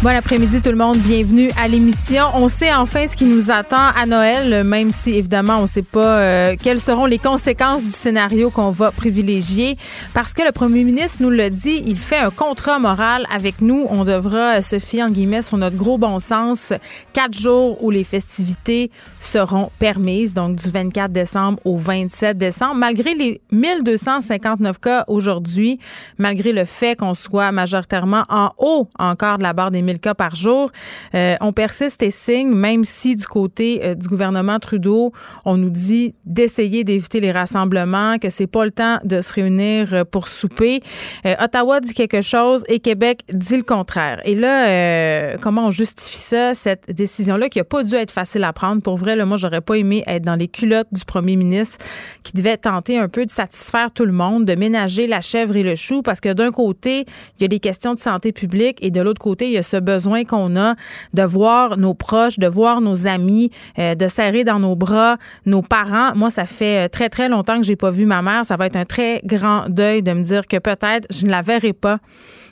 Bon après-midi tout le monde, bienvenue à l'émission. On sait enfin ce qui nous attend à Noël, même si évidemment on ne sait pas euh, quelles seront les conséquences du scénario qu'on va privilégier. Parce que le premier ministre nous l'a dit, il fait un contrat moral avec nous. On devra se fier en guillemets sur notre gros bon sens. Quatre jours où les festivités seront permises, donc du 24 décembre au 27 décembre, malgré les 1259 cas aujourd'hui, malgré le fait qu'on soit majoritairement en haut encore de la barre des 1000 cas par jour. Euh, on persiste et signe, même si du côté euh, du gouvernement Trudeau, on nous dit d'essayer d'éviter les rassemblements, que c'est pas le temps de se réunir euh, pour souper. Ottawa dit quelque chose et Québec dit le contraire. Et là, comment on justifie ça, cette décision-là qui a pas dû être facile à prendre? Pour vrai, là, moi, j'aurais pas aimé être dans les culottes du premier ministre qui devait tenter un peu de satisfaire tout le monde, de ménager la chèvre et le chou, parce que d'un côté, il y a des questions de santé publique et de l'autre côté, il y a ce besoin qu'on a de voir nos proches, de voir nos amis, euh, de serrer dans nos bras nos parents. Moi, ça fait euh, très, très longtemps que j'ai pas vu ma mère. Ça va être un très grand deuil de me dire que peut-être je ne la verrai pas.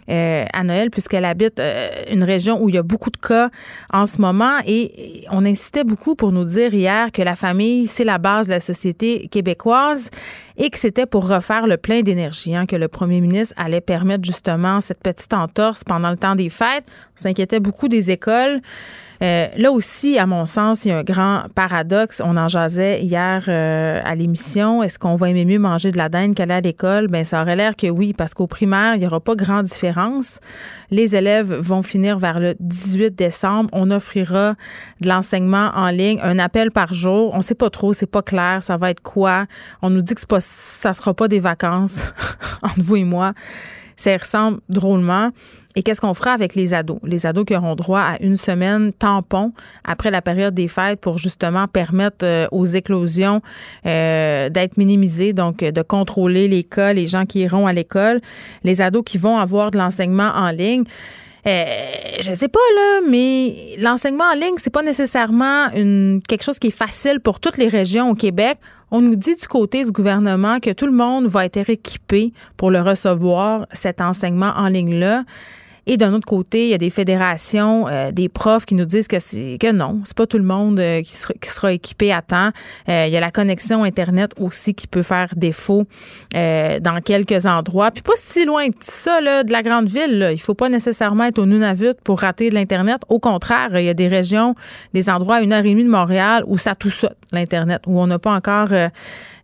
Euh, à Noël, puisqu'elle habite une région où il y a beaucoup de cas en ce moment. Et on insistait beaucoup pour nous dire hier que la famille, c'est la base de la société québécoise et que c'était pour refaire le plein d'énergie, hein, que le premier ministre allait permettre justement cette petite entorse pendant le temps des fêtes. On s'inquiétait beaucoup des écoles. Euh, là aussi, à mon sens, il y a un grand paradoxe. On en jasait hier euh, à l'émission. Est-ce qu'on va aimer mieux manger de la dinde qu'aller à l'école? Ben, ça aurait l'air que oui, parce qu'au primaire, il n'y aura pas grande différence. Les élèves vont finir vers le 18 décembre. On offrira de l'enseignement en ligne, un appel par jour. On ne sait pas trop, c'est pas clair. Ça va être quoi? On nous dit que pas, ça sera pas des vacances entre vous et moi. Ça ressemble drôlement. Et qu'est-ce qu'on fera avec les ados? Les ados qui auront droit à une semaine tampon après la période des fêtes pour justement permettre euh, aux éclosions euh, d'être minimisées, donc de contrôler les cas, les gens qui iront à l'école, les ados qui vont avoir de l'enseignement en ligne. Euh, je sais pas là, mais l'enseignement en ligne, c'est pas nécessairement une, quelque chose qui est facile pour toutes les régions au Québec. On nous dit du côté du gouvernement que tout le monde va être équipé pour le recevoir, cet enseignement en ligne-là. Et d'un autre côté, il y a des fédérations, euh, des profs qui nous disent que que non, c'est pas tout le monde euh, qui, sera, qui sera équipé à temps. Euh, il y a la connexion internet aussi qui peut faire défaut dans quelques endroits. Puis pas si loin de ça, là, de la grande ville. Là. Il faut pas nécessairement être au Nunavut pour rater de l'internet. Au contraire, il y a des régions, des endroits à une heure et demie de Montréal où ça tout saute l'internet, où on n'a pas encore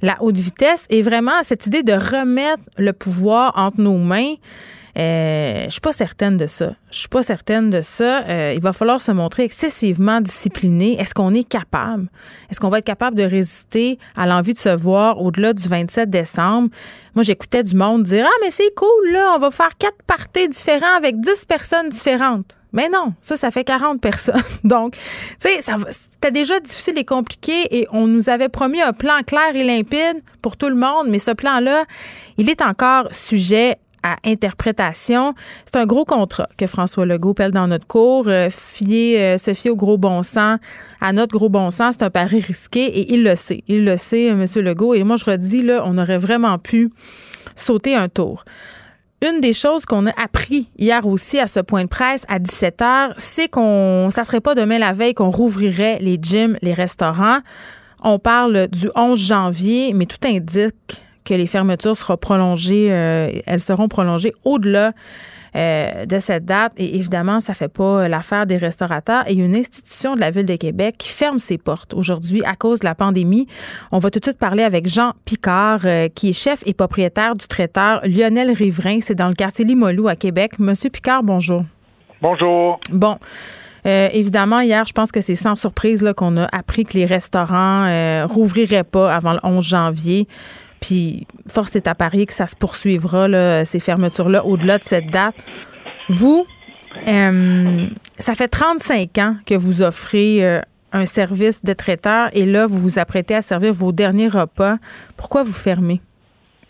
la haute vitesse. Et vraiment cette idée de remettre le pouvoir entre nos mains. Euh, je suis pas certaine de ça. Je suis pas certaine de ça. Euh, il va falloir se montrer excessivement discipliné. Est-ce qu'on est capable? Est-ce qu'on va être capable de résister à l'envie de se voir au-delà du 27 décembre? Moi, j'écoutais du monde dire Ah, mais c'est cool, là, on va faire quatre parties différents avec dix personnes différentes. Mais non, ça, ça fait 40 personnes. Donc, tu sais, c'était déjà difficile et compliqué et on nous avait promis un plan clair et limpide pour tout le monde, mais ce plan-là, il est encore sujet à interprétation. C'est un gros contrat que François Legault pèle dans notre cours. Euh, fier, euh, se fier au gros bon sens, à notre gros bon sens, c'est un pari risqué et il le sait. Il le sait, M. Legault. Et moi, je redis, là, on aurait vraiment pu sauter un tour. Une des choses qu'on a appris hier aussi à ce point de presse à 17 h, c'est qu'on, ça serait pas demain la veille qu'on rouvrirait les gyms, les restaurants. On parle du 11 janvier, mais tout indique que les fermetures seront prolongées, euh, elles seront prolongées au-delà euh, de cette date. Et évidemment, ça fait pas l'affaire des restaurateurs. Et une institution de la Ville de Québec qui ferme ses portes aujourd'hui à cause de la pandémie. On va tout de suite parler avec Jean Picard, euh, qui est chef et propriétaire du traiteur Lionel Riverain. C'est dans le quartier Limoilou à Québec. Monsieur Picard, bonjour. Bonjour. Bon. évidemment, hier, je pense que c'est sans surprise qu'on a appris que les restaurants euh, rouvriraient pas avant le 11 janvier. Puis, force est à parier que ça se poursuivra, ces fermetures-là, au-delà de cette date. Vous, euh, ça fait 35 ans que vous offrez euh, un service de traiteur et là, vous vous apprêtez à servir vos derniers repas. Pourquoi vous fermez?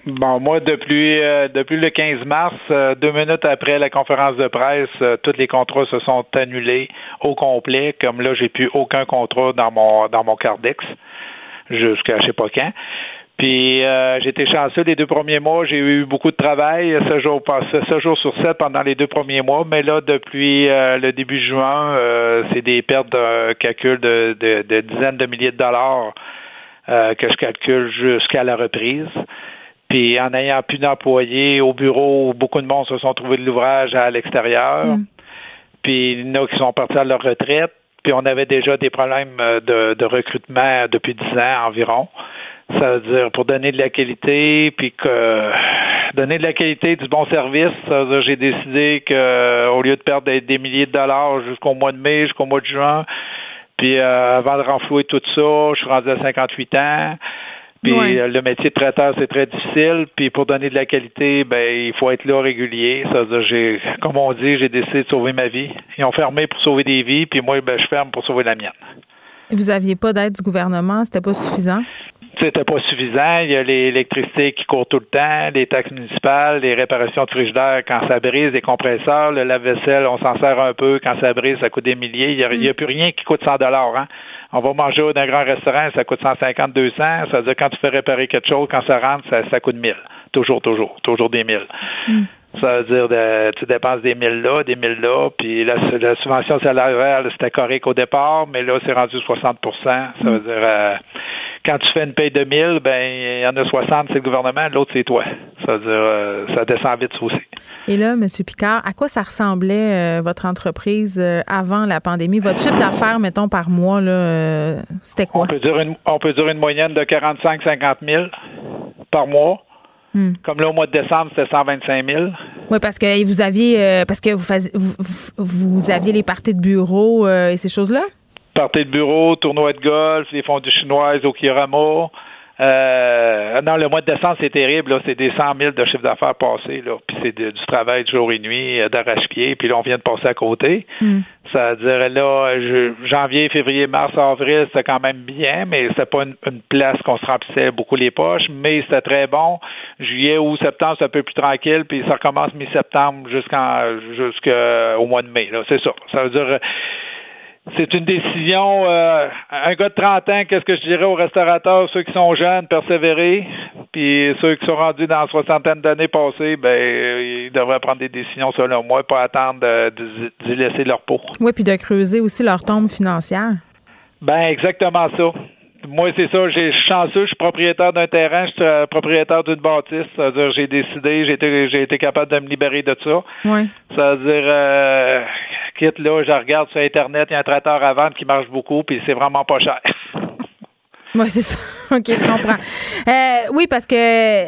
Bon, moi, depuis euh, depuis le 15 mars, deux minutes après la conférence de presse, tous les contrats se sont annulés au complet. Comme là, j'ai plus aucun contrat dans mon dans mon Cardex jusqu'à je sais pas quand. Puis j'étais chanceux les deux premiers mois, j'ai eu beaucoup de travail, ce jour, ce jour sur sept pendant les deux premiers mois, mais là, depuis le début juin, c'est des pertes de calcul de, de, de, dizaines de milliers de dollars que je calcule jusqu'à la reprise. Puis en ayant plus d'employés au bureau, beaucoup de monde se sont trouvés de l'ouvrage à l'extérieur. Mm. Puis il y en a qui sont partis à leur retraite. Puis on avait déjà des problèmes euh, de, recrutement depuis dix ans environ. Ça veut dire pour donner de la qualité, puis que donner de la qualité, du bon service, ça veut dire j'ai décidé que au lieu de perdre des, milliers de dollars jusqu'au mois de mai, jusqu'au mois de juin, puis euh, avant de renflouer tout ça, je suis rendu à 58 ans. Puis euh, le métier de traiteur, c'est très difficile. Puis pour donner de la qualité, ben il faut être là régulier. Ça veut dire, j'ai, comme on dit, j'ai décidé de sauver ma vie. Ils ont fermé pour sauver des vies, puis moi, ben, je ferme pour sauver la mienne. Vous aviez pas d'aide du gouvernement, c'était pas suffisant? C'était pas suffisant. Il y a l'électricité qui court tout le temps, les taxes municipales, les réparations de frigidaire quand ça brise, les compresseurs, le lave-vaisselle, on s'en sert un peu. Quand ça brise, ça coûte des milliers. Il n'y a, a, plus rien qui coûte 100 dollars. Hein? On va manger dans un grand restaurant, ça coûte 150, 200. Ça veut dire quand tu fais réparer quelque chose, quand ça rentre, ça, ça coûte 1000. Toujours, toujours, toujours des 1000. Mm. Ça veut dire que tu dépenses des 1000 là, des 1000 là, puis la, subvention salariale, c'était correct au départ, mais là, c'est rendu 60% Ça veut dire euh, quand tu fais une paye de 1000, ben il y en a 60, c'est le gouvernement, l'autre, c'est toi. Ça veut dire euh, ça descend vite aussi. Et là, M. Picard, à quoi ça ressemblait euh, votre entreprise avant la pandémie? Votre chiffre d'affaires, mettons, par mois, là, c'était quoi? On peut, dire une, on peut dire une moyenne de 45-50 000 par mois. Hmm. Comme là, au mois de décembre, c'était 125 000. Oui, parce que vous aviez euh, parce que vous, vous, aviez les parties de bureau euh, et ces choses-là? Parties de bureau, tournoi de golf, les fonds du chinoises au Kiramo. Euh, non, le mois de décembre, c'est terrible. C'est des 100 000 de chiffre d'affaires passés. Là. Puis c'est du travail de jour et nuit, d'arrache-pied. Puis là, on vient de passer à côté. Hmm. Ça veut dire là, janvier, février, mars, avril, c'était quand même bien, mais c'était pas une, place qu'on se remplissait beaucoup les poches, mais c'était très bon. Juillet ou septembre, c'est un peu plus tranquille, puis ça recommence mi-septembre jusqu'en jusqu'au mois de mai. Là, c'est ça. Ça veut dire c'est une décision. Euh, un gars de 30 ans, qu'est-ce que je dirais aux restaurateurs, ceux qui sont jeunes, persévérer, puis ceux qui sont rendus dans la soixantaine d'années passées, ben ils devraient prendre des décisions selon moi, pas attendre d'y laisser leur peau. Oui, puis de creuser aussi leur tombe financière. Ben exactement ça. Moi, c'est ça. J'ai chanceux, je suis propriétaire d'un terrain, je suis euh, propriétaire d'une bâtisse. C'est-à-dire, j'ai décidé, j'ai été, j'ai été capable de me libérer de ça. Oui. C'est-à-dire, euh, quitte là, je regarde sur Internet, il y a un traiteur à vendre qui marche beaucoup, puis c'est vraiment pas cher. Oui, c'est ça. OK, je comprends. Euh, oui, parce que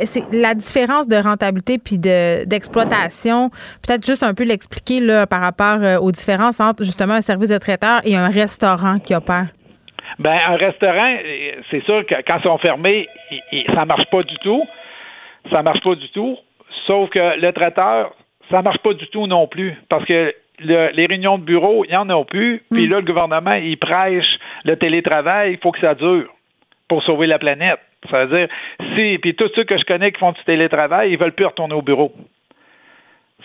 c'est la différence de rentabilité puis de, d'exploitation, peut-être juste un peu l'expliquer là, par rapport aux différences entre justement un service de traiteur et un restaurant qui opère. Ben, un restaurant, c'est sûr que quand ils sont fermés, ça marche pas du tout. Ça marche pas du tout. Sauf que le traiteur, ça marche pas du tout non plus. Parce que les réunions de bureau, il n'y en a plus. Puis mm. là, le gouvernement, il prêche le télétravail, il faut que ça dure pour sauver la planète. Ça veut dire, si, puis tous ceux que je connais qui font du télétravail, ils veulent plus retourner au bureau.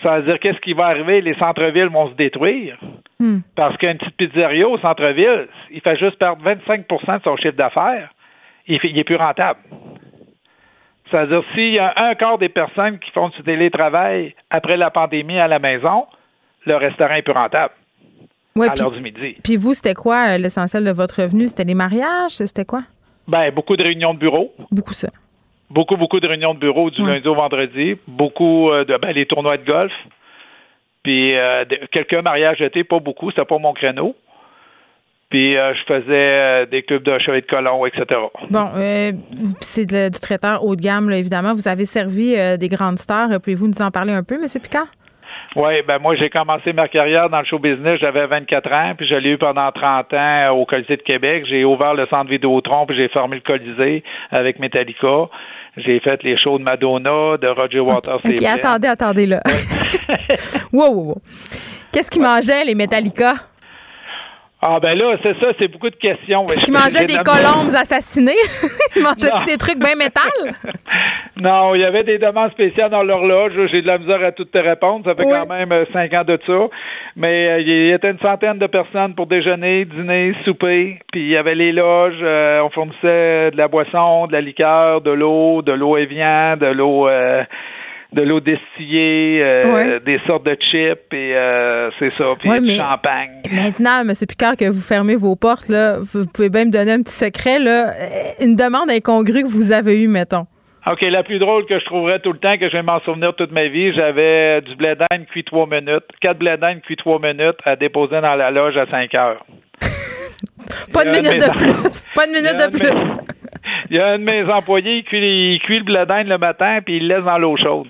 Ça veut dire qu'est-ce qui va arriver? Les centres-villes vont se détruire. Hmm. Parce qu'un petit pizzeria au centre-ville, il fait juste perdre 25% de son chiffre d'affaires. Il, il est plus rentable. Ça veut dire s'il y a un quart des personnes qui font du télétravail après la pandémie à la maison, le restaurant est plus rentable. à l'heure du midi. Puis vous, c'était quoi euh, l'essentiel de votre revenu? C'était les mariages? C'était quoi? Ben, beaucoup de réunions de bureau. Beaucoup ça. Beaucoup, beaucoup de réunions de bureau du lundi au vendredi. Beaucoup euh, de ben, les tournois de golf. Puis euh, quelques mariages d'été, pas beaucoup, c'était pas mon créneau. Puis euh, je faisais des clubs de chevet de colon, etc. Bon, c'est du traiteur haut de gamme, évidemment. Vous avez servi des grandes stars. Pouvez-vous nous en parler un peu, M. Picard? Oui, ben moi j'ai commencé ma carrière dans le show business, j'avais 24 ans, puis je l'ai eu pendant 30 ans au Colisée de Québec. J'ai ouvert le centre Vidéotron, puis j'ai formé le Colisée avec Metallica. J'ai fait les shows de Madonna, de Roger Waters. OK, attendez, attendez là. wow, wow, wow. Qu'est-ce qu'ils mangeaient, les Metallica? Ah ben là, c'est ça, c'est beaucoup de questions. Est-ce qu'il mangeait des colombes assassinées? il mangeait des trucs bien métal? non, il y avait des demandes spéciales dans l'horloge. J'ai de la misère à toutes te répondre. Ça fait quand même euh, cinq ans de ça. Mais euh, il y était une centaine de personnes pour déjeuner, dîner, souper. Puis il y avait les loges. Euh, on fournissait de la boisson, de la liqueur, de l'eau, de l'eau Evian, de l'eau de l'eau destillée, euh, des sortes de chips et euh, c'est ça, puis du champagne. Maintenant, M. Picard, que vous fermez vos portes, là, vous pouvez bien me donner un petit secret, là, euh, une demande incongrue que vous avez eue, mettons. OK, la plus drôle que je trouverais tout le temps, que je vais m'en souvenir toute ma vie, j'avais du blé d'Inde cuit trois minutes, quatre blé d'Inde cuit trois minutes à déposer dans la loge à cinq heures. Pas de minute de plus. Pas de minute de plus. Il y a un de mes employés, il cuit, il cuit le blé d'Inde le matin, puis il le laisse dans l'eau chaude.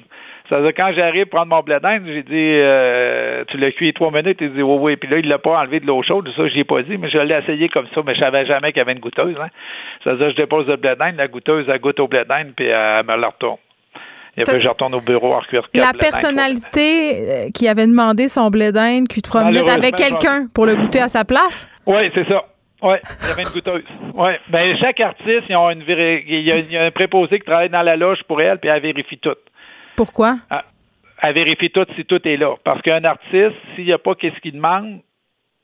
Ça veut dire, quand j'arrive prendre mon blé d'Inde, j'ai dit, euh, tu l'as cuit trois minutes. Il dit, oui, oui. Puis là, il l'a pas enlevé de l'eau chaude. Ça, je l'ai pas dit, mais je l'ai essayé comme ça, mais je savais jamais qu'il y avait une goûteuse. Hein. Ça veut dire, je dépose le blé d'Inde, la goûteuse, elle goûte au blé d'Inde, puis elle me la retourne. Et après, je retourne au bureau à recuire La personnalité euh, qui avait demandé son blé d'Inde cuit trois minutes avec quelqu'un pour le goûter à sa place? Oui, c'est ça. Oui, il y avait une goûteuse. Oui. Ben, chaque artiste, ils ont une il, y a, un préposé qui travaille dans la loge pour elle, puis elle vérifie tout. Pourquoi? Elle, vérifie tout si tout est là. Parce qu'un artiste, s'il n'y a pas qu'est-ce qu'il demande,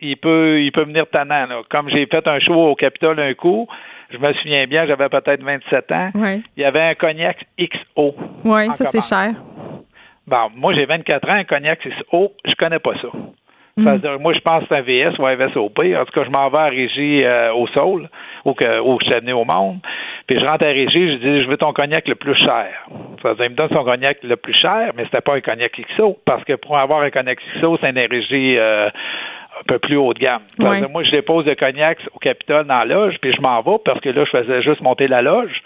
il peut, il peut venir tannant. Comme j'ai fait un show au Capitole un coup, je me souviens bien, j'avais peut-être 27 ans. Il y avait un cognac XO. Oui, ça c'est cher. Bon, moi j'ai 24 ans, un cognac XO, je connais pas ça. Mm. dire moi, je pense que c'est un VS ou un VSOP. En tout cas, je m'en vais à Régie euh, au Sol, où, que, où je suis venu au monde. Puis je rentre à Régie, je dis, je veux ton cognac le plus cher. Ça veut dire, il me donne son cognac le plus cher, mais c'était pas un cognac XO. Parce que pour avoir un cognac XO, c'est une régie euh, un peu plus haut de gamme. moi, je dépose le cognac au Capitole dans la loge, puis je m'en vais parce que là, je faisais juste monter la loge.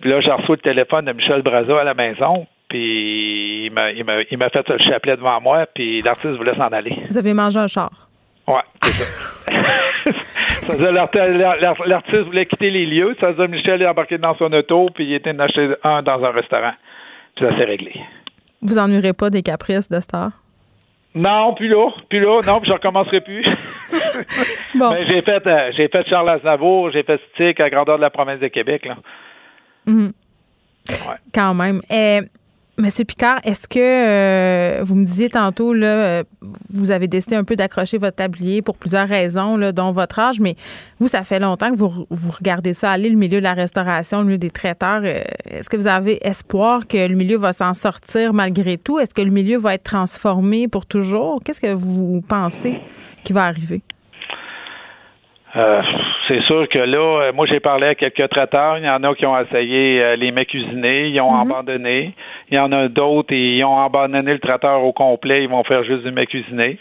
Puis là, j'ai reçu le téléphone de Michel Braza à la maison, puis il m'a, il m'a, il m'a fait le chapelet devant moi, puis l'artiste voulait s'en aller. Vous avez mangé un char? Ouais, c'est ça. ça l'artiste voulait quitter les lieux. Ça veut dire Michel est embarqué dans son auto, puis il était en acheter un dans un restaurant. Puis ça s'est réglé. Vous ennuierez pas des caprices de star? Non, plus là, plus là, non, puis je recommencerai plus. bon. Mais j'ai fait, euh, j'ai fait Charles Aznavour, j'ai fait Stick à grandeur de la province de Québec, là. Mm-hmm. Ouais. Quand même. Eh, Monsieur Picard, est-ce que euh, vous me disiez tantôt là, euh, vous avez décidé un peu d'accrocher votre tablier pour plusieurs raisons, là, dont votre âge, mais vous, ça fait longtemps que vous, vous regardez ça aller, le milieu de la restauration, le milieu des traiteurs. Euh, est-ce que vous avez espoir que le milieu va s'en sortir malgré tout? Est-ce que le milieu va être transformé pour toujours? Qu'est-ce que vous pensez qui va arriver? Euh, c'est sûr que là, euh, moi j'ai parlé à quelques traiteurs. Il y en a qui ont essayé euh, les mets cuisinés, ils ont mhm. abandonné. Il y en a d'autres, ils ont abandonné le traiteur au complet, ils vont faire juste du mets cuisiné.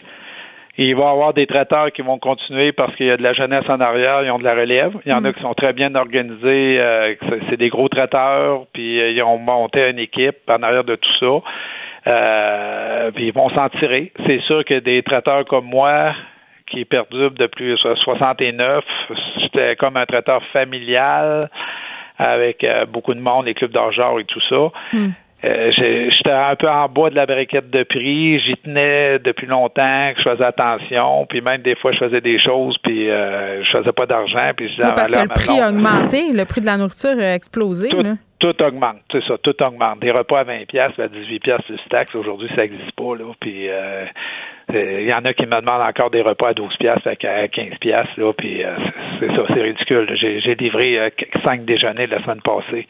il va y avoir des traiteurs qui vont continuer parce qu'il y a de la jeunesse en arrière, ils ont de la relève. Il y en a mhm. qui sont très bien organisés, c'est des gros traiteurs, puis ils ont monté une équipe en arrière de tout ça. puis ils vont s'en tirer. C'est sûr que des traiteurs comme moi, qui est depuis 69. J'étais comme un traiteur familial avec euh, beaucoup de monde, les clubs d'argent et tout ça. Hmm. Euh, j'étais un peu en bas de la briquette de prix. J'y tenais depuis longtemps, que je faisais attention. Puis même des fois, je faisais des choses, puis euh, je faisais pas d'argent. Puis je parce que le prix a augmenté, le prix de la nourriture a explosé. Tout, tout augmente, c'est ça, tout augmente. Des repas à 20 pièces, à 18 pièces plus taxes, aujourd'hui, ça n'existe pas. Là. Puis euh, il y en a qui me demandent encore des repas à 12 pièces, à 15 pièces. Là, puis c'est ça, c'est ridicule. J'ai livré cinq déjeuners la semaine passée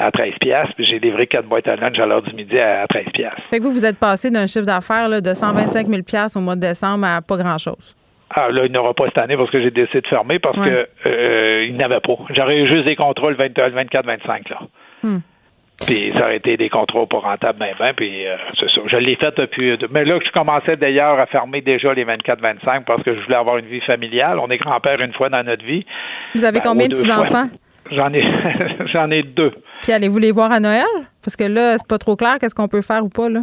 à 13 pièces, puis j'ai livré quatre boîtes à lunch à l'heure du midi à 13 pièces. Fait que vous, vous êtes passé d'un chiffre d'affaires de 125 000 pièces au mois de décembre à pas grand-chose. Ah, là, il n'aura pas cette année parce que j'ai décidé de fermer parce que euh, il n'avait pas. J'aurais eu juste des contrôles 24-25, là. Hmm. Puis ça aurait été des contrôles pas rentables, ben, ben, puis euh, c'est ça. Je l'ai fait depuis. Mais là, je commençais d'ailleurs à fermer déjà les 24-25 parce que je voulais avoir une vie familiale. On est grand-père une fois dans notre vie. Vous avez ben, combien de petits-enfants? J'en ai, j'en ai deux. Puis allez-vous les voir à Noël? Parce que là, c'est pas trop clair qu'est-ce qu'on peut faire ou pas, là.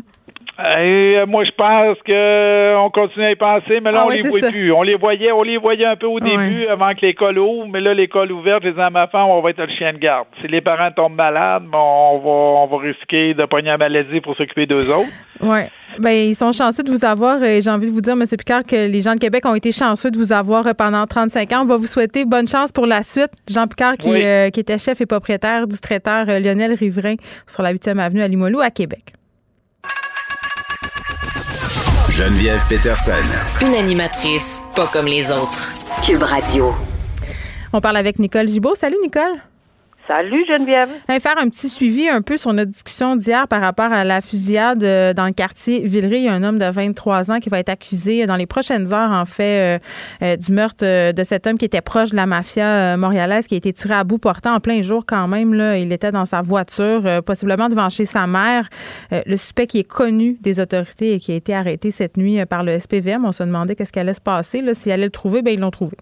Et euh, moi, je pense qu'on continue à y penser, mais là, ah on les voit plus. On les voyait, on les voyait un peu au début avant que l'école ouvre, mais là, l'école ouverte, ma femme, on va être le chien de garde. Si les parents tombent malades, bon, on va, on va risquer de pogner la maladie pour s'occuper d'eux autres. Oui. Ben, ils sont chanceux de vous avoir. Et j'ai envie de vous dire, M. Picard, que les gens de Québec ont été chanceux de vous avoir pendant 35 ans. On va vous souhaiter bonne chance pour la suite. Jean Picard, qui, qui était chef et propriétaire du traiteur Lionel Riverain sur la 8e avenue à Limoilou, à Québec. Geneviève Peterson. Une animatrice pas comme les autres. Cube Radio. On parle avec Nicole Gibault. Salut, Nicole. Salut Geneviève. faire un petit suivi un peu sur notre discussion d'hier par rapport à la fusillade euh, dans le quartier Villeray. Il y a un homme de 23 ans qui va être accusé dans les prochaines heures, en fait, euh, euh, du meurtre de cet homme qui était proche de la mafia montréalaise, qui a été tiré à bout portant en plein jour quand même. Il était dans sa voiture, possiblement devant chez sa mère. le suspect qui est connu des autorités et qui a été arrêté cette nuit par le SPVM. On se demandait qu'est-ce qui allait se passer. S'il allait le trouver, bien, ils l'ont trouvé.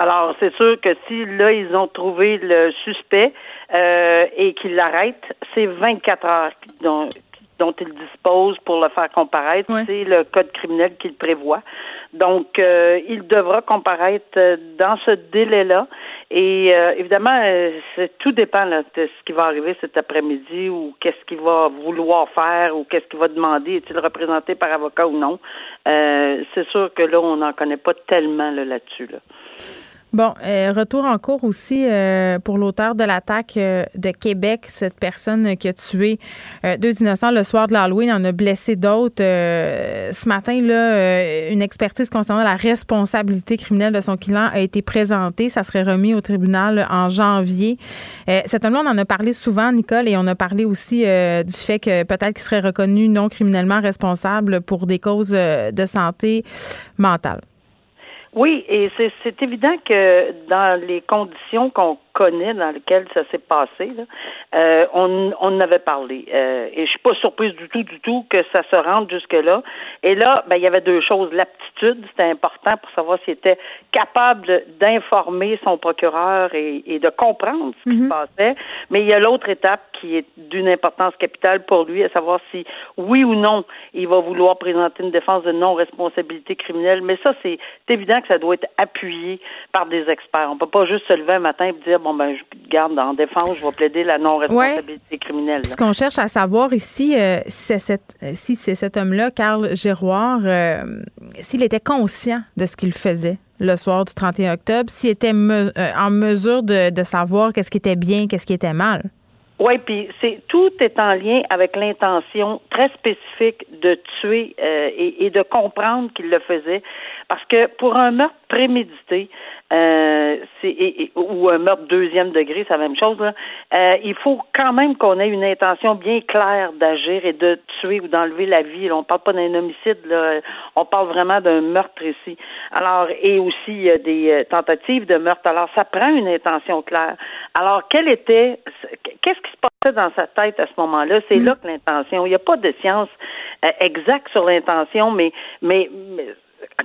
Alors, c'est sûr que si là, ils ont trouvé le suspect euh, et qu'ils l'arrêtent, c'est 24 heures dont, dont ils disposent pour le faire comparaître. C'est le code criminel qui le prévoit. Donc, euh, il devra comparaître dans ce délai-là. Et euh, évidemment, tout dépend de ce qui va arriver cet après-midi ou qu'est-ce qu'il va vouloir faire ou qu'est-ce qu'il va demander. Est-il représenté par avocat ou non? c'est sûr que là, on n'en connaît pas tellement là-dessus. Là. Bon, euh, retour en cours aussi euh, pour l'auteur de l'attaque euh, de Québec, cette personne qui a tué deux innocents le soir de l'Halloween, en a blessé d'autres. ce matin, là, une expertise concernant la responsabilité criminelle de son client a été présentée. Ça serait remis au tribunal en janvier. cet homme-là, on en a parlé souvent, Nicole, et on a parlé aussi du fait que peut-être qu'il serait reconnu non criminellement responsable pour des causes de santé mentale. Oui, et c'est évident que dans les conditions qu'on connaît, dans lesquelles ça s'est passé, là, euh, on, on en avait parlé. Euh, et je suis pas surprise du tout, du tout que ça se rende jusque-là. Et là, ben, il y avait deux choses. L'aptitude, c'était important pour savoir s'il était capable d'informer son procureur et, et, de comprendre ce qui se mhm. passait. Mais il y a l'autre étape qui est d'une importance capitale pour lui, à savoir si, oui ou non, il va vouloir présenter une défense de non-responsabilité criminelle. Mais ça, c'est évident que ça doit être appuyé par des experts. On peut pas juste se lever un matin et dire, bon, ben, je garde en défense, je vais plaider la non-responsabilité criminelle. Ce qu'on cherche à savoir ici, euh, si c'est cet homme-là, Carl Giroir, euh, s'il était conscient de ce qu'il faisait le soir du 31 octobre, s'il était euh, en mesure de, de savoir qu'est-ce qui était bien, qu'est-ce qui était mal. Oui, puis c'est tout est en lien avec l'intention très spécifique de tuer euh, et, et, de comprendre qu'il le faisait, parce que pour un meurtre prémédité, euh, c'est ou un meurtre deuxième degré, c'est la même chose. Là. Euh, il faut quand même qu'on ait une intention bien claire d'agir et de tuer ou d'enlever la vie. Là, on parle pas d'un homicide, là. on parle vraiment d'un meurtre ici. Alors et aussi il y a des euh, tentatives de meurtre. Alors ça prend une intention claire. Alors quelle était, qu'est-ce qui se passait dans sa tête à ce moment-là? C'est mm. là que l'intention. Il n'y a pas de science euh, exacte sur l'intention, mais, mais, mais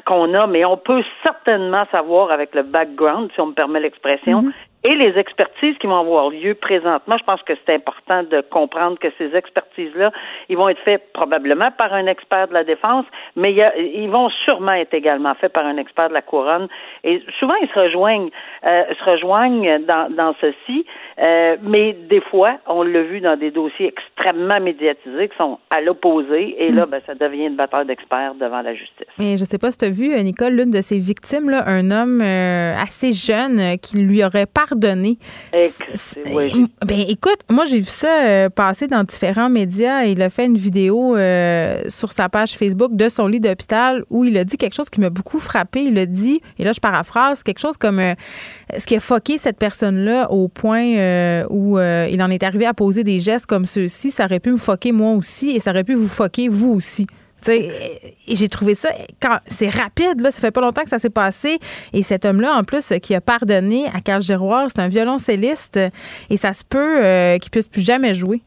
qu'on a, mais on peut certainement savoir avec le background, si on me permet l'expression, mhm et les expertises qui vont avoir lieu présentement, je pense que c'est important de comprendre que ces expertises-là, ils vont être faites probablement par un expert de la défense, mais ils vont sûrement être également faits par un expert de la couronne. Et souvent, ils se rejoignent, euh, se rejoignent dans, dans ceci, euh, mais des fois, on l'a vu dans des dossiers extrêmement médiatisés qui sont à l'opposé, et là, ben, ça devient une bataille d'experts devant la justice. Et je sais pas si tu as vu, Nicole, l'une de ces victimes, là, un homme euh, assez jeune qui lui aurait parlé pardonner. Ben, écoute, moi, j'ai vu ça euh, passer dans différents médias. Il a fait une vidéo euh, sur sa page Facebook de son lit d'hôpital où il a dit quelque chose qui m'a beaucoup frappé. Il a dit, et là, je paraphrase, quelque chose comme euh, ce qui a foqué cette personne-là au point où il en est arrivé à poser des gestes comme ceux-ci. Ça aurait pu me foquer moi aussi et ça aurait pu vous foquer vous aussi. Et j'ai trouvé ça, quand c'est rapide, là, ça fait pas longtemps que ça s'est passé. Et cet homme-là, en plus, qui a pardonné à Carl Giroir, c'est un violoncelliste et ça se peut euh, qu'il puisse plus jamais jouer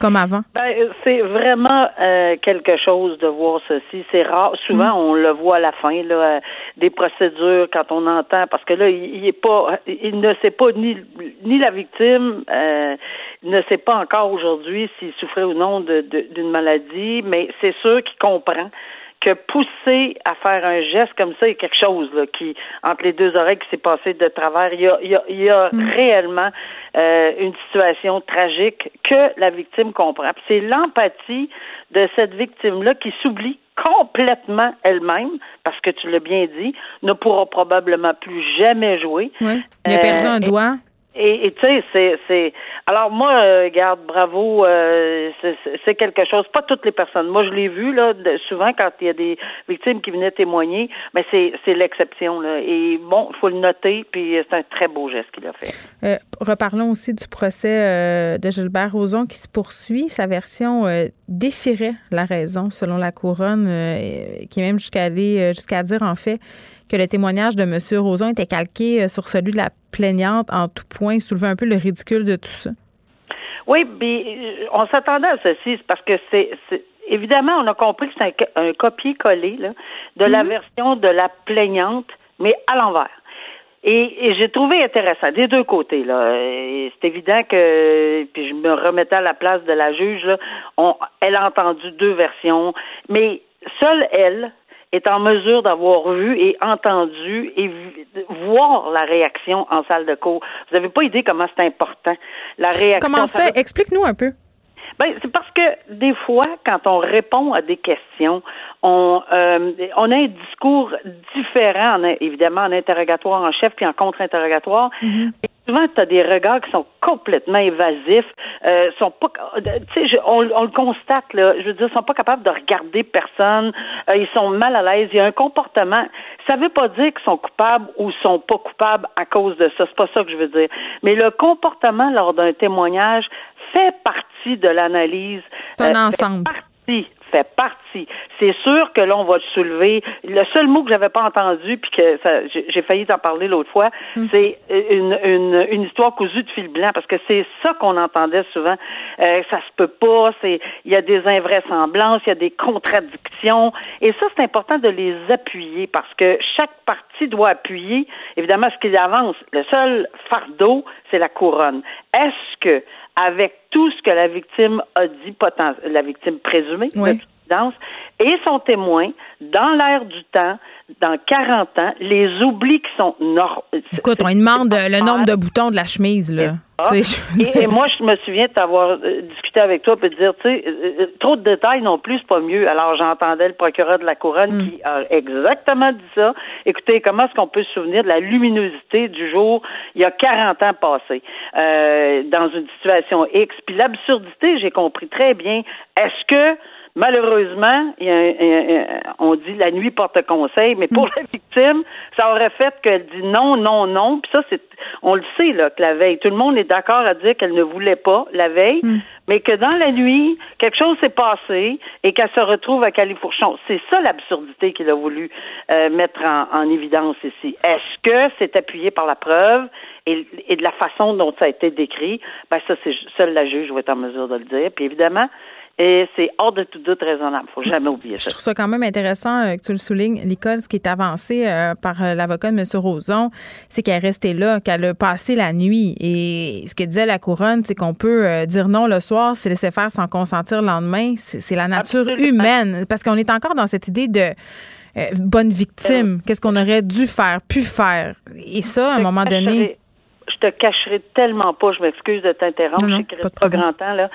comme avant? Ben, c'est vraiment euh, quelque chose de voir ceci. C'est rare. Souvent, mm. on le voit à la fin, là, euh, des procédures quand on entend, parce que là, il, est pas, il ne sait pas ni ni la victime, euh, ne sait pas encore aujourd'hui s'il souffrait ou non d'une de, d'une maladie, mais c'est sûr qu'il comprend que pousser à faire un geste comme ça, il y a quelque chose là, qui, entre les deux oreilles, qui s'est passé de travers. Il y a, il y a, il y a mm. réellement euh, une situation tragique que la victime comprend. C'est l'empathie de cette victime-là qui s'oublie complètement elle-même, parce que tu l'as bien dit, ne pourra probablement plus jamais jouer. Oui. Il a perdu un euh, doigt. Et tu sais, c'est, c'est. Alors moi, euh, garde, bravo, euh, c'est, quelque chose. Pas toutes les personnes. Moi, je l'ai vu là, souvent quand il y a des victimes qui venaient témoigner, mais c'est, l'exception là. Et bon, il faut le noter. Puis c'est un très beau geste qu'il a fait. Euh, reparlons aussi du procès de Gilbert Rozon qui se poursuit. Sa version défierait la raison, selon la couronne, qui est même jusqu'à aller jusqu'à dire en fait que le témoignage de M. Roson était calqué euh, sur celui de la plaignante en tout point, soulevait un peu le ridicule de tout ça? Oui, mais euh, on s'attendait à ceci, parce que c'est évidemment, on a compris que c'est un, copier-coller de la mhm. version de la plaignante, mais à l'envers. Et, j'ai trouvé intéressant des deux côtés là. C'est évident que puis je me remettais à la place de la juge là, elle a entendu deux versions, mais seule elle est en mesure d'avoir vu et entendu et voir la réaction en salle de cours. Vous n'avez pas idée comment c'est important. La réaction. Comment ça? Explique-nous un peu. Ben, c'est parce que des fois, quand on répond à des questions, on, euh, on a un discours différent, évidemment, en interrogatoire en chef puis en contre-interrogatoire. Mm-hmm souvent, tu as des regards qui sont complètement évasifs, euh, sont pas, tu sais, on, le constate là. Je veux dire, ils sont pas capables de regarder personne. Euh, ils sont mal à l'aise. Il y a un comportement. Ça veut pas dire qu'ils sont coupables ou sont pas coupables à cause de ça. C'est pas ça que je veux dire. Mais le comportement lors d'un témoignage fait partie de l'analyse. C'est un euh, ensemble fait partie. C'est sûr que là, on va le soulever. Le seul mot que j'avais pas entendu, puis que j'ai failli t'en parler l'autre fois, mm. c'est une, une, une, histoire cousue de fil blanc, parce que c'est ça qu'on entendait souvent. Euh, ça se peut pas, c'est il y a des invraisemblances, il y a des contradictions, et ça, c'est important de les appuyer, parce que chaque partie doit appuyer, évidemment, ce qu'il avance. Le seul fardeau, c'est la couronne. Est-ce que avec tout ce que la victime a dit, la victime présumée et son témoin, dans l'air du temps, dans 40 ans, les oublis qui sont normaux. Écoute, on demande le nombre de boutons de la chemise, là. Et, moi, je me souviens de t'avoir euh, discuté avec toi et de dire, tu sais, euh, euh, trop de détails non plus, c'est pas mieux. Alors, j'entendais le procureur de la Couronne mm. qui a exactement dit ça. Écoutez, comment est-ce qu'on peut se souvenir de la luminosité du jour il y a 40 ans passés dans une situation X? Puis l'absurdité, j'ai compris très bien. Est-ce que Malheureusement, il y a, on dit la nuit porte conseil, mais pour mm. la victime, ça aurait fait qu'elle dit non, non, non. Puis ça, c'est, on le sait là que la veille, tout le monde est d'accord à dire qu'elle ne voulait pas la veille, mm. mais que dans la nuit, quelque chose s'est passé et qu'elle se retrouve à Califourchon. C'est ça l'absurdité qu'il a voulu euh, mettre en, évidence ici. Est-ce que c'est appuyé par la preuve? Et, et, de la façon dont ça a été décrit, ben ça, c'est seule la juge va être en mesure de le dire. Puis évidemment, et c'est hors de tout doute raisonnable. Il faut jamais oublier ça. Je trouve ça quand même intéressant euh, que tu le soulignes. L'école, ce qui est avancé euh, par euh, l'avocat de M. Roson, c'est qu'elle est restée là, qu'elle a passé la nuit. Et ce que disait la couronne, c'est qu'on peut dire non le soir, se laisser faire sans consentir le lendemain. C'est la nature humaine. Parce qu'on est encore dans cette idée de bonne victime. Qu'est-ce qu'on aurait dû faire, pu faire? Et ça, à un moment donné te cacherai tellement pas, je m'excuse de t'interrompre, je sais qu'il reste pas, grand temps, là.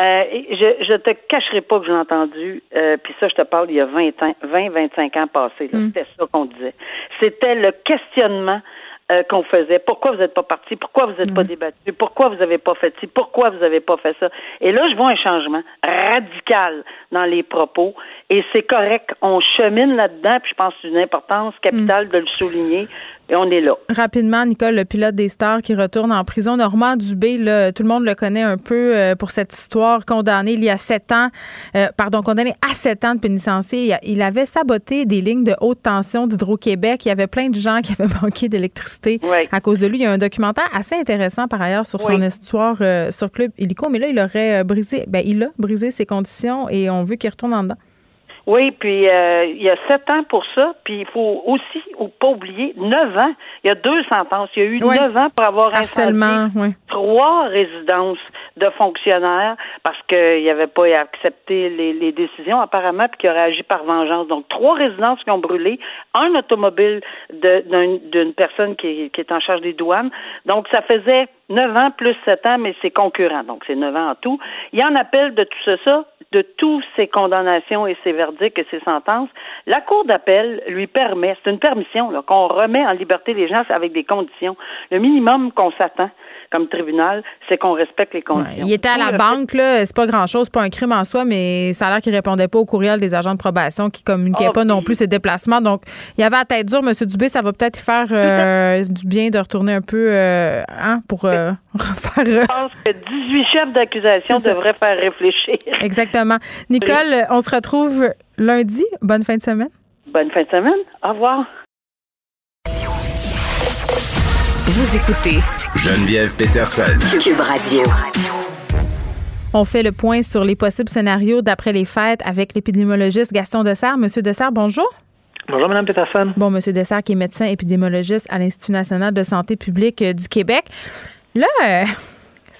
Euh, je, je te cacherai pas que j'ai entendu, euh, puis ça, je te parle il y a 20 ans, 20, 25 ans passés, mm. C'était ça qu'on disait. C'était le questionnement euh, qu'on faisait. Pourquoi vous n'êtes pas parti? Pourquoi vous n'êtes pas mm. débattu? Pourquoi vous n'avez pas fait ci? Pourquoi vous n'avez pas fait ça? Et là, je vois un changement radical dans les propos et c'est correct. On chemine là-dedans, puis je pense que c'est une importance capitale mm. de le souligner. Et on est là. Rapidement, Nicole, le pilote des stars qui retourne en prison. Normand Dubé, là, tout le monde le connaît un peu euh, pour cette histoire, condamné il y a sept ans, euh, pardon, condamné à sept ans de pénitencier. Il avait saboté des lignes de haute tension d'Hydro-Québec. Il y avait plein de gens qui avaient manqué d'électricité à cause de lui. Il y a un documentaire assez intéressant par ailleurs sur son histoire euh, sur Club Illico, mais là, il aurait brisé, ben, il a brisé ses conditions et on veut qu'il retourne en dedans. Oui, puis euh, il y a sept ans pour ça, puis il faut aussi ou pas oublier neuf ans. Il y a deux sentences. Il y a eu neuf ans pour avoir Harcèlement, trois résidences de fonctionnaires parce qu'il avait pas accepté les, les décisions apparemment, puis qu'il aurait agi par vengeance. Donc trois résidences qui ont brûlé, un automobile d'une personne qui, qui est en charge des douanes. Donc ça faisait neuf ans plus sept ans, mais c'est concurrent. Donc c'est neuf ans en tout. Il y en appelle de tout ça, de tous ces condamnations et ces verdicts et ces sentences, la Cour d'appel lui permet, c'est une permission, qu'on remet en liberté les gens avec des conditions. Le minimum qu'on s'attend comme tribunal, c'est qu'on respecte les conditions. il était à la banque, là, c'est pas grand-chose, pas un crime en soi, mais ça a l'air qu'il répondait pas au courriel des agents de probation, qui communiquaient ah, pas non plus ses déplacements. Donc, il y avait à tête dure, M. Dubé, ça va peut-être faire euh, du bien de retourner un peu euh, hein, pour euh, refaire. Je pense que 18 chefs d'accusation devraient faire réfléchir. Exactement. Nicole, on se retrouve lundi. Bonne fin de semaine. Bonne fin de semaine. Au revoir. Vous écoutez Geneviève Peterson. Cube Radio. On fait le point sur les possibles scénarios d'après les fêtes avec l'épidémiologiste Gaston Dessert. Monsieur Dessert, bonjour. Bonjour, Mme Peterson. Bon, Monsieur Dessert, qui est médecin épidémiologiste à l'Institut national de santé publique du Québec. Là, euh,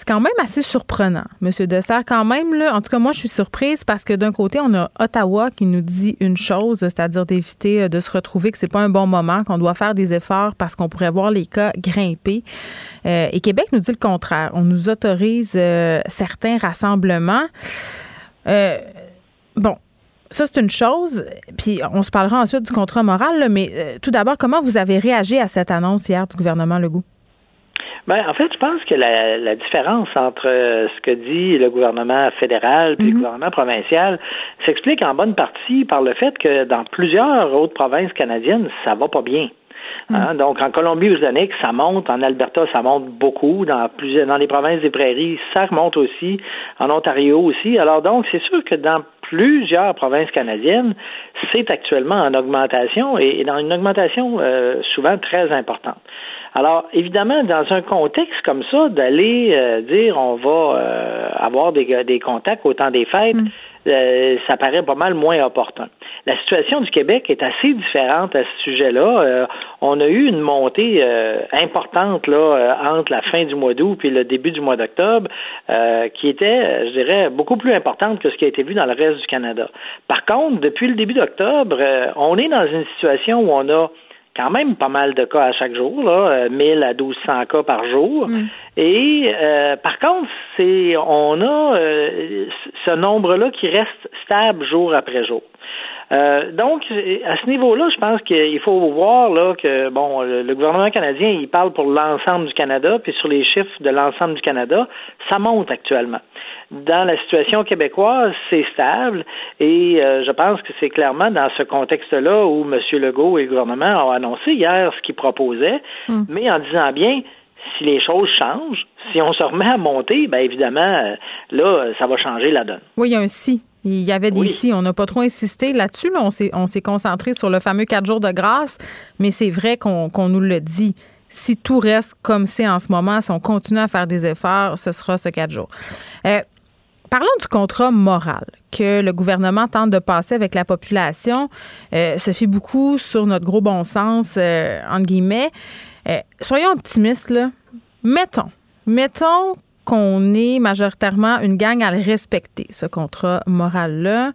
c'est quand même assez surprenant, Monsieur Dessert. Quand même, là, en tout cas, moi, je suis surprise parce que d'un côté, on a Ottawa qui nous dit une chose, c'est-à-dire d'éviter euh, de se retrouver que c'est pas un bon moment, qu'on doit faire des efforts parce qu'on pourrait voir les cas grimper. Euh, et Québec nous dit le contraire. On nous autorise euh, certains rassemblements. bon, ça, c'est une chose. Puis on se parlera ensuite du contrat moral, mais tout d'abord, comment vous avez réagi à cette annonce hier du gouvernement Legault? Ben, en fait, je pense que la, la différence entre euh, ce que dit le gouvernement fédéral et le mhm. gouvernement provincial s'explique en bonne partie par le fait que dans plusieurs autres provinces canadiennes, ça va pas bien. Mhm. Hein? Donc, en Colombie-Britannique, ça monte. En Alberta, ça monte beaucoup. Dans plusieurs, dans les provinces des prairies, ça remonte aussi. En Ontario aussi. Alors, donc, c'est sûr que dans plusieurs provinces canadiennes, c'est actuellement en augmentation et, dans une augmentation euh, souvent très importante. Alors, évidemment, dans un contexte comme ça, d'aller euh, dire on va euh, avoir des, des contacts au temps des fêtes, mm. euh, ça paraît pas mal moins opportun. La situation du Québec est assez différente à ce sujet-là. on a eu une montée importante là entre la fin du mois d'août et le début du mois d'octobre, qui était, je dirais, beaucoup plus importante que ce qui a été vu dans le reste du Canada. Par contre, depuis le début d'octobre, on est dans une situation où on a quand même pas mal de cas à chaque jour, là, 1000 euh, à 1200 cas par jour. Mm. Et euh, par contre, c'est on a euh, ce nombre-là qui reste stable jour après jour. Euh, donc, à ce niveau-là, je pense qu'il faut voir là que bon, le, gouvernement canadien, il parle pour l'ensemble du Canada, puis sur les chiffres de l'ensemble du Canada, ça monte actuellement. Dans la situation québécoise, c'est stable, et euh, je pense que c'est clairement dans ce contexte-là où M. Legault et le gouvernement ont annoncé hier ce qu'ils proposaient, hmm. mais en disant bien, si les choses changent, si on se remet à monter, bien évidemment, euh, là, ça va changer la donne. Oui, il y a un si. Il y avait des si. On n'a pas trop insisté là-dessus. On s'est concentré sur le fameux quatre jours de grâce, mais c'est vrai qu'on nous le dit. Si tout reste comme c'est en ce moment, si on continue à faire des efforts, ce sera ce quatre jours. Euh, parlons du contrat moral que le gouvernement tente de passer avec la population. Euh, se fait beaucoup sur notre gros bon sens, euh, entre guillemets. Soyons optimistes. Mettons, mettons qu'on est majoritairement une gang à le respecter, ce contrat moral-là,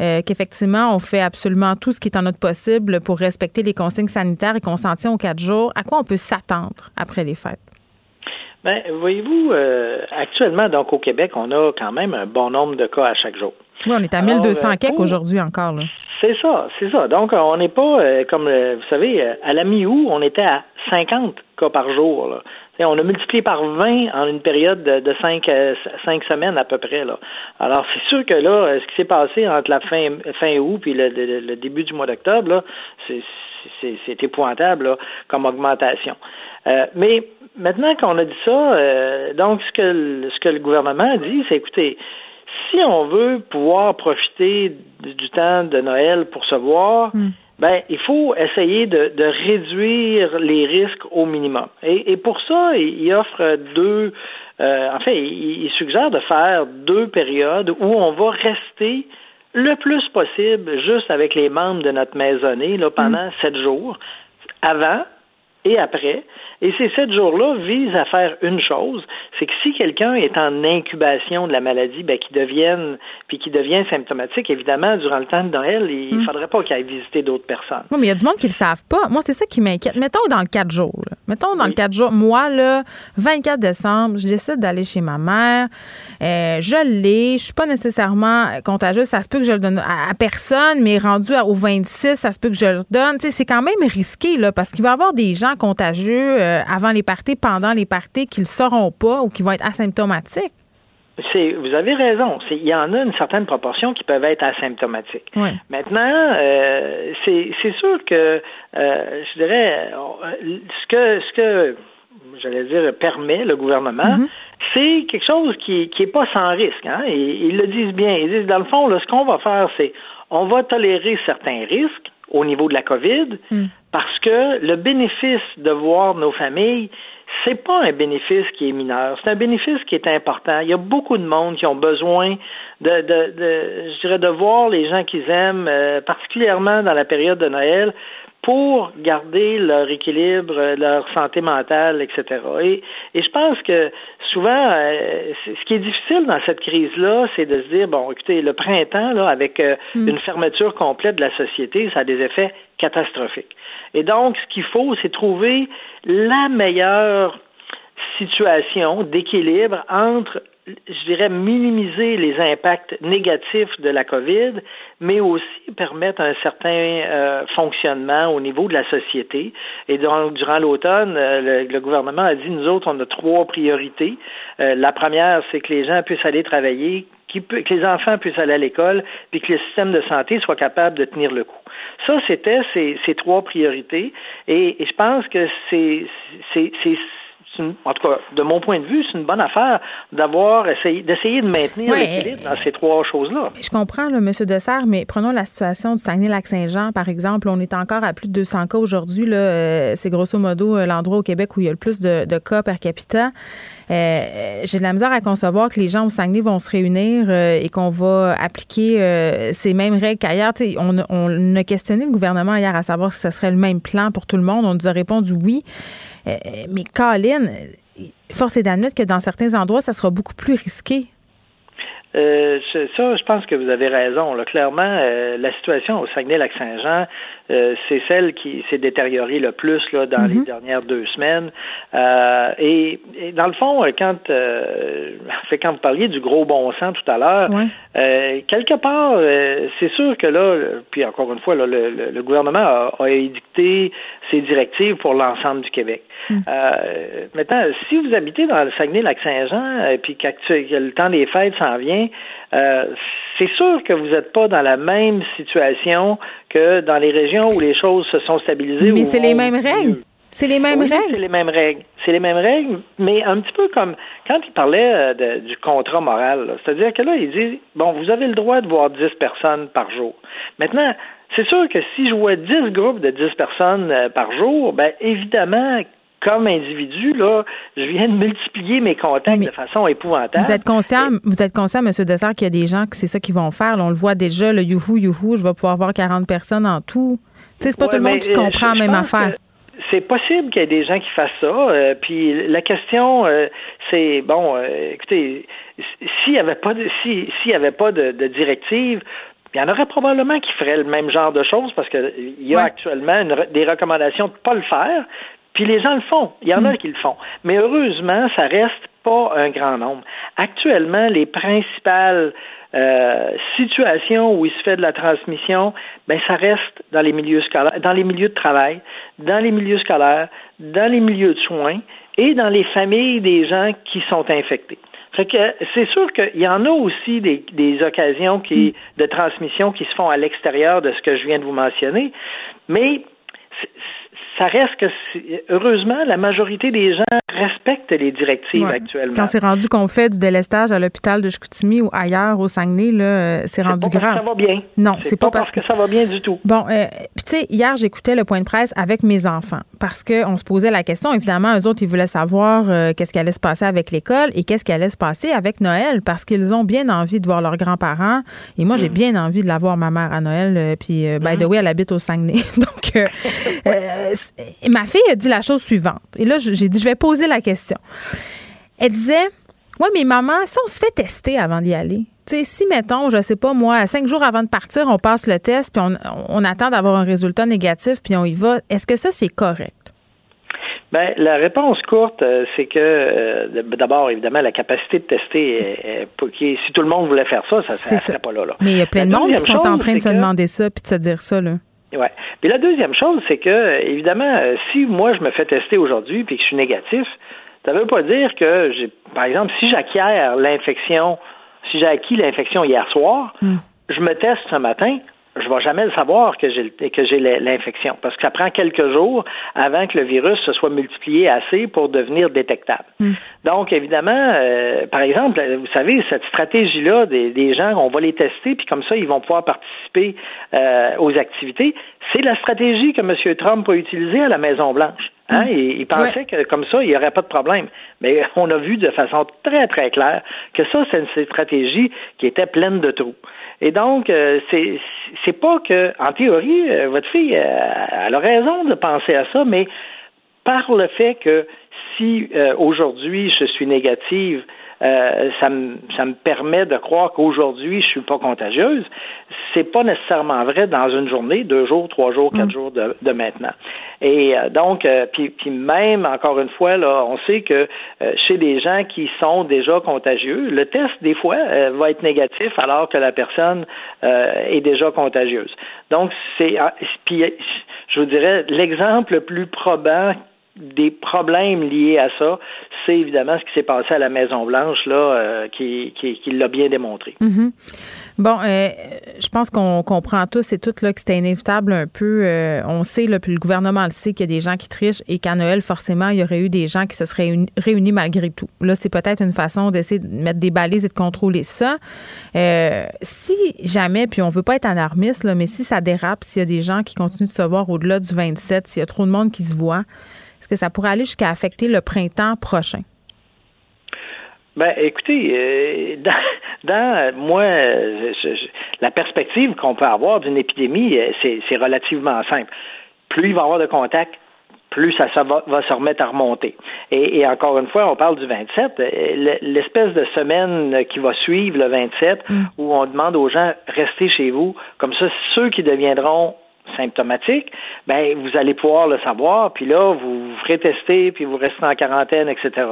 euh, qu'effectivement, on fait absolument tout ce qui est en notre possible pour respecter les consignes sanitaires et qu'on s'en tient aux quatre jours. À quoi on peut s'attendre après les fêtes? Bien, voyez-vous, euh, actuellement, donc au Québec, on a quand même un bon nombre de cas à chaque jour. Oui, on est à 1200 cas euh, aujourd'hui encore. C'est ça, c'est ça. Donc, on n'est pas, comme vous savez, à la mi-août, on était à 50 cas par jour. Là on a multiplié par 20 en une période de, de 5, euh, semaines à peu près. Là. Alors, c'est sûr que là, euh, ce qui s'est passé entre la fin, fin août et le, début du mois d'octobre, c'est épouvantable comme augmentation. Euh, mais maintenant qu'on a dit ça, donc ce que, ce que le gouvernement a dit, c'est écoutez, si on veut pouvoir profiter du, temps de Noël pour se voir, hmm ben, il faut essayer de, de, réduire les risques au minimum. Et, et pour ça, il offre deux, euh, en fait, il, suggère de faire deux périodes où on va rester le plus possible juste avec les membres de notre maisonnée là, pendant mm. sept jours, avant et après. Et ces sept jours-là visent à faire une chose, c'est que si quelqu'un est en incubation de la maladie, ben, qu'il devienne, puis qu'il devient symptomatique, évidemment, durant le temps de Noël, il ne mm. faudrait pas qu'il aille visiter d'autres personnes. Oui, mais il y a du monde qui ne le savent pas. Moi, c'est ça qui m'inquiète. Mettons dans le quatre jours. Mettons dans le quatre jours. Moi, là, 24 décembre, je décide d'aller chez ma mère. Euh, je l'ai. Je suis pas nécessairement contagieuse. Ça se peut que je le donne à, personne, mais rendu au 26, ça se peut que je le donne. c'est quand même risqué, là, parce qu'il va y avoir des gens contagieux euh, avant les parties, pendant les parties, qu'ils ne sauront pas ou qui vont être asymptomatiques. Vous avez raison. Il y en a une certaine proportion qui peuvent être asymptomatiques. Maintenant, euh, c'est sûr que euh, je dirais ce que ce que j'allais dire permet le gouvernement, mm-hmm. c'est quelque chose qui qui est pas sans risque. Hein? Ils le disent bien. Ils disent dans le fond, ce qu'on va faire, c'est on va tolérer certains risques au niveau de la COVID, mm. parce que le bénéfice de voir nos familles, c'est pas un bénéfice qui est mineur, c'est un bénéfice qui est important. Il y a beaucoup de monde qui ont besoin de, de, de je dirais, de voir les gens qu'ils aiment, euh, particulièrement dans la période de Noël, pour garder leur équilibre, leur santé mentale, etc. Et, et je pense que souvent, euh, ce qui est difficile dans cette crise-là, c'est de se dire, bon, écoutez, le printemps, là, avec euh, mm. une fermeture complète de la société, ça a des effets catastrophiques. Et donc, ce qu'il faut, c'est trouver la meilleure situation d'équilibre entre je dirais, minimiser les impacts négatifs de la COVID, mais aussi permettre un certain euh, fonctionnement au niveau de la société. Et donc, durant l'automne, euh, le, gouvernement a dit, nous autres, on a trois priorités. Euh, la première, c'est que les gens puissent aller travailler, que les enfants puissent aller à l'école, puis que le système de santé soit capable de tenir le coup. Ça, c'était ces, trois priorités. Et, et je pense que c'est en tout cas, de mon point de vue, c'est une bonne affaire d'avoir essayé d'essayer de maintenir l'équilibre dans ces trois choses-là. Je comprends, là, M. Dessert, mais prenons la situation du Saguenay-Lac-Saint-Jean, par exemple. On est encore à plus de 200 cas aujourd'hui. Euh, c'est grosso modo euh, l'endroit au Québec où il y a le plus de, cas per capita. Euh, j'ai de la misère à concevoir que les gens au Saguenay vont se réunir et qu'on va appliquer ces mêmes règles qu'ailleurs. On, on a questionné le gouvernement hier à savoir si ce serait le même plan pour tout le monde. On nous a répondu oui. Euh, mais Colin, force est d'admettre que dans certains endroits, ça sera beaucoup plus risqué. Euh, ça, je pense que vous avez raison. Clairement, euh, la situation au Saguenay-Lac-Saint-Jean, euh, c'est celle qui s'est détériorée le plus là, dans les mhm. dernières deux semaines. Euh, et, dans le fond, quand, euh, quand vous parliez du gros bon sens tout à l'heure, quelque part, c'est sûr que là, puis encore une fois, là, le, gouvernement a, a, édicté ses directives pour l'ensemble du Québec. Mhm. maintenant, si vous habitez dans le Saguenay-Lac-Saint-Jean, et puis que le temps des fêtes s'en vient, c'est sûr que vous n'êtes pas dans la même situation que dans les régions où les choses se sont stabilisées. Mais c'est les mêmes règles. C'est les mêmes règles. C'est les mêmes règles. C'est les mêmes règles, mais un petit peu comme quand il parlait euh, du contrat moral. C'est-à-dire que là, il dit bon, vous avez le droit de voir 10 personnes par jour. Maintenant, c'est sûr que si je vois 10 groupes de 10 personnes euh, par jour, ben évidemment comme individu, là, je viens de multiplier mes contacts de façon épouvantable. Vous êtes conscient, vous êtes conscient, M. Dessert, qu'il y a des gens que c'est ça qu'ils vont faire. on le voit déjà, le youhou, youhou, je vais pouvoir voir 40 personnes en tout. Tu sais, c'est pas tout le monde qui comprend la même affaire. C'est possible qu'il y ait des gens qui fassent ça. Euh, puis la question, euh, c'est bon, euh, écoutez, s'il n'y avait pas de s'il y avait pas de, directive, il y en aurait probablement qui feraient le même genre de choses parce qu'il y a actuellement des recommandations de ne pas le faire, puis les gens le font. Il y en a mm. qui le font. Mais heureusement, ça reste pas un grand nombre. Actuellement, les principales euh, situations où il se fait de la transmission, ben ça reste dans les milieux scolaires, dans les milieux de travail, dans les milieux scolaires, dans les milieux de soins et dans les familles des gens qui sont infectés. Fait que c'est sûr qu'il y en a aussi des, des occasions qui, mm. de transmission qui se font à l'extérieur de ce que je viens de vous mentionner, mais ça reste que, heureusement, la majorité des gens respectent les directives actuellement. Quand c'est rendu qu'on fait du délestage à l'hôpital de Chicoutimi ou ailleurs au Saguenay, là, euh, c'est rendu pas grave. Parce que ça va bien. Non, c'est pas, parce que, ça va bien du tout. Bon, euh, tu sais, hier j'écoutais le point de presse avec mes enfants parce qu'on se posait la question. Évidemment, eux autres, ils voulaient savoir euh, qu'est-ce qui allait se passer avec l'école et qu'est-ce qui allait se passer avec Noël parce qu'ils ont bien envie de voir leurs grands-parents et moi j'ai mm. bien envie de la voir ma mère à Noël. puis, by the mm. way, elle habite au Saguenay, donc ma fille a dit la chose suivante. Et là, j'ai dit, je vais poser la question. Elle disait, oui, mais maman, si on se fait tester avant d'y aller, tu sais, si, mettons, je sais pas, moi, cinq jours avant de partir, on passe le test, puis on, attend d'avoir un résultat négatif, puis on y va, est-ce que ça, c'est correct? Bien, la réponse courte, euh, c'est que euh, d'abord, évidemment, la capacité de tester, si tout le monde voulait faire ça, ça ne serait pas là, Mais il y a plein de monde qui sont en train de se demander ça puis de se dire ça. Là. Ouais. Puis la deuxième chose, c'est que, évidemment, euh, si moi je me fais tester aujourd'hui puis que je suis négatif, ça ne veut pas dire que j'ai, par exemple, si j'acquiers l'infection, si j'ai acquis l'infection hier soir, hmm. je me teste ce matin, je ne vais jamais le savoir que j'ai que j'ai l'infection parce que ça prend quelques jours avant que le virus se soit multiplié assez pour devenir détectable. Hmm. Donc évidemment, euh, par exemple, vous savez cette stratégie là des, gens, on va les tester puis comme ça ils vont pouvoir participer euh, aux activités. C'est la stratégie que M. Trump a utilisée à la Maison Blanche. Hein? Hmm. Il, pensait que comme ça, il n'y aurait pas de problème. Mais on a vu de façon très, très claire que ça, c'est une stratégie qui était pleine de trous. Et donc, euh, c'est c'est pas que, en théorie, euh, votre fille, euh, elle a raison de penser à ça, mais par le fait que si aujourd'hui je suis négative euh, ça, me, ça me permet de croire qu'aujourd'hui, je suis pas contagieuse. C'est pas nécessairement vrai dans une journée, deux jours, trois jours, quatre mm. jours de, de, maintenant. Et euh, donc, euh, puis, puis, même, encore une fois, là, on sait que chez des gens qui sont déjà contagieux, le test, des fois, va être négatif alors que la personne est déjà contagieuse. Donc, c'est, ah, puis, je vous dirais, l'exemple le plus probant des problèmes liés à ça, c'est évidemment ce qui s'est passé à la Maison Blanche là, euh, qui, qui, l'a bien démontré. Mm-hmm. Bon, euh, je pense qu'on comprend tous et toutes là que c'était inévitable un peu. Euh, on sait, là, puis le gouvernement le sait qu'il y a des gens qui trichent et qu'à Noël, forcément, il y aurait eu des gens qui se seraient réunis, malgré tout. Là, c'est peut-être une façon d'essayer de mettre des balises et de contrôler ça. si jamais, puis on veut pas être alarmiste, là, mais si ça dérape, s'il y a des gens qui continuent de se voir au-delà du 27, s'il y a trop de monde qui se voit, est-ce que ça pourrait aller jusqu'à affecter le printemps prochain? Ben, écoutez, euh, dans, moi, la perspective qu'on peut avoir d'une épidémie, euh, c'est relativement simple. Plus il va y avoir de contacts, plus ça, va, se remettre à remonter. Et, encore une fois, on parle du 27, euh, l'espèce de semaine qui va suivre le 27, mm. où on demande aux gens restez chez vous, comme ça, ceux qui deviendront symptomatique, ben vous allez pouvoir le savoir, puis là, vous ferez tester, puis vous restez en quarantaine, etc.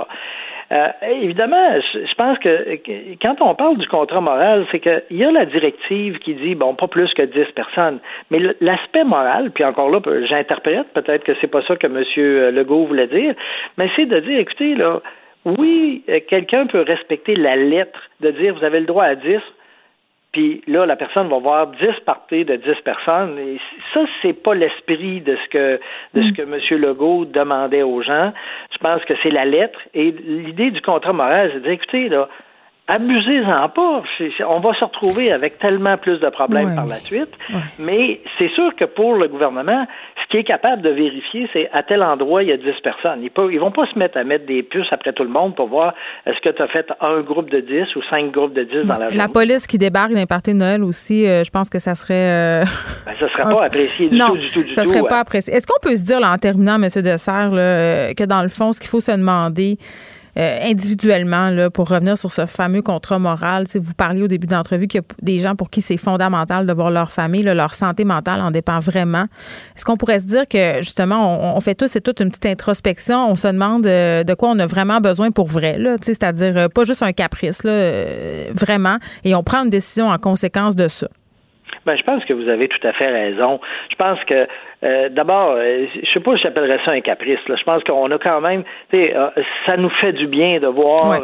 Euh, évidemment, je pense que quand on parle du contrat moral, c'est qu'il y a la directive qui dit bon, pas plus que 10 personnes, mais l'aspect moral, puis encore là, j'interprète, peut-être que c'est pas ça que M. Legault voulait dire, mais c'est de dire, écoutez, là, oui, quelqu'un peut respecter la lettre de dire vous avez le droit à 10, puis là, la personne va voir 10 parties de 10 personnes. Et ça, c'est pas l'esprit de ce que de ce mm. que M. Legault demandait aux gens. Je pense que c'est la lettre. Et l'idée du contrat moral, c'est de dire, écoutez, là, abusez-en pas. On va se retrouver avec tellement plus de problèmes par la suite. Mais c'est sûr que pour le gouvernement, ce qui est capable de vérifier, c'est à tel endroit, il y a 10 personnes. Ils ne vont pas se mettre à mettre des puces après tout le monde pour voir est-ce que tu as fait un groupe de 10 ou cinq groupes de 10 dans la journée? La police qui débarque d'un party de Noël aussi, euh, je pense que ça serait... Euh, ben, ça ne serait pas apprécié du tout, du tout, du ça ne serait pas apprécié. Est-ce qu'on peut se dire, là, en terminant, M. Dessert, là, euh, que dans le fond, ce qu'il faut se demander, euh, individuellement, là, pour revenir sur ce fameux contrat moral, si vous parliez au début de l'entrevue qu'il y a des gens pour qui c'est fondamental de voir leur famille, leur santé mentale en dépend vraiment. Est-ce qu'on pourrait se dire que justement, on, fait tous et toutes une petite introspection, on se demande euh, de quoi on a vraiment besoin pour vrai, c'est-à-dire euh, pas juste un caprice, là, vraiment, et on prend une décision en conséquence de ça? Ben, je pense que vous avez tout à fait raison. Je pense que euh, d'abord, euh, je sais pas si j'appellerais ça un caprice. Là. Je pense qu'on a quand même, euh, ça nous fait du bien de voir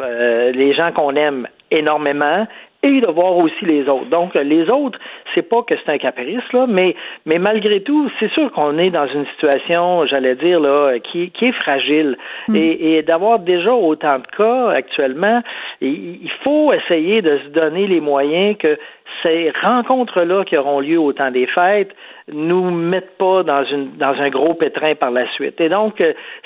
les gens qu'on aime énormément et de voir aussi les autres. Donc, les autres, c'est pas que c'est un caprice, là, mais, mais malgré tout, c'est sûr qu'on est dans une situation, j'allais dire, là, qui, qui est fragile. Mm. Et, et d'avoir déjà autant de cas actuellement, il faut essayer de se donner les moyens que ces rencontres-là qui auront lieu au temps des fêtes nous mettent pas dans, une, dans un gros pétrin par la suite. Et donc,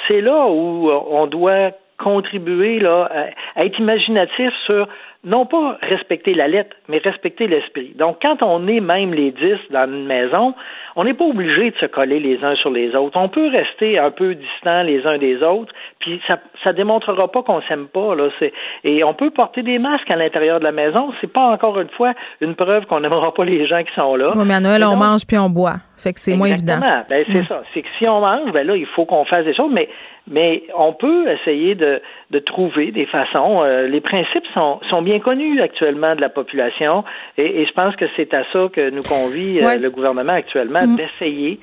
c'est là où on doit contribuer là, à être imaginatif sur non pas respecter la lettre, mais respecter l'esprit. Donc, quand on est même les dix dans une maison, on n'est pas obligé de se coller les uns sur les autres. On peut rester un peu distants les uns des autres, puis ça ça démontrera pas qu'on s'aime pas. Là. Et on peut porter des masques à l'intérieur de la maison. C'est pas encore une fois une preuve qu'on n'aimera pas les gens qui sont là. Oui, mais à Noël, on mange puis on boit. Fait que c'est moins évident. Ben, c'est ça. C'est que si on mange, ben là, il faut qu'on fasse des choses, mais mais on peut essayer de, de trouver des façons. Euh, les principes sont, sont bien connus actuellement de la population et, je pense que c'est à ça que nous convie euh, le gouvernement actuellement, mm. d'essayer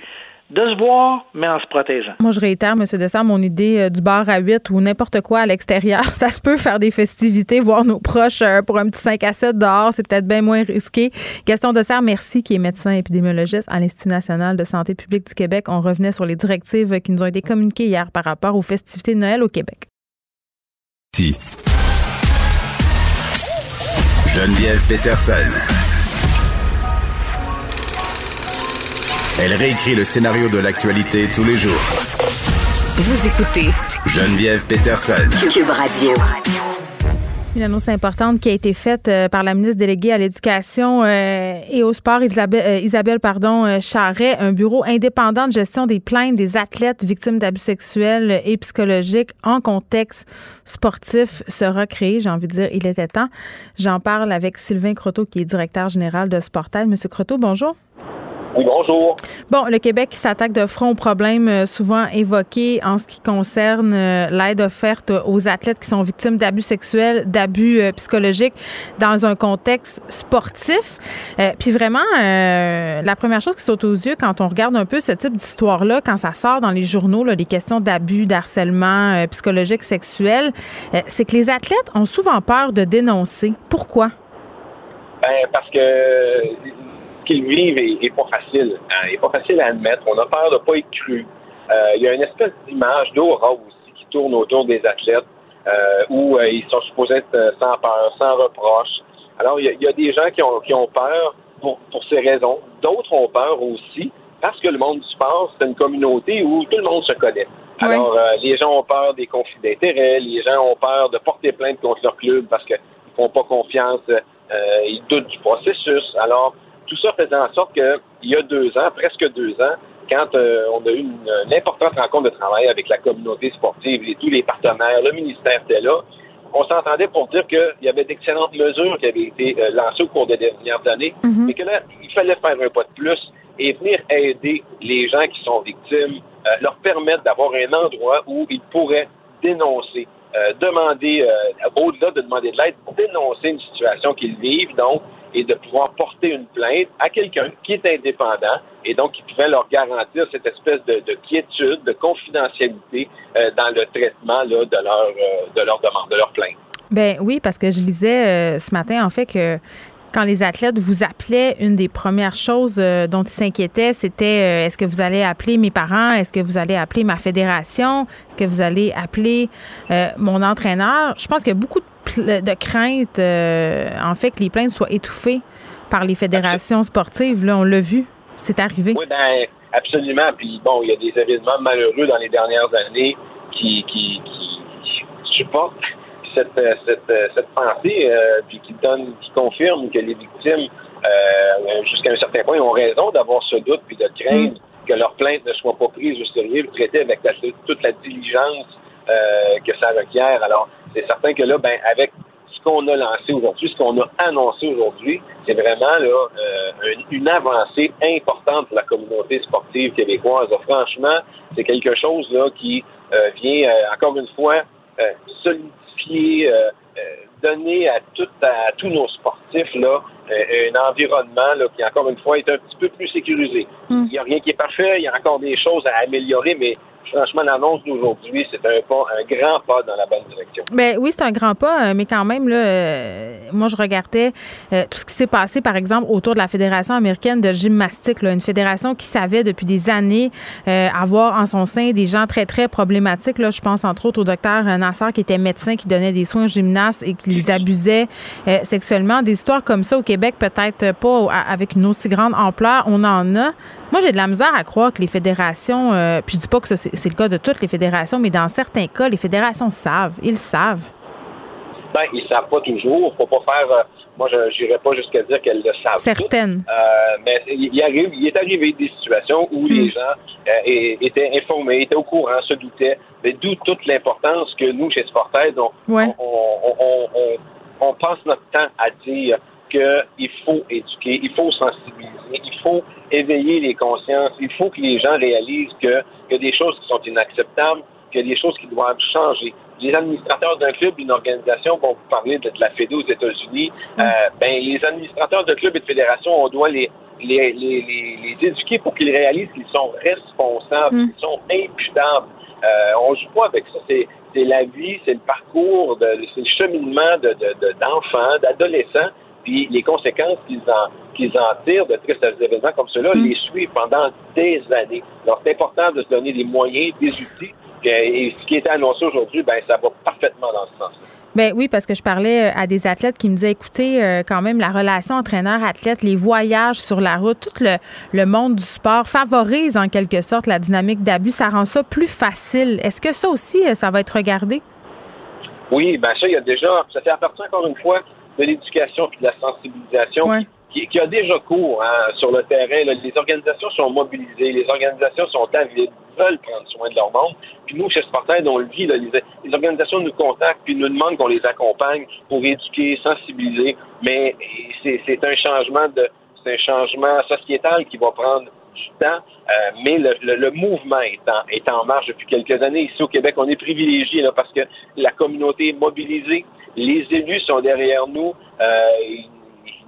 de se voir, mais en se protégeant. Moi, je réitère, M. Dessert, mon idée euh, du bar à 8 ou n'importe quoi à l'extérieur. Ça se peut faire des festivités, voir nos proches pour un petit 5 à 7 dehors. C'est peut-être bien moins risqué. Gaston Dessert, merci, qui est médecin épidémiologiste à l'Institut national de santé publique du Québec. On revenait sur les directives qui nous ont été communiquées hier par rapport aux festivités de Noël au Québec. Geneviève Peterson. Elle réécrit le scénario de l'actualité tous les jours. Vous écoutez Geneviève Peterson. Cube Radio. Une annonce importante qui a été faite euh, par la ministre déléguée à l'Éducation euh, et au sport, Isabelle, euh, Isabelle pardon, Charret, un bureau indépendant de gestion des plaintes des athlètes victimes d'abus sexuels et psychologiques en contexte sportif sera créé. J'ai envie de dire, il était temps. J'en parle avec Sylvain Croteau, qui est directeur général de Sportel. Monsieur Croteau, bonjour. Oui, bonjour. Bon, le Québec s'attaque de front aux problèmes euh, souvent évoqués en ce qui concerne euh, l'aide offerte aux athlètes qui sont victimes d'abus sexuels, d'abus euh, psychologiques dans un contexte sportif. puis vraiment, la première chose qui saute aux yeux quand on regarde un peu ce type d'histoire-là, quand ça sort dans les journaux, là, les questions d'abus, d'harcèlement psychologique, sexuel, c'est que les athlètes ont souvent peur de dénoncer. Pourquoi? Ben, parce que qu'ils vivent est, pas facile. Hein, est pas facile à admettre. On a peur de pas être cru. Euh, il y a une espèce d'image d'aura aussi qui tourne autour des athlètes euh, où euh, ils sont supposés être sans peur, sans reproche. Alors, il y, a, des gens qui ont, qui ont peur pour, pour ces raisons. D'autres ont peur aussi parce que le monde du sport, c'est une communauté où tout le monde se connaît. Alors, les gens ont peur des conflits d'intérêts, les gens ont peur de porter plainte contre leur club parce qu'ils font pas confiance, ils doutent du processus. Alors, tout ça faisait en sorte qu'il y a deux ans, presque deux ans, quand euh, on a eu une, importante rencontre de travail avec la communauté sportive et tous les partenaires, le ministère était là, on s'entendait pour dire qu'il y avait d'excellentes mesures qui avaient été euh, lancées au cours des dernières années, mhm. mais que là, il fallait faire un pas de plus et venir aider les gens qui sont victimes, euh, leur permettre d'avoir un endroit où ils pourraient dénoncer, demander, au-delà de demander de l'aide, dénoncer une situation qu'ils vivent, donc et de pouvoir porter une plainte à quelqu'un qui est indépendant et donc qui pouvait leur garantir cette espèce de, quiétude, de confidentialité euh, dans le traitement de, leur, euh, de leur demande, de leur plainte. Ben oui, parce que je lisais euh, ce matin en fait que quand les athlètes vous appelaient, une des premières choses dont ils s'inquiétaient, c'était est-ce que vous allez appeler mes parents, est-ce que vous allez appeler ma fédération, est-ce que vous allez appeler mon entraîneur? Je pense qu'il y a beaucoup de de crainte, euh, en fait, que les plaintes soient étouffées par les fédérations sportives. Là, on l'a vu. C'est arrivé. Oui, ben, absolument. Puis bon, il y a des événements malheureux dans les dernières années qui, qui, supportent cette, cette, cette pensée, euh, puis qui donne, qui confirme que les victimes, euh, jusqu'à un certain point, ont raison d'avoir ce doute puis de craindre mm. que leurs plaintes ne soient pas prises au sérieux, traitées avec toute la diligence que ça requiert. Alors, c'est certain que là, ben, avec ce qu'on a lancé aujourd'hui, ce qu'on a annoncé aujourd'hui, c'est vraiment là, euh, une, avancée importante pour la communauté sportive québécoise. franchement, c'est quelque chose là qui euh, vient euh, encore une fois solidifier, donner à, tout, à tous nos sportifs là un environnement là, qui encore une fois est un petit peu plus sécurisé. Hmm. Il n'y a rien qui est parfait, il y a encore des choses à améliorer, mais franchement, l'annonce d'aujourd'hui, c'est un pas, un grand pas dans la bonne direction. Ben oui, c'est un grand pas, euh, mais quand même, là, euh, moi, je regardais euh, tout ce qui s'est passé, par exemple, autour de la Fédération américaine de gymnastique, là, une fédération qui savait depuis des années avoir en son sein des gens très, très problématiques. Là, je pense entre autres au docteur Nassar, qui était médecin, qui donnait des soins aux gymnastes et qui les abusait sexuellement. Des histoires comme ça au Québec, peut-être pas avec une aussi grande ampleur, on en a. Moi, j'ai de la misère à croire que les fédérations, puis je dis pas que c'est le cas de toutes les fédérations, mais dans certains cas, les fédérations savent. Ils savent. Ben, ils savent pas toujours. Faut pas faire. Euh, moi, je n'irai pas jusqu'à dire qu'elles le savent. Certaines. Euh, mais il, arrive, il est arrivé des situations où les hmm. gens euh, étaient informés, étaient au courant, se doutaient. Mais d'où toute l'importance que nous, chez Sportaid, on, on, passe notre temps à dire qu'il faut éduquer, il faut sensibiliser, il faut éveiller les consciences, il faut que les gens réalisent qu'il y a des choses qui sont inacceptables, qu'il y a des choses qui doivent changer. Les administrateurs d'un club, d'une organisation, vont vous parler de, la FED aux États-Unis, euh, ben, les administrateurs de clubs et de fédérations, on doit les, les, les, les, éduquer pour qu'ils réalisent qu'ils sont responsables, mm. qu'ils sont imputables. Euh, on joue pas avec ça. C'est, c'est la vie, c'est le parcours, de, c'est le cheminement de, de, d'enfants, d'adolescents puis les conséquences qu'ils en, qu'ils en tirent de tristes événements comme cela mm. les suivent pendant des années. Donc, c'est important de se donner des moyens, des outils. Et ce qui est annoncé aujourd'hui, ben ça va parfaitement dans ce sens. Ben oui, parce que je parlais euh, à des athlètes qui me disaient, écoutez, euh, quand même, la relation entraîneur-athlète, les voyages sur la route, tout le, le, monde du sport favorise en quelque sorte la dynamique d'abus. Ça rend ça plus facile. Est-ce que ça aussi, euh, ça va être regardé? Oui, ben ça, il y a déjà, ça fait appartient encore une fois de l'éducation et de la sensibilisation qui, a déjà cours hein, sur le terrain. Les organisations sont mobilisées, les organisations sont avides, veulent prendre soin de leur monde. Puis nous, chez Sportaid, on le vit. les, organisations nous contactent puis nous demandent qu'on les accompagne pour éduquer, sensibiliser. Mais c'est un changement de c'est un changement sociétal qui va prendre temps, euh, mais le, mouvement est en, est en marche depuis quelques années. Ici au Québec, on est privilégié là, parce que la communauté est mobilisée, les élus sont derrière nous. Euh,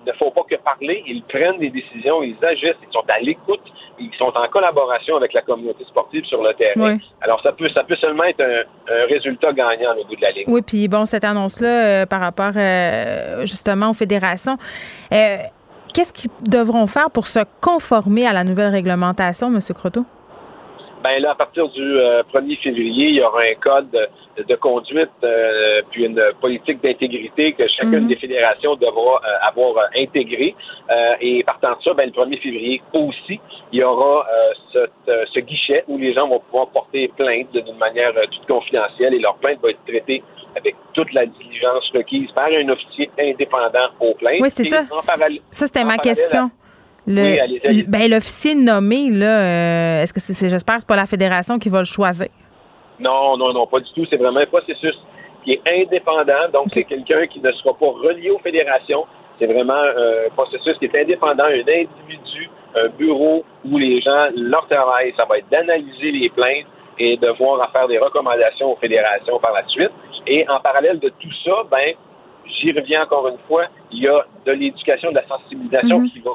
il ne faut pas que parler. Ils prennent des décisions, ils agissent, ils sont à l'écoute, ils sont en collaboration avec la communauté sportive sur le terrain. Alors, ça peut, ça peut seulement être un, résultat gagnant au bout de la ligne. Oui, puis bon, cette annonce-là, euh, par rapport euh, justement aux fédérations, qu'est-ce qu'ils devront faire pour se conformer à la nouvelle réglementation, M. Croteau? Ben là, à partir du 1er février, il y aura un code de conduite euh, puis une politique d'intégrité que chacune mhm. des fédérations devra euh, avoir euh, intégré. et partant de ça, ben, le 1er février aussi, il y aura ce, guichet où les gens vont pouvoir porter plainte d'une manière toute confidentielle et leur plainte va être traitée avec toute la diligence requise par un officier indépendant aux plaintes. Oui, c'est ça. Ça, c'était ma question. Le, ben, l'officier nommé, là, est-ce que c'est, j'espère c'est pas la fédération qui va le choisir? Non, non, non, pas du tout. C'est vraiment un processus qui est indépendant. Donc, c'est quelqu'un qui ne sera pas relié aux fédérations. C'est vraiment un processus qui est indépendant, un individu, un bureau où les gens, leur travail, ça va être d'analyser les plaintes et de voir à faire des recommandations aux fédérations par la suite. Et en parallèle de tout ça, ben, j'y reviens encore une fois, il y a de l'éducation, de la sensibilisation mm-hmm. qui va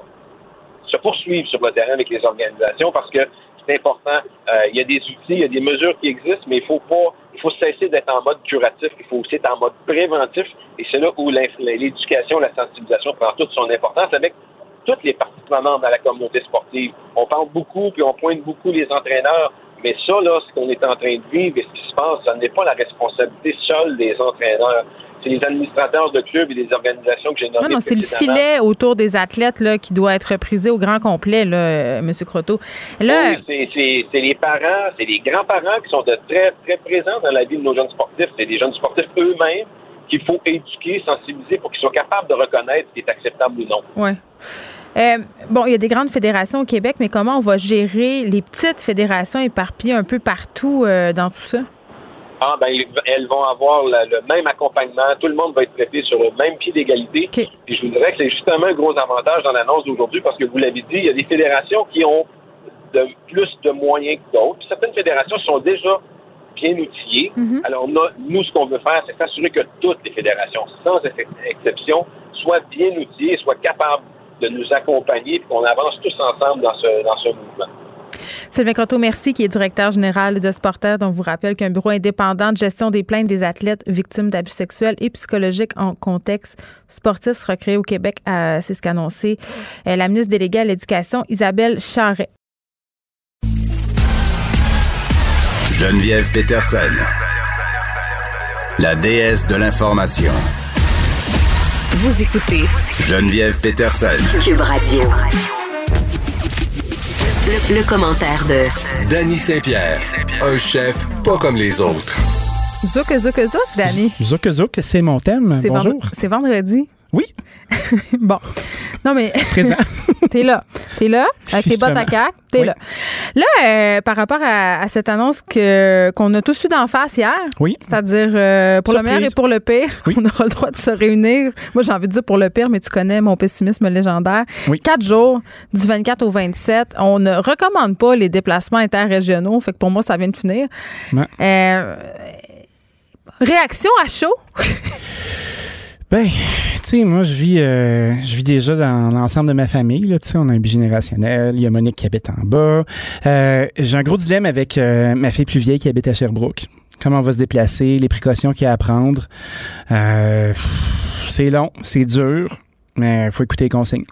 se poursuivre sur le terrain avec les organisations parce que c'est important. Euh, il y a des outils, il y a des mesures qui existent, mais il faut pas, il faut cesser d'être en mode curatif. Il faut aussi être en mode préventif. Et c'est là où l'éducation, la sensibilisation prend toute son importance avec toutes les parties prenantes dans la communauté sportive. On parle beaucoup, puis on pointe beaucoup les entraîneurs. Mais ça, là, ce qu'on est en train de vivre et ce qui se passe, ce n'est pas la responsabilité seule des entraîneurs c'est les administrateurs de clubs et des organisations que j'ai nommées. Non, non, c'est le filet autour des athlètes là, qui doit être prisé au grand complet, là, M. Croteau. Là, oui, c'est les parents, c'est les grands-parents qui sont de très, très présents dans la vie de nos jeunes sportifs. C'est des jeunes sportifs eux-mêmes qu'il faut éduquer, sensibiliser pour qu'ils soient capables de reconnaître ce qui est acceptable ou non. Oui. Euh, bon, il y a des grandes fédérations au Québec, mais comment on va gérer les petites fédérations éparpillées un peu partout euh, dans tout ça? Ah, ben, elles vont avoir le, même accompagnement. Tout le monde va être traité sur le même pied d'égalité. Puis je vous dirais que c'est justement un gros avantage dans l'annonce d'aujourd'hui parce que vous l'avez dit, il y a des fédérations qui ont de, plus de moyens que d'autres. Certaines fédérations sont déjà bien outillées. Mm-hmm. Alors, nous, ce qu'on veut faire, c'est s'assurer que toutes les fédérations, sans exception, soient bien outillées, soient capables de nous accompagner et qu'on avance tous ensemble dans ce, dans ce mouvement. Sylvain Croteau-Merci, qui est directeur général de Sporter, dont vous rappelle qu'un bureau indépendant de gestion des plaintes des athlètes victimes d'abus sexuels et psychologiques en contexte sportif sera créé au Québec. C'est ce qu'a annoncé euh, la ministre déléguée à l'Éducation, Isabelle Charret. Geneviève Peterson, la déesse de l'information. Vous écoutez Geneviève Peterson, Cube Radio. Le, commentaire de Danny Saint-Pierre, un chef pas comme les autres. Zouk, zouk, zouk, Danny. Zouk, zouk, c'est mon thème. Bonjour. C'est vendredi. Oui. bon. Non, mais. Présent. t'es là. T'es là, avec tes bottes à cac. T'es là. Là, euh, par rapport à, cette annonce que, qu'on a tous eu d'en face hier. Oui. C'est-à-dire, euh, pour le meilleur et pour le pire, on aura le droit de se réunir. Moi, j'ai envie de dire pour le pire, mais tu connais mon pessimisme légendaire. Oui. Quatre jours, du 24 au 27. On ne recommande pas les déplacements interrégionaux. Fait que pour moi, ça vient de finir. Euh, réaction à chaud? Ben, tu sais, moi, je vis, euh, je vis déjà dans l'ensemble de ma famille. Là, on a un bigénérationnel. Il y a Monique qui habite en bas. Euh, j'ai un gros dilemme avec euh, ma fille plus vieille qui habite à Sherbrooke. Comment on va se déplacer, les précautions qu'il y a à prendre. c'est long, c'est dur, mais il faut écouter les consignes.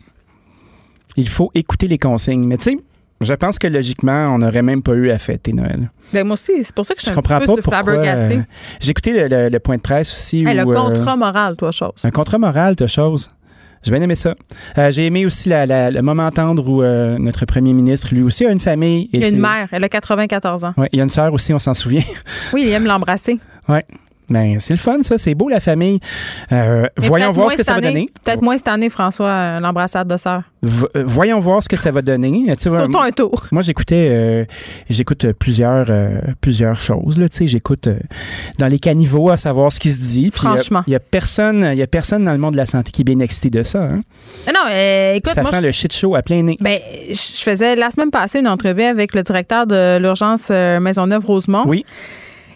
Il faut écouter les consignes. Mais tu sais, je pense que logiquement, on n'aurait même pas eu à fêter Noël. Ben moi aussi, c'est pour ça que je suis un comprends petit peu pas pourquoi. Euh, J'ai écouté le, point de presse aussi. le euh, contrat moral, toi, chose. Un contrat moral, toi, chose. J'ai bien aimé ça. Euh, j'ai aimé aussi le moment entendre où notre premier ministre, lui aussi, a une famille. il a une mère, elle a 94 ans. Oui, il y a une sœur aussi, on s'en souvient. oui, il aime l'embrasser. Oui. Ben, c'est le fun, ça. C'est beau, la famille. Euh, voyons voir ce que ça va donner. Peut-être moins cette année, François, euh, l'embrassade de sœur. Euh, voyons voir ce que ça va donner. Sautons un tour. Moi, j'écoutais, j'écoute plusieurs, plusieurs choses. Là, j'écoute dans les caniveaux à savoir ce qui se dit. Franchement. Il y, a personne, il y a personne dans le monde de la santé qui est bien excité de ça. Hein. Non, écoute, ça sent le shit show à plein nez. Ben, je faisais la semaine passée une entrevue avec le directeur de l'urgence Maisonneuve-Rosemont. Oui.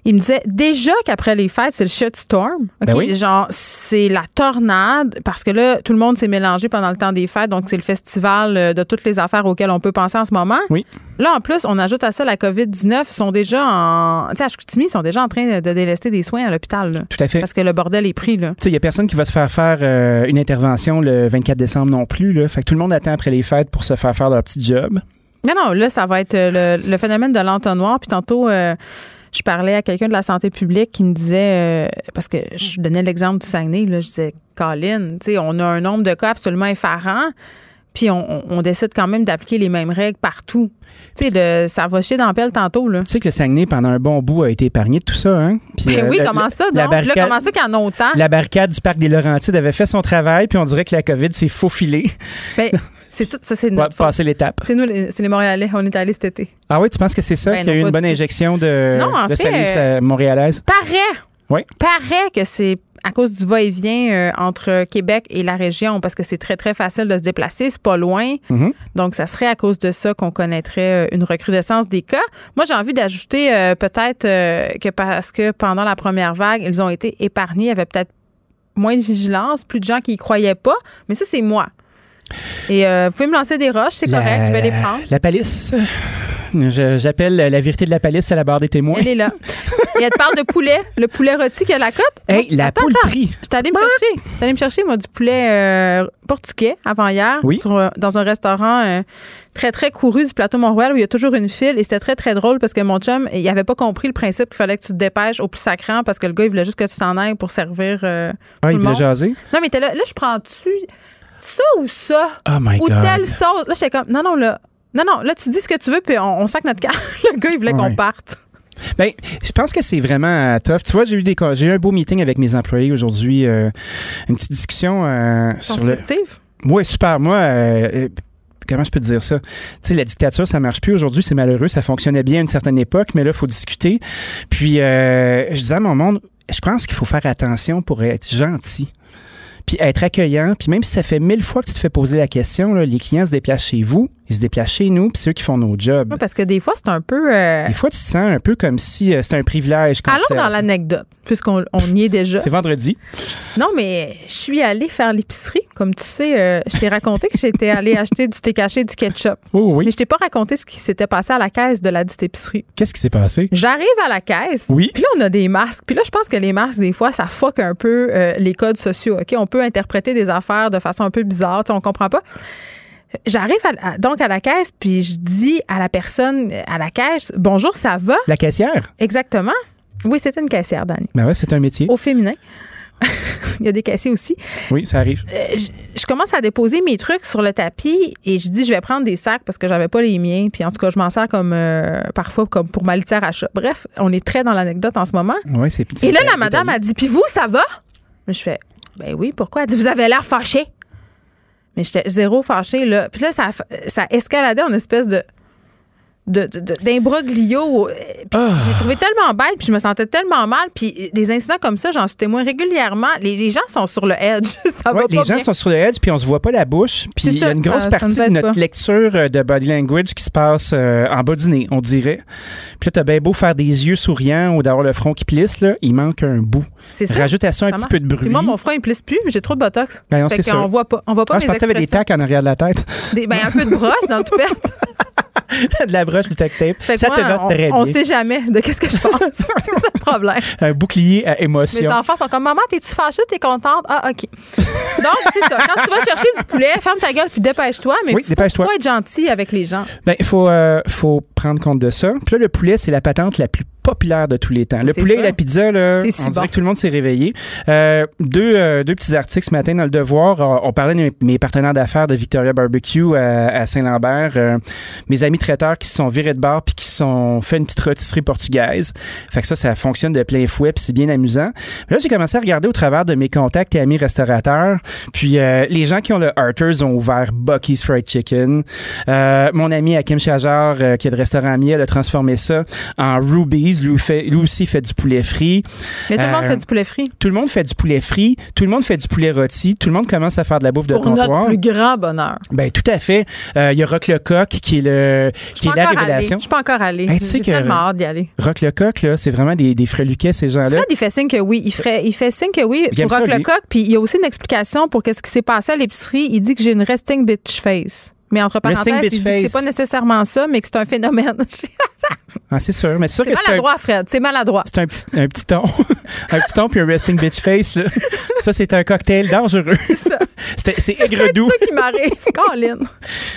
Il me disait déjà qu'après les fêtes, c'est le shitstorm. Ben Genre, c'est la tornade parce que là, tout le monde s'est mélangé pendant le temps des fêtes. Donc, c'est le festival euh, de toutes les affaires auxquelles on peut penser en ce moment. Oui. Là, en plus, on ajoute à ça la COVID-19. Ils sont déjà en. Tu sais, à Chicoutimi, ils sont déjà en train de délester des soins à l'hôpital. Tout à fait. Parce que le bordel est pris, là. Tu sais, il n'y a personne qui va se faire faire euh, une intervention le 24 décembre non plus, là. Fait que tout le monde attend après les fêtes pour se faire faire leur petit job. Non, non, là, ça va être euh, le, phénomène de l'entonnoir. Puis tantôt, je parlais à quelqu'un de la santé publique qui me disait, euh, parce que je donnais l'exemple du Saguenay, je disais, Colin, on a un nombre de cas absolument effarant, puis on, décide quand même d'appliquer les mêmes règles partout. Tu sais, ça va chier dans le pelle tantôt. Là. Tu sais que le Saguenay, pendant un bon bout, a été épargné de tout ça. Hein? Ben euh, oui, comment ça? Non? là, comment ça qu'en autant? La barricade du parc des Laurentides avait fait son travail, puis on dirait que la COVID s'est faufilée. Ben, c'est tout, ça, c'est notre passer l'étape. C'est nous, c'est les Montréalais. On est allés cet été. Ah oui, tu penses que c'est ça, ben qu'il y a eu une bonne injection de, de salive euh, montréalaise? Paraît. Oui. Paraît que c'est à cause du va-et-vient euh, entre Québec et la région, parce que c'est très, très facile de se déplacer, c'est pas loin. Mm-hmm. Donc, ça serait à cause de ça qu'on connaîtrait euh, une recrudescence des cas. Moi, j'ai envie d'ajouter peut-être que parce que pendant la première vague, ils ont été épargnés, il y avait peut-être moins de vigilance, plus de gens qui y croyaient pas, mais ça, c'est moi. Et euh, vous pouvez me lancer des roches, c'est correct, je vais les prendre. La palisse. J'appelle la vérité de la palisse à la barre des témoins. Elle est là. Et elle te parle de poulet. Le poulet rôti qui a la cote? Hey, la poulperie. Je suis allée me chercher. Je allée me chercher, moi, du poulet euh, portugais avant hier. Oui. dans un restaurant euh, très, très couru du plateau Mont-Royal où il y a toujours une file. Et c'était très, très drôle parce que mon chum, il avait pas compris le principe qu'il fallait que tu te dépêches au plus sacrant parce que le gars, il voulait juste que tu t'en ailles pour servir. ah, il voulait jaser? Non, mais là, là, je prends-tu ça ou ça? Oh my ou telle sauce? Là, j'étais comme, non, non, là. Non, non, là, tu dis ce que tu veux, puis on, on sac notre carte. le gars, il voulait qu'on parte. Ben, je pense que c'est vraiment tough. Tu vois, j'ai eu des j'ai eu un beau meeting avec mes employés aujourd'hui, euh, une petite discussion euh, sur le. Oui, super. Moi, euh, comment je peux te dire ça? Tu sais, la dictature, ça marche plus aujourd'hui, c'est malheureux. Ça fonctionnait bien à une certaine époque, mais là, il faut discuter. Puis, je disais à mon monde, je pense qu'il faut faire attention pour être gentil puis être accueillant, puis même si ça fait mille fois que tu te fais poser la question, les clients se déplacent chez vous, Ils se déplacent chez nous, puis c'est eux qui font nos jobs. parce que des fois, c'est un peu. Euh, des fois, tu te sens un peu comme si euh, c'était un privilège. Allons dans l'anecdote, puisqu'on y est déjà. c'est vendredi. Non, mais je suis allée faire l'épicerie. Comme tu sais, euh, je t'ai raconté que j'étais allée acheter du thé caché du ketchup. Oui, oui. Mais je t'ai pas raconté ce qui s'était passé à la caisse de la dite épicerie. Qu'est-ce qui s'est passé? J'arrive à la caisse. Oui. Puis là, on a des masques. Puis là, je pense que les masques, des fois, ça fuck un peu les codes sociaux. OK? On peut interpréter des affaires de façon un peu bizarre. On comprend pas. J'arrive donc à la caisse, puis je dis à la personne à la caisse Bonjour, ça va? La caissière? Exactement. Oui, c'est une caissière, Dani. Ben ouais, c'est un métier. Au féminin. Il y a des caissiers aussi. Oui, ça arrive. Euh, je, commence à déposer mes trucs sur le tapis et je dis je vais prendre des sacs parce que j'avais pas les miens. Puis en tout cas, je m'en sers comme euh, parfois comme pour ma litière à chat. Bref, on est très dans l'anecdote en ce moment. Oui, c'est Et là, la madame a dit Puis vous, ça va? Je fais Ben oui, pourquoi? Elle dit Vous avez l'air fâché. Mais j'étais zéro fâchée, là. Puis là, ça, ça escaladait en espèce de d'imbroglio. Ah. J'ai trouvé tellement bête, puis je me sentais tellement mal. Puis des incidents comme ça, j'en suis témoin régulièrement. Les, gens sont sur le edge. ça va les gens sont sur le edge, puis on se voit pas la bouche. Puis il y a une grosse partie de notre lecture euh, de body language qui se passe euh, en bas du nez, on dirait. Puis là, t'as bien beau faire des yeux souriants ou d'avoir le front qui plisse, là, il manque un bout. Rajoute à ça un petit peu de bruit. Puis moi, mon front, il plisse plus, j'ai trop de botox. Ben, on fait qu'on voit pas. On voit pas ah, je pensais que t'avais des tacs en arrière de la tête. ben, un peu de broche dans le toupette. de la broche du tape. ça te va très bien. On sait jamais de qu'est-ce que je pense. c'est ça le problème. Un bouclier à émotion. Mes enfants sont comme Maman, t'es-tu fâchée? T'es contente? Ah, OK. Donc, c'est ça. Quand tu vas chercher du poulet, ferme ta gueule puis dépêche-toi. Mais oui, dépêche-toi. faut être gentil avec les gens. Ben, il faut, euh, faut prendre compte de ça. Puis là, le poulet, c'est la patente la plus populaire de tous les temps. Le poulet et la pizza, là, on dirait que tout le monde s'est réveillé. Euh, deux, euh, deux petits articles ce matin dans Le Devoir. On parlait de mes partenaires d'affaires de Victoria Barbecue à, Saint-Lambert. mes amis traiteurs qui se sont virés de bar puis qui sont fait une petite rôtisserie portugaise. Fait que ça, ça fonctionne de plein fouet puis c'est bien amusant. là, j'ai commencé à regarder au travers de mes contacts et amis restaurateurs. Puis euh, les gens qui ont le Arthurs ont ouvert Bucky's Fried Chicken. mon ami Hakim Chajar, qui est de restaurant Miel, a transformé ça en Ruby's lui, aussi fait du poulet frit. Mais tout le monde euh, fait du poulet frit. Tout le monde fait du poulet frit. Tout le monde fait du poulet rôti. Tout le monde commence à faire de la bouffe de Pour notre plus grand bonheur. Ben tout à fait. Euh, il y a Rock le Coq qui est le qui est la révélation. Je suis pas encore allé. Hey, J'ai tellement hâte d'y aller. Rock le Coq là, c'est vraiment des, des Luquet, ces gens-là. Fred, il fait signe que oui. Il, ferait, il fait signe que oui pour Rock le Coq. Puis il y a aussi une explication pour qu'est-ce qui s'est passé à l'épicerie. Il dit que j'ai une resting bitch face. Mais entre parenthèses, c'est pas nécessairement ça, mais que c'est un phénomène. ah, c'est sûr. Mais c'est sûr que c'est maladroit, Fred. C'est maladroit. C'est un, un, petit ton. un petit ton puis un resting bitch face. Là. Ça, c'est un cocktail dangereux. C'est ça. c'est aigre-doux. C'est ça qui m'arrive. Colin.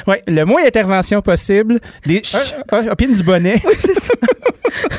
Oui, le moins d'intervention possible. Des, un, un, du bonnet. Oui, c'est ça.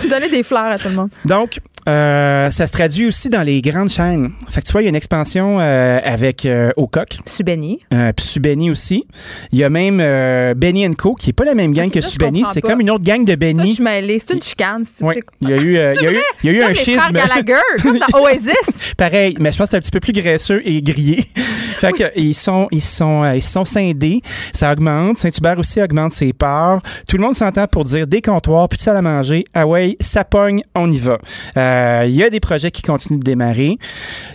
Donnais des fleurs à tout le monde. Donc, euh, ça se traduit aussi dans les grandes chaînes. Fait que tu vois, il y a une expansion euh, avec euh, Ocock. Subeni. Euh, puis Subeni aussi. Il y a même euh, Benny Co, qui n'est pas la même gang que Subeni. C'est comme une autre gang de Benny. Ça, je suis mêlée. C'est une chicane. Oui. Il y a eu, euh, il y a eu, il y a eu un schisme. Gallagher, comme dans Oasis. Pareil, mais je pense que c'est un petit peu plus graisseux et grillé. fait que ils sont, ils sont, ils sont scindés. Ça augmente. Saint-Hubert aussi augmente ses parts. Tout le monde s'entend pour dire des comptoirs, puis ça à manger. Ah ouais, ça pogne, on y va. Euh, il y a des projets qui continuent de démarrer.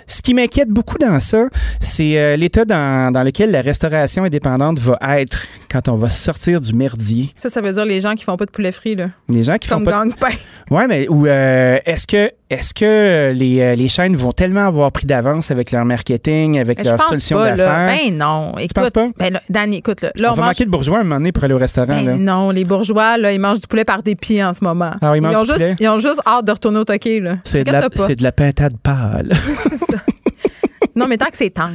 Ce qui m'inquiète beaucoup dans ça, c'est euh, l'état dans, dans, lequel la restauration indépendante va être quand on va sortir du merdier. Ça, ça veut dire les gens qui font pas de poulet frit, là. Les gens qui Comme font pas. Gang-pain. Ouais, mais ou euh, est-ce que est-ce que les, les, chaînes vont tellement avoir pris d'avance avec leur marketing, avec ben, leur solution d'affaires? Ben non. Écoute, tu penses pas? Ben là, Danny, écoute, là, on, va manquer de bourgeois un moment donné pour aller au restaurant. Ben non, les bourgeois, là, ils mangent du poulet par des pieds en ce moment. Alors, ah, ils, mangent ont juste, ils ont juste hâte de retourner au toquet, là. C'est de, la, de la pintade pâle. c'est ça. Non, mais tant que c'est tendre.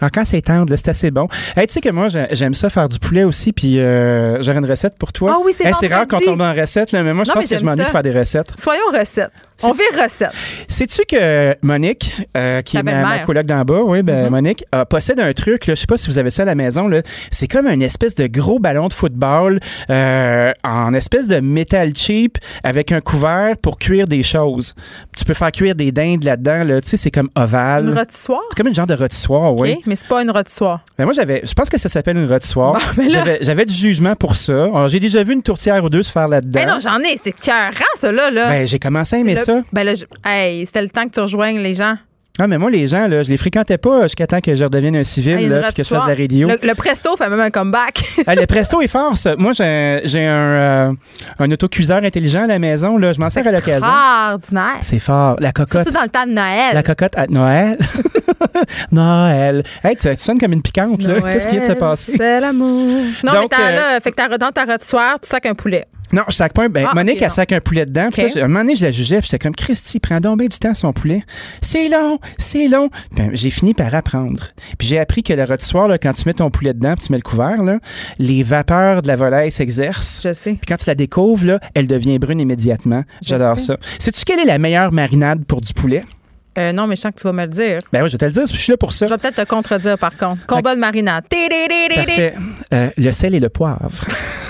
Alors, quand c'est tendre, c'est assez bon. Hey, tu sais que moi, j'aime ça faire du poulet aussi, puis euh, j'aurais une recette pour toi. Ah oui, c'est C'est rare qu'on tombe en recette, là, mais moi, je pense que je m'ennuie de faire des recettes. Soyons recettes. On vit recette. Sais-tu que Monique, euh, qui est ma, collègue d'en bas, oui, ben, mm-hmm. Monique, possède un truc, je sais pas si vous avez ça à la maison, c'est comme une espèce de gros ballon de football euh, en espèce de métal cheap avec un couvert pour cuire des choses. Tu peux faire cuire des dindes là-dedans, là, tu sais, c'est comme ovale. Une rôtissoire? C'est comme une genre de rôtissoire, oui. OK, mais c'est pas une rôtissoire. Ben moi, j'avais, je pense que ça s'appelle une rôtissoire. Ben j'avais, du jugement pour ça. J'ai déjà vu une tourtière ou deux se faire là-dedans. Ben non, j'en ai, c'est cœur ça, là. là. Ben, j'ai commencé à aimer ça. Ben là, hey, c'était le temps que tu rejoignes les gens. Ah, mais moi, les gens, là, je les fréquentais pas jusqu'à temps que je redevienne un civil, Ah, puis que je fasse de la radio. Le, le Presto fait même un comeback. Ah, le Presto est fort, ça. Moi, j'ai un, euh, un autocuiseur intelligent à la maison. Là. Je m'en sers à l'occasion. Extraordinaire. C'est fort. La cocotte. Surtout dans le temps de Noël. La cocotte à Noël. Noël. Hey, tu, tu sonnes comme une piquante, Qu'est-ce qui est de se passer? C'est l'amour. Non, Donc, mais t'as, euh, là, fait que t'as dans ta rôtissoire, tu sacs un poulet. Non, je sac pas un. Ben, Ah, Monique, ok, elle sac un poulet dedans. Puis Ok. là, à un moment donné, je la jugeais. Puis j'étais comme, Christy, prends donc bien du temps son poulet. C'est long, c'est long. Ben, j'ai fini par apprendre. Puis j'ai appris que le rôtissoir, là, quand tu mets ton poulet dedans, puis tu mets le couvert, là, les vapeurs de la volaille s'exercent. Je sais. Puis quand tu la découvres, là, elle devient brune immédiatement. J'adore ça. Sais-tu quelle est la meilleure marinade pour du poulet? Euh, non, mais je sens que tu vas me le dire. Ben oui, je vais te le dire, je suis là pour ça. Je vais peut-être te contredire, par contre. Combat de marinade. Parfait. Euh, le sel et le poivre.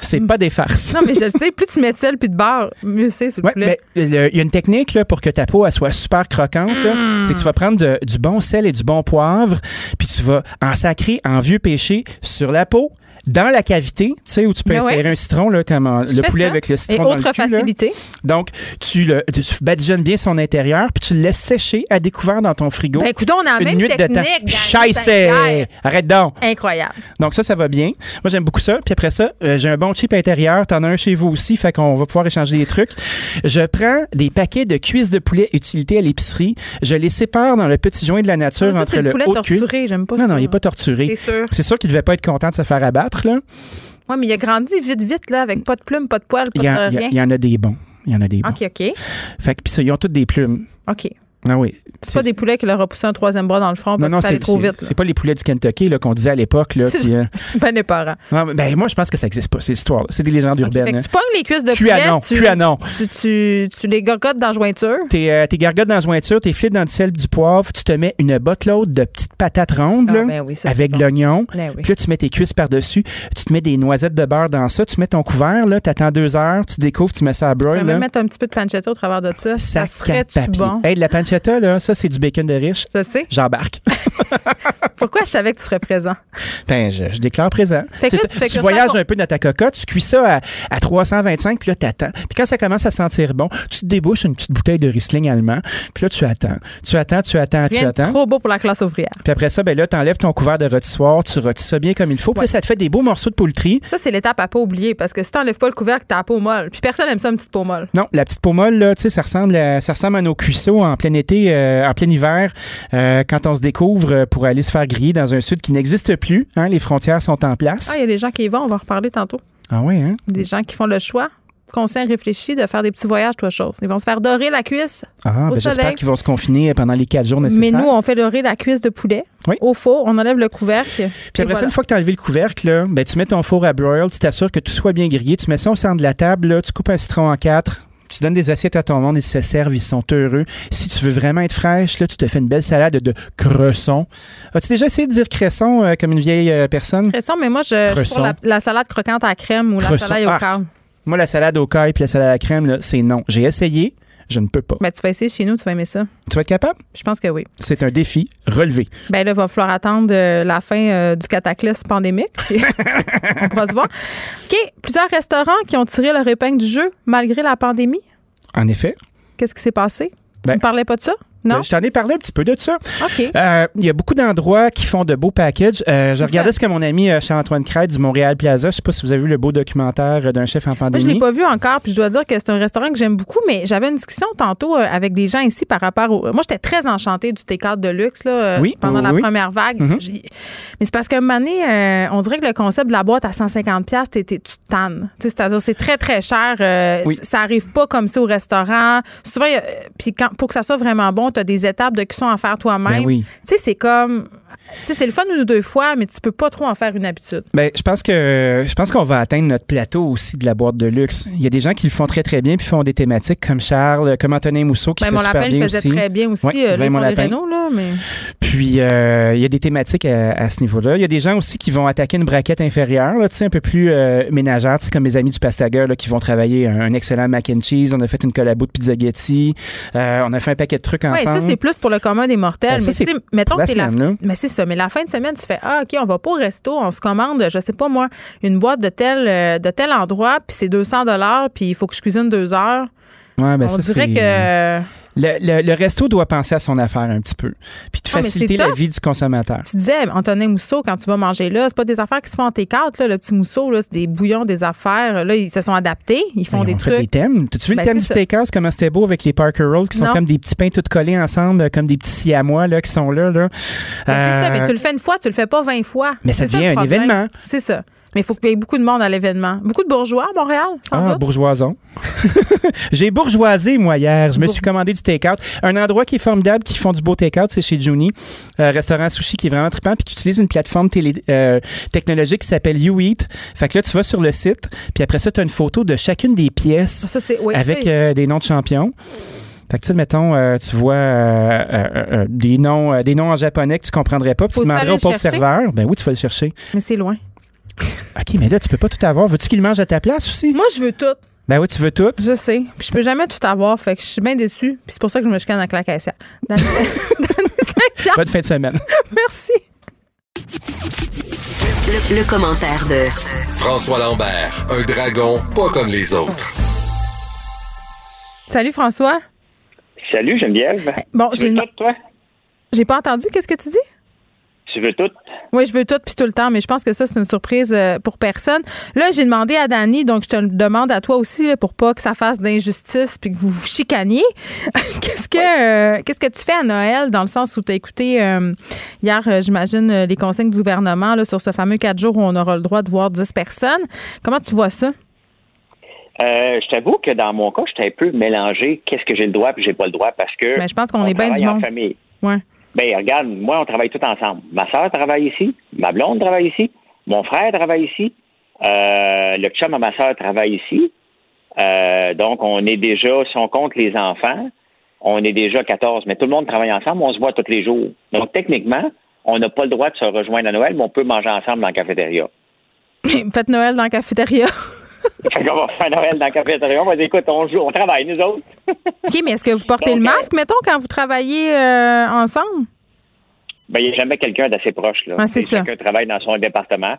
c'est pas des farces. Non, mais je le sais, plus tu mets de sel puis de beurre, mieux c'est, s'il vous Ouais, plaît. le- il y a une technique là, pour que ta peau elle soit super croquante. Mm. C'est que tu vas prendre de- du bon sel et du bon poivre, puis tu vas en sacrer en vieux péché sur la peau. Dans la cavité, tu sais, où tu peux Ben insérer ouais. un citron, là, comme en- Je le poulet ça. avec le Et citron dans autre le cul, là. facilité. Donc, tu, le, tu badigeonnes bien son intérieur, puis tu le laisses sécher à découvert dans ton frigo. Ben écoute, on a une même nuit de temps. technique. Scheisse! C'est Arrête donc! Incroyable. Donc ça, ça va bien. Moi, j'aime beaucoup ça. Puis après ça, euh, j'ai un bon chip intérieur. T'en as un chez vous aussi, fait qu'on va pouvoir échanger des trucs. Je prends des paquets de cuisses de poulet utilité à l'épicerie. Je les sépare dans le petit joint de la nature Ça, entre le le poulet haut de cuisse. torturé, j'aime pas Non, ça. non, il n'est pas torturé. C'est sûr. C'est sûr qu'il devait pas être content de se faire abattre. Là. Ouais, mais il a grandi vite, vite, là, avec pas de plumes, pas de poils, pas Il y, en- de il y a- rien. il y en a des bons. Il y en a des bons. OK, OK. Fait que puis ça, ils ont toutes des plumes. OK. Ah oui. C'est pas des poulets qui leur a poussé un troisième bras dans le front Non, parce non, que ça allait c'est trop vite. c'est pas les poulets du Kentucky qu'on disait à l'époque. C'est euh, épeurant. non, mais, ben, moi, je pense que ça n'existe pas, ces histoires-là. C'est des légendes urbaines. que hein. tu pognes les cuisses de poulet, tu, tu, tu, tu les gogottes dans la jointure. Tes, euh, tes gargotes dans la jointure, tes flips dans le sel du poivre, tu te mets une botte-load de petites patates rondes Ah, là, ben oui, ça, c'est avec bon. de l'oignon. Ben oui. Puis là, tu mets tes cuisses par-dessus. Tu te mets des noisettes de beurre dans ça. Tu mets ton couvert, là, t'attends deux heures, tu découvres, tu mets ça à Tu pourrais broil. même mettre un petit peu de pancetta au travers de ça. Ça papier. bon? Hey, de la là, ça, c'est du bacon de riche. Je sais. J'embarque. Pourquoi je savais que tu serais présent? ben, je, je déclare présent. Fait que là, C'est- tu fais que ça voyages un peu dans ta cocotte, tu cuis ça à, à 325, puis là, t'attends. Puis quand ça commence à sentir bon, tu te débouches une petite bouteille de Riesling allemand, puis là, tu attends. Tu attends, tu attends, tu attends. trop beau pour la classe ouvrière. Puis après ça, ben là, t'enlèves ton couvert de rôtissoir, tu rôtis ça bien comme il faut. Puis ça te fait des beaux morceaux de poultry. Ça, c'est l'étape à pas oublier parce que si t'enlèves pas le couvercle, t'as la peau molle. Puis personne aime ça, une petite peau molle. Non, la petite peau molle, là, tu sais, ça ressemble à, ça ressemble à nos cuisseaux en plein été, euh, en plein hiver, euh, quand on se découvre euh, pour aller se faire griller dans un sud qui n'existe plus. Hein, les frontières sont en place. Ah, il y a des gens qui y vont, on va en reparler tantôt. Ah oui, hein? Des gens qui font le choix, conscient, réfléchi, de faire des petits voyages, toi, chose. Ils vont se faire dorer la cuisse. Ah, ben, j'espère qu'ils vont se confiner pendant les quatre jours nécessaires. Mais nous, on fait dorer la cuisse de poulet Oui. au four, on enlève le couvercle. Puis après ça, une fois que tu as enlevé le couvercle, là, ben, tu mets ton four à broil, tu t'assures que tout soit bien grillé, tu mets ça au centre de la table, là, tu coupes un citron en quatre. Tu donnes des assiettes à ton monde, ils se servent, ils sont heureux. Si tu veux vraiment être fraîche, là, tu te fais une belle salade de cresson. As-tu déjà essayé de dire cresson euh, comme une vieille euh, personne? Cresson, mais moi, je, pour la, la salade croquante à la crème ou la salade au Ah. Moi, la salade au caille puis la salade à la crème, c'est non. J'ai essayé, je ne peux pas. Ben, tu vas essayer chez nous, tu vas aimer ça. Tu vas être capable? Je pense que oui. C'est un défi relevé. Ben là, il va falloir attendre euh, la fin euh, du cataclysme pandémique. on pourra se voir. OK. Plusieurs restaurants qui ont tiré leur épingle du jeu malgré la pandémie. En effet. Qu'est-ce qui s'est passé? Tu Ben, ne parlais pas de ça? Non? Euh, Je t'en ai parlé un petit peu de ça. OK. Euh, Il y a beaucoup d'endroits qui font de beaux packages. Euh, je regardais ça. ce que mon ami euh, Charles-Antoine Crête du Montréal Plaza. Je sais pas si vous avez vu le beau documentaire d'un chef en Moi, je ne pandémie. l'ai pas vu encore, puis je dois dire que c'est un restaurant que j'aime beaucoup, mais j'avais une discussion tantôt avec des gens ici par rapport au. Moi, j'étais très enchantée du T4 de luxe là, Oui, pendant oui, la oui. première vague. Mhm. J'ai- Mais c'est parce qu'à un moment donné, euh, on dirait que le concept de la boîte à 150$, t'es- t'es- tu tannes. Tu sais, C'est-à-dire, c'est très, très cher. Ça arrive pas comme ça au restaurant. Souvent, puis quand, pour que ça soit vraiment bon, tu as des étapes de cuisson à faire toi-même. Ben oui. Tu sais, c'est comme. Tu sais, c'est le fun une ou deux fois, mais tu peux pas trop en faire une habitude. Ben, je pense que je pense qu'on va atteindre notre plateau aussi de la boîte de luxe. Il y a des gens qui le font très très bien puis font des thématiques comme Charles, comme Antonin Mousseau qui Ben, fait mon super bien faisait aussi. très bien aussi. Ouais, euh, là, là, mais. Puis euh, il y a des thématiques à, à ce niveau-là. Il y a des gens aussi qui vont attaquer une braquette inférieure, là, un peu plus euh, ménagère, tu sais, comme mes amis du Pastager là, qui vont travailler un, un excellent mac and cheese. On a fait une collabo de pizzaghetti. Euh, on a fait un paquet de trucs Oui, ensemble. ça, c'est plus pour le commun des mortels. Ben, mais c'est tu sais, mettons que la. semaine. Mais c'est ça. Mais la fin de semaine, tu fais Ah, OK, on va pas au resto, on se commande, je sais pas moi, une boîte de tel, euh, de tel endroit, puis c'est 200 puis il faut que je cuisine deux heures. Ouais, ben on ça, dirait que. Le, resto doit penser à son affaire un petit peu, puis de ah, faciliter la vie du consommateur. Tu disais, Antonin Mousseau, quand tu vas manger là, c'est pas des affaires qui se font en T4, là, le petit Mousseau, là, c'est des bouillons, des affaires. Là, ils se sont adaptés, ils font des trucs. des thèmes. T'as-tu vu le ben, thème du steakhouse, comment c'était beau avec les Parker Rolls qui sont comme des petits pains tout collés ensemble, comme des petits siamois là, qui sont là. là. Ben, c'est ça, mais tu le fais une fois, tu le fais pas 20 fois. Mais ça devient un événement. C'est ça. Mais il faut qu'il y ait beaucoup de monde à l'événement. Beaucoup de bourgeois à Montréal, Ah, bourgeoison. J'ai bourgeoisé, moi, hier. Je me suis commandé du take-out. Un endroit qui est formidable, qui font du beau take-out, c'est chez Juni. Un restaurant sushi qui est vraiment trippant, puis qui utilise une plateforme télé, euh, technologique qui s'appelle YouEat. Fait que là, tu vas sur le site, puis après ça, tu as une photo de chacune des pièces avec euh, des noms de champions. Fait que, tu sais, mettons, euh, tu vois des noms des noms en japonais que tu comprendrais pas, puis tu demanderais au pauvre serveur. Ben oui, tu vas le chercher. Mais c'est loin. OK, mais là, tu peux pas tout avoir. Veux-tu qu'il mange à ta place aussi? Moi, je veux tout. Ben oui, tu veux tout. Je sais. Puis je peux jamais tout avoir. Fait que je suis bien déçue. Puis c'est pour ça que je me chicane avec la caissière. Dans Bonne fin de semaine. Merci. Le, commentaire de François Lambert, un dragon pas comme les autres. Salut François. Salut Geneviève. Bon, j'ai toi? J'ai pas entendu. Qu'est-ce que tu dis? Tu veux tout? Oui, je veux tout puis tout le temps, mais je pense que ça, c'est une surprise euh, pour personne. Là, j'ai demandé à Dani, donc je te le demande à toi aussi pour pas que ça fasse d'injustice puis que vous vous chicaniez. qu'est-ce que euh, qu'est-ce que tu fais à Noël dans le sens où tu as écouté euh, hier, j'imagine, les consignes du gouvernement là, sur ce fameux quatre jours où on aura le droit de voir 10 personnes. Comment tu vois ça? je t'avoue que dans mon cas, j'étais un peu mélangé. Qu'est-ce que j'ai le droit et j'ai pas le droit? Parce que. Mais ben, je pense qu'on est bien du monde. famille. Ouais. Ben, regarde, moi, on travaille tout ensemble. Ma soeur travaille ici, ma blonde travaille ici, mon frère travaille ici, euh, le chum à ma soeur travaille ici. Euh, donc, on est déjà, si on compte les enfants, on est déjà 14, mais tout le monde travaille ensemble, on se voit tous les jours. Donc, techniquement, on n'a pas le droit de se rejoindre à Noël, mais on peut manger ensemble dans la cafétéria. Faites Noël dans la cafétéria. qu'on va faire Noël dans la cafétéria. On va dire, écoute, on joue, on travaille, nous autres. OK, mais est-ce que vous portez le masque, mettons, quand vous travaillez euh, ensemble? Ben, il n'y a jamais quelqu'un d'assez proche, là. Ah, c'est ça. Quelqu'un travaille dans son département,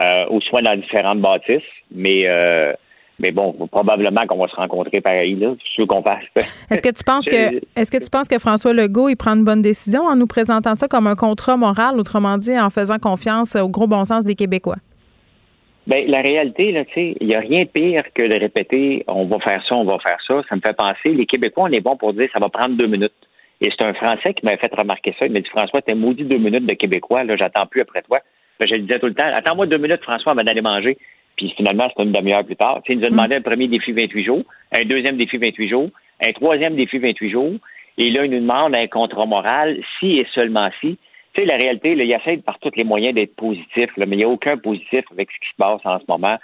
euh, ou soit dans différentes bâtisses, mais... Euh, mais bon, probablement qu'on va se rencontrer pareil, là. Je suis qu'on fasse. Est-ce que tu penses que est-ce que tu penses que François Legault il prend une bonne décision en nous présentant ça comme un contrat moral, autrement dit, en faisant confiance au gros bon sens des Québécois? Ben, la réalité, là, tu sais, il n'y a rien de pire que de répéter on va faire ça, on va faire ça. Ça me fait penser, les Québécois, on est bon pour dire ça va prendre deux minutes. Et c'est un Français qui m'a fait remarquer ça. Il m'a dit François, t'es maudit deux minutes de Québécois, là, j'attends plus après toi. Ben, je le disais tout le temps, attends-moi deux minutes, François, avant d'aller manger. Puis finalement, c'est une demi-heure plus tard. il nous a demandé un premier défi 28 jours, un deuxième défi 28 jours, un troisième défi 28 jours. Et là, il nous demande un contrat moral, si et seulement si. Tu sais, la réalité, là, il essaie par tous les moyens d'être positif, là, mais il n'y a aucun positif avec ce qui se passe en ce moment.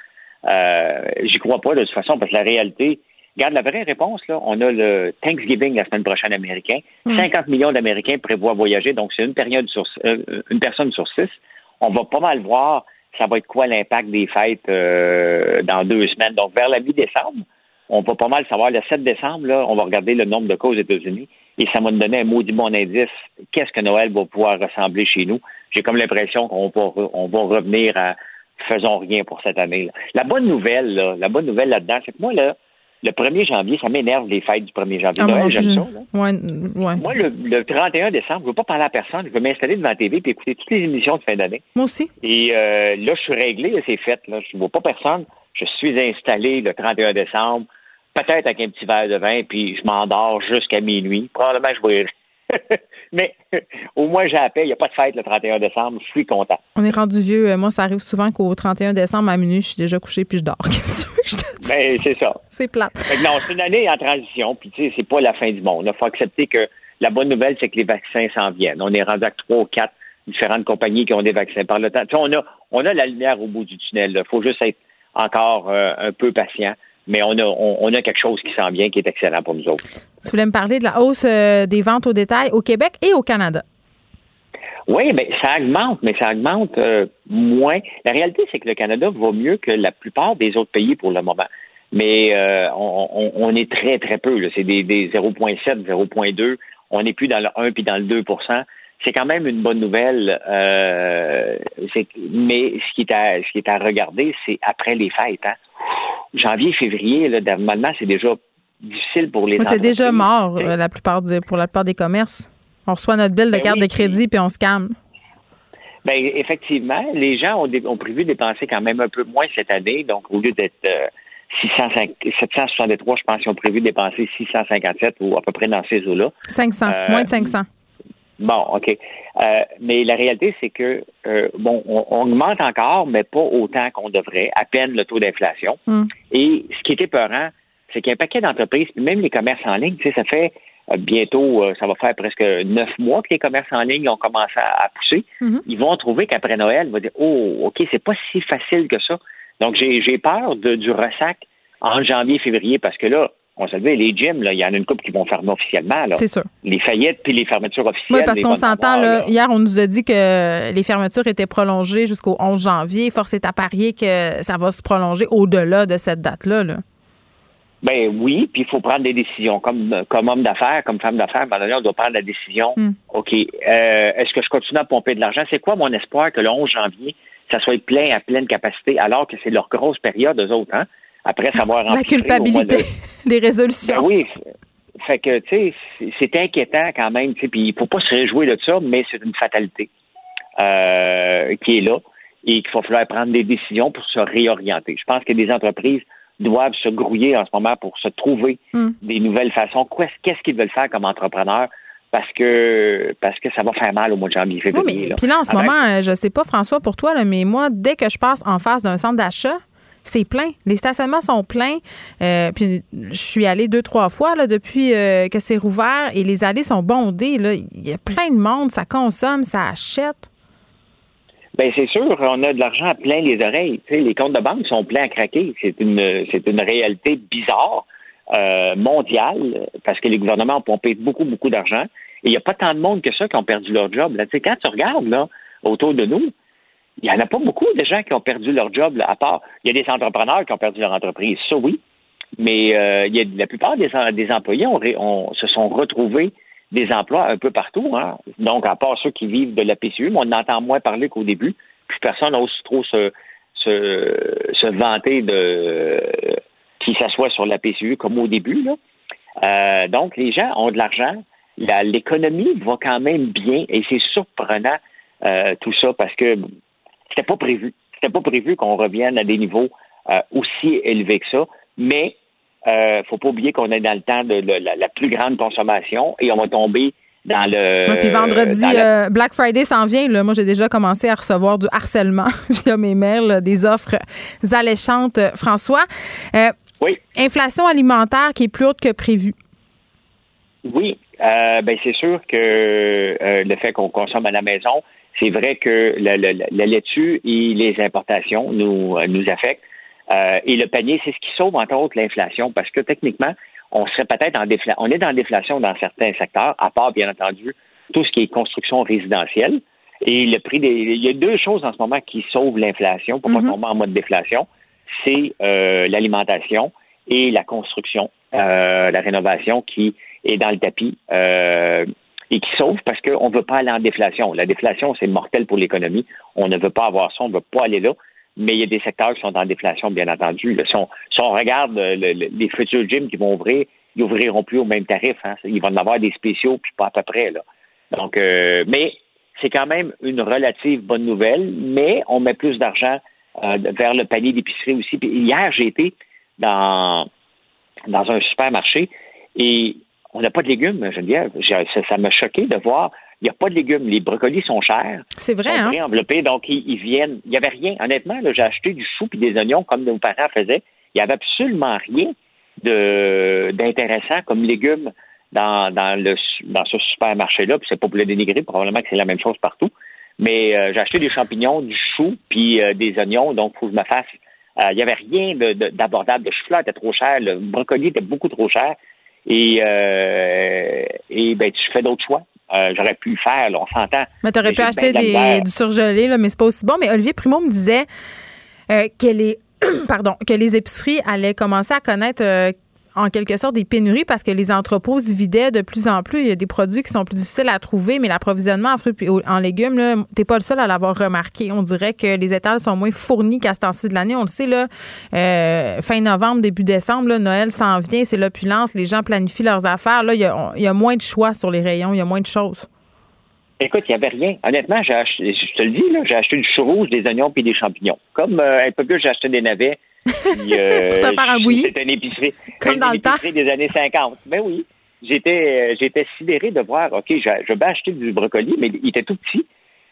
Euh, J'y crois pas de toute façon, parce que la réalité, regarde, la vraie réponse, là, on a le Thanksgiving la semaine prochaine américain. 50 mm. millions d'Américains prévoient voyager, donc c'est une période sur euh, une personne sur six. On va pas mal voir ça va être quoi l'impact des fêtes euh, dans deux semaines. Donc, vers la mi-décembre, on va pas mal savoir. Le 7 décembre, là, on va regarder le nombre de cas aux États-Unis et ça m'a donné un maudit bon indice. Qu'est-ce que Noël va pouvoir ressembler chez nous? J'ai comme l'impression qu'on va, on va revenir à faisons rien pour cette année. -là. La bonne nouvelle, là, la bonne nouvelle là-dedans, c'est que moi, là, le 1er janvier, ça m'énerve les fêtes du 1er janvier. Ah, Noël, j'aime ça. Ouais, ouais. Moi, le, 31 décembre, je ne veux pas parler à personne. Je veux m'installer devant la TV et écouter toutes les émissions de fin d'année. Moi aussi. Et euh, là, je suis réglé, c'est fait. Là. Je ne vois pas personne. Je suis installé le 31 décembre peut-être avec un petit verre de vin, puis je m'endors jusqu'à minuit. Probablement, je vais. Mais au moins, j'ai la paix. Il n'y a pas de fête le 31 décembre. Je suis content. On est rendu vieux. Euh, moi, ça arrive souvent qu'au 31 décembre, à minuit, je suis déjà couché puis je dors. Qu'est-ce que je te dis? Ben, c'est ça. C'est plate. non, c'est une année en transition. Puis, tu sais, c'est pas la fin du monde. Il faut accepter que la bonne nouvelle, c'est que les vaccins s'en viennent. On est rendu à trois ou quatre différentes compagnies qui ont des vaccins par le temps. Tu sais, on a, on a la lumière au bout du tunnel. Il faut juste être encore euh, un peu patient mais on a, on, a quelque chose qui sent bien, qui est excellent pour nous autres. Tu voulais me parler de la hausse euh, des ventes au détail au Québec et au Canada. Oui, mais ça augmente, mais ça augmente euh, moins. La réalité, c'est que le Canada va mieux que la plupart des autres pays pour le moment. Mais euh, on, est très, très peu. C'est des, des 0,7, 0,2. On n'est plus dans le 1 puis dans le 2 c'est quand même une bonne nouvelle. mais ce qui est à, ce qui est à regarder, c'est après les fêtes. Hein? janvier, février, là, normalement, c'est déjà difficile pour les C'est déjà mort la plupart pour la plupart des commerces. On reçoit notre bill de ben carte de crédit puis on se calme. Ben effectivement, les gens ont, prévu dépenser quand même un peu moins cette année. Donc, au lieu d'être 763, je pense qu'ils ont prévu dépenser 657 ou à peu près dans ces eaux-là. 500, moins de 500. Bon, OK. Euh, mais la réalité, c'est que, euh, bon, on, augmente encore, mais pas autant qu'on devrait, à peine le taux d'inflation. Hmm. Et ce qui est épeurant, c'est qu'il y a un paquet d'entreprises, même les commerces en ligne, tu sais, ça fait euh, bientôt, ça va faire presque neuf mois que les commerces en ligne ont commencé à, pousser. Hmm. Ils vont trouver qu'après Noël, ils vont dire, oh, OK, c'est pas si facile que ça. Donc, j'ai peur de, du ressac en janvier, février, parce que là, on se dit, les gyms, il y en a une couple qui vont fermer officiellement. C'est sûr. Les faillettes puis les fermetures officielles. Oui, parce qu'on s'entend, là, hier, on nous a dit que les fermetures étaient prolongées jusqu'au 11 janvier. Force est à parier que ça va se prolonger au-delà de cette date-là. Là. Ben oui, puis il faut prendre des décisions. Comme, comme homme d'affaires, comme femme d'affaires, un on doit prendre la décision. Hmm. OK, euh, est-ce que je continue à pomper de l'argent? C'est quoi mon espoir que le 11 janvier, ça soit plein à pleine capacité, alors que c'est leur grosse période, eux autres, hein? Après savoir La culpabilité, les résolutions. Ben oui. Fait que, tu sais, c'est inquiétant quand même, puis il faut pas se réjouir de ça, mais c'est une fatalité euh, qui est là et qu'il va falloir prendre des décisions pour se réorienter. Je pense que des entreprises doivent se grouiller en ce moment pour se trouver hmm. des nouvelles façons. Qu'est-ce qu'ils veulent faire comme entrepreneurs? parce que parce que ça va faire mal au mois de janvier février. Oui, puis là en ce moment, je sais pas François pour toi mais moi dès que je passe en face d'un centre d'achat, c'est plein. Les stationnements sont pleins. Euh, puis je suis allée deux, trois fois là, depuis euh, que c'est rouvert et les allées sont bondées. Là. Il y a plein de monde, ça consomme, ça achète. Bien, c'est sûr, on a de l'argent plein les oreilles. les comptes de banque sont pleins à craquer. C'est une, c'est une réalité bizarre, euh, mondiale, parce que les gouvernements ont pompé beaucoup, beaucoup d'argent. Et il n'y a pas tant de monde que ça qui ont perdu leur job. Là. quand tu regardes là, autour de nous, il n'y en a pas beaucoup de gens qui ont perdu leur job, à part. Il y a des entrepreneurs qui ont perdu leur entreprise, ça oui. Mais euh, il y a, la plupart des, employés ont, se sont retrouvés des emplois un peu partout. Hein. Donc, à part ceux qui vivent de la PCU, mais on entend moins parler qu'au début. Puis personne n'ose trop se, se, vanter de qui s'assoit sur la PCU comme au début. Euh, donc, les gens ont de l'argent. L'économie va quand même bien et c'est surprenant euh, tout ça parce que c'était pas prévu. C'était pas prévu qu'on revienne à des niveaux euh, aussi élevés que ça. Mais euh, faut pas oublier qu'on est dans le temps de, la, plus grande consommation et on va tomber dans le. puis vendredi, euh, Black Friday s'en vient. Là. Moi, j'ai déjà commencé à recevoir du harcèlement via mes mails, des offres alléchantes. François, oui. inflation alimentaire qui est plus haute que prévu. Oui, ben c'est sûr que le fait qu'on consomme à la maison, c'est vrai que la, laitue et les importations nous, euh, nous affectent. Euh, et le panier, c'est ce qui sauve, entre autres, l'inflation, parce que techniquement, on serait peut-être en déflation. On est dans déflation dans certains secteurs, à part, bien entendu, tout ce qui est construction résidentielle. Et le prix des. Il y a deux choses en ce moment qui sauvent l'inflation pour pas mm-hmm. tomber en mode déflation. C'est euh, l'alimentation et la construction, la rénovation qui est dans le tapis et qui sauve parce qu'on ne veut pas aller en déflation. La déflation, c'est mortel pour l'économie. On ne veut pas avoir ça, on ne veut pas aller là. Mais il y a des secteurs qui sont en déflation, bien entendu. Si, on, regarde euh, les futurs gyms qui vont ouvrir, ils ouvriront plus au même tarif. Hein. Ils vont en avoir des spéciaux, puis pas à peu près. Là. Donc, euh, mais c'est quand même une relative bonne nouvelle, mais on met plus d'argent euh, vers le panier d'épicerie aussi. Hier, j'ai été dans, dans un supermarché et on n'a pas de légumes, Geneviève. Ça m'a choqué de voir. Il n'y a pas de légumes. Les brocolis sont chers. C'est vrai, sont hein? enveloppés, donc ils, viennent. Il n'y avait rien. Honnêtement, j'ai acheté du chou et des oignons comme nos parents faisaient. Il n'y avait absolument rien d'intéressant comme légumes dans, le, dans ce supermarché-là. Puis c'est pas pour le dénigrer, probablement que c'est la même chose partout. Mais euh, j'ai acheté des champignons, du chou, puis euh, des oignons, donc il faut que je me fasse. Euh, il n'y avait rien d'abordable. De, de, chou était trop cher, le brocoli était beaucoup trop cher. Et, euh, et ben, tu fais d'autres choix. Euh, j'aurais pu le faire, on s'entend. Mais tu aurais pu acheter des, du surgelé, là, mais c'est pas aussi bon. Mais Olivier Primo me disait euh, que, les, pardon, que les épiceries allaient commencer à connaître en quelque sorte des pénuries parce que les entrepôts se vidaient de plus en plus. Il y a des produits qui sont plus difficiles à trouver, mais l'approvisionnement en fruits et en légumes, t'es pas le seul à l'avoir remarqué. On dirait que les étals sont moins fournis qu'à ce temps-ci de l'année. On le sait, là, euh, fin novembre, début décembre, Noël s'en vient, c'est l'opulence, les gens planifient leurs affaires. Là, il y, a, moins de choix sur les rayons, il y a moins de choses. Écoute, il n'y avait rien. Honnêtement, je te le dis, là, j'ai acheté du chou rouge, des oignons puis des champignons. Comme euh, un peu plus, j'ai acheté des navets. Puis, euh, Pour te faire un bouilli. C'était une épicerie. Comme dans le temps. des années 50. Ben oui. J'étais, euh, j'étais sidéré de voir, OK, je, je vais acheter du brocoli, mais il était tout petit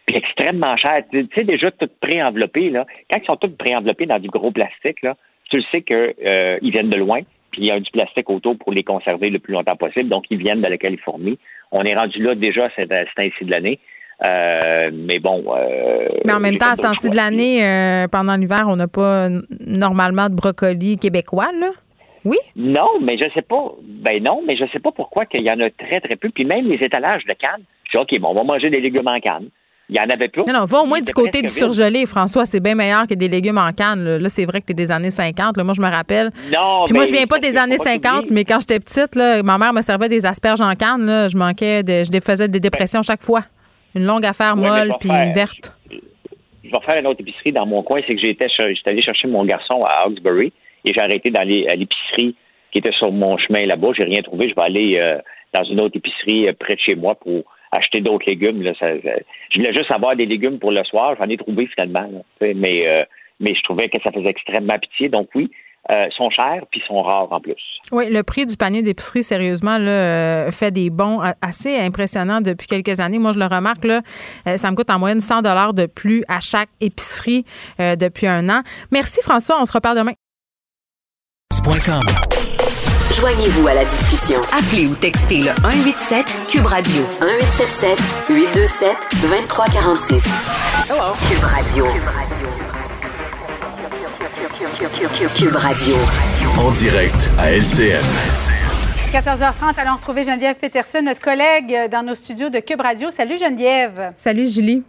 puis extrêmement cher. Tu sais, déjà tout pré-enveloppé, là. Quand ils sont tous pré-enveloppés dans du gros plastique, là, tu le sais qu'ils euh, viennent de loin, puis il y a du plastique autour pour les conserver le plus longtemps possible, donc ils viennent de la Californie. On est rendu là déjà c'est ainsi de l'année. Euh, mais bon. Euh, mais en même temps, à ce temps-ci de l'année, euh, pendant l'hiver, on n'a pas normalement de brocoli québécois, là? Oui? Non, mais je sais pas. Ben non, mais je sais pas pourquoi qu'il y en a très, très peu. Puis même les étalages de canne. Je dis, OK, bon, on va manger des légumes en canne. Il y en avait plus. Non, non, va au moins du côté du surgelé, François. C'est bien meilleur que des légumes en canne. Là, c'est vrai que tu es des années 50. Là. Moi, je me rappelle. Non, Puis moi, je viens pas des années 50, mais quand j'étais petite, là, ma mère me servait des asperges en canne. Là. Je manquais de. Je faisais des dépressions chaque fois. Une longue affaire molle puis verte. Je, vais faire une autre épicerie dans mon coin. C'est que j'étais allé chercher mon garçon à Hawkesbury et j'ai arrêté dans à l'épicerie qui était sur mon chemin là-bas. J'ai rien trouvé. Je vais aller euh, dans une autre épicerie euh, près de chez moi pour acheter d'autres légumes. Là, je voulais juste avoir des légumes pour le soir. J'en ai trouvé finalement. mais, euh, mais je trouvais que ça faisait extrêmement pitié. Donc oui, euh, sont chers puis sont rares en plus. Oui, le prix du panier d'épicerie, sérieusement, là, euh, fait des bons assez impressionnants depuis quelques années. Moi, je le remarque, là, ça me coûte en moyenne 100 dollars de plus à chaque épicerie depuis un an. Merci François, on se reparle demain. Joignez-vous à la discussion. Appelez ou textez le 187 Cube Radio 1877 827 2346. Hello. Cube Radio. Cube Radio. En direct à LCN. 14h30, allons retrouver Geneviève Peterson, notre collègue dans nos studios de Cube Radio. Salut Geneviève. Salut Julie.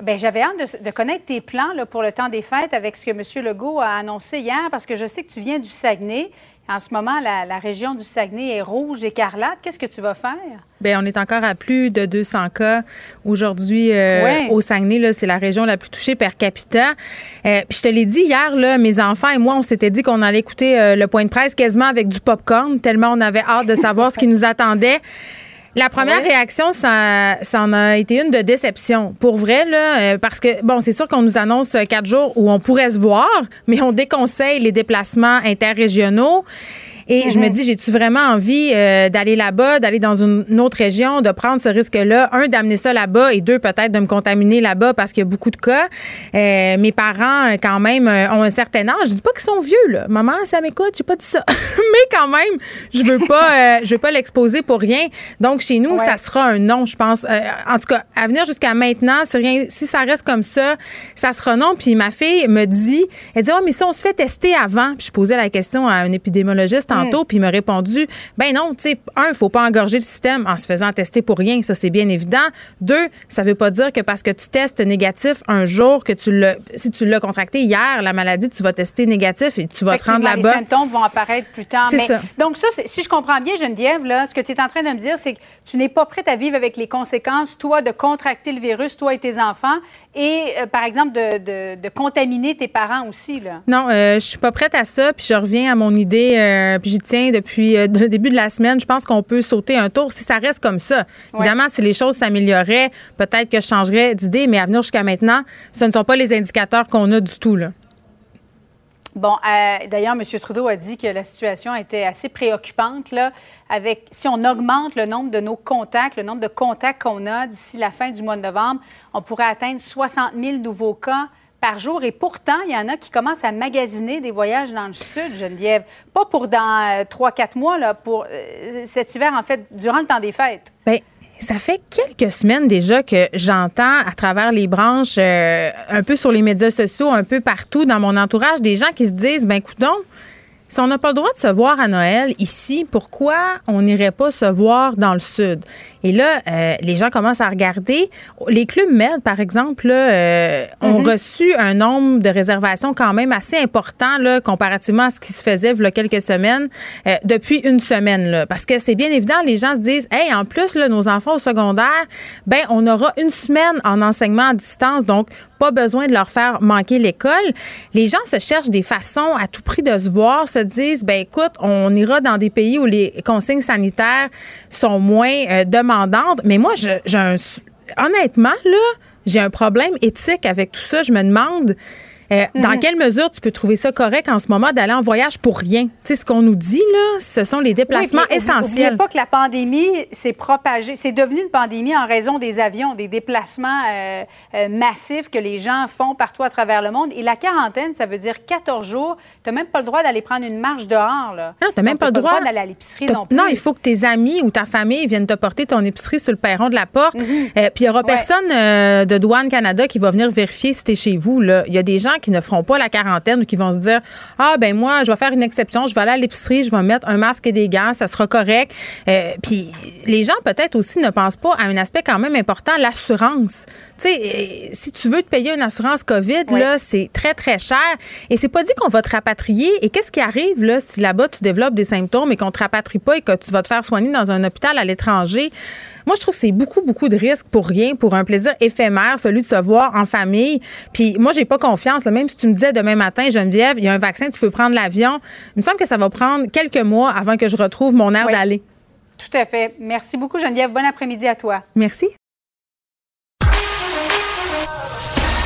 Bien, j'avais hâte de, connaître tes plans là, pour le temps des fêtes avec ce que M. Legault a annoncé hier, parce que je sais que tu viens du Saguenay. En ce moment, la, région du Saguenay est rouge, écarlate. Qu'est-ce que tu vas faire? Bien, on est encore à plus de 200 cas aujourd'hui euh, au Saguenay. C'est la région la plus touchée per capita. Euh, puis je te l'ai dit hier, là, mes enfants et moi, on s'était dit qu'on allait écouter euh, le point de presse quasiment avec du popcorn, tellement on avait hâte de savoir ce qui nous attendait. La première réaction, ça, ça en a été une de déception. Pour vrai, là, euh, parce que, bon, c'est sûr qu'on nous annonce quatre jours où on pourrait se voir, mais on déconseille les déplacements interrégionaux. Et je me mhm. dis, j'ai-tu vraiment envie euh, d'aller là-bas, d'aller dans une, autre région, de prendre ce risque-là? Un, d'amener ça là-bas et deux, peut-être de me contaminer là-bas parce qu'il y a beaucoup de cas. Euh, mes parents, euh, quand même, ont un certain âge. Je dis pas qu'ils sont vieux, là. Maman, ça m'écoute, j'ai pas dit ça. Mais quand même, je veux pas, je veux pas l'exposer pour rien. Donc, chez nous, ça sera un non, je pense. en tout cas, à venir jusqu'à maintenant, si, rien, si ça reste comme ça, ça sera non. Puis ma fille me dit, elle dit, oh, mais si on se fait tester avant, puis je posais la question à un épidémiologiste en puis il m'a répondu ben non, tu sais, un, il faut pas engorger le système en se faisant tester pour rien, ça c'est bien évident. Deux, ça veut pas dire que parce que tu testes négatif un jour que tu l'as si tu l'as contracté hier la maladie, tu vas tester négatif et tu vas te rendre là-bas. Les symptômes vont apparaître plus tard. C'est ça. Donc ça, si je comprends bien Geneviève là, ce que tu es en train de me dire c'est que tu n'es pas prête à vivre avec les conséquences toi de contracter le virus toi et tes enfants et, euh, par exemple, de, contaminer tes parents aussi. Là. Non, euh, je suis pas prête à ça. Puis je reviens à mon idée, euh, puis j'y tiens depuis le début de la semaine. Je pense qu'on peut sauter un tour si ça reste comme ça. Évidemment, si les choses s'amélioraient, peut-être que je changerais d'idée, mais à venir jusqu'à maintenant, ce ne sont pas les indicateurs qu'on a du tout. Là. Bon, euh, d'ailleurs, M. Trudeau a dit que la situation était assez préoccupante. Avec, si on augmente le nombre de nos contacts, le nombre de contacts qu'on a d'ici la fin du mois de novembre, on pourrait atteindre 60 000 nouveaux cas par jour. Et pourtant, il y en a qui commencent à magasiner des voyages dans le sud, Geneviève. Pas pour dans 3-4 euh, mois, là, pour euh, cet hiver, en fait, durant le temps des fêtes. Bien, ça fait quelques semaines déjà que j'entends à travers les branches, euh, un peu sur les médias sociaux, un peu partout dans mon entourage, des gens qui se disent, ben écoute si on n'a pas le droit de se voir à Noël ici, pourquoi on n'irait pas se voir dans le sud? Et là, euh, les gens commencent à regarder. Les clubs Med, par exemple, euh, ont mhm. reçu un nombre de réservations quand même assez important là, comparativement à ce qui se faisait il y a quelques semaines, euh, depuis une semaine. Là, parce que c'est bien évident, les gens se disent, hey, en plus, là, nos enfants au secondaire, ben, on aura une semaine en enseignement à distance, donc pas besoin de leur faire manquer l'école. Les gens se cherchent des façons à tout prix de se voir, se disent, ben écoute, on ira dans des pays où les consignes sanitaires sont moins euh, Mais moi, je, honnêtement, là, j'ai un problème éthique avec tout ça. Je me demande euh, dans mhm. quelle mesure tu peux trouver ça correct en ce moment d'aller en voyage pour rien? Tu sais, ce qu'on nous dit, là, ce sont les déplacements essentiels. N'oubliez pas que la pandémie s'est propagée, c'est devenu une pandémie en raison des avions, des déplacements euh, euh, massifs que les gens font partout à travers le monde. Et la quarantaine, ça veut dire 14 jours. Tu n'as même pas le droit d'aller prendre une marche dehors. Là. Non, tu n'as même pas, le droit, d'aller à l'épicerie non plus. Non, il faut que tes amis ou ta famille viennent te porter ton épicerie sur le perron de la porte. Mhm. Puis il n'y aura personne de Douane Canada qui va venir vérifier si tu es chez vous. Il y a des gens qui ne feront pas la quarantaine ou qui vont se dire ah ben moi je vais faire une exception, je vais aller à l'épicerie, je vais mettre un masque et des gants, ça sera correct. Euh, puis les gens peut-être aussi ne pensent pas à un aspect quand même important, l'assurance. Tu sais, euh, si tu veux te payer une assurance Covid là, c'est très très cher et c'est pas dit qu'on va te rapatrier. Et qu'est-ce qui arrive là si là-bas tu développes des symptômes et qu'on te rapatrie pas et que tu vas te faire soigner dans un hôpital à l'étranger? Moi, je trouve que c'est beaucoup, beaucoup de risques pour rien, pour un plaisir éphémère, celui de se voir en famille. Puis moi, j'ai pas confiance. Même si tu me disais demain matin, Geneviève, il y a un vaccin, tu peux prendre l'avion. Il me semble que ça va prendre quelques mois avant que je retrouve mon air d'aller. Tout à fait. Merci beaucoup, Geneviève. Bon après-midi à toi. Merci.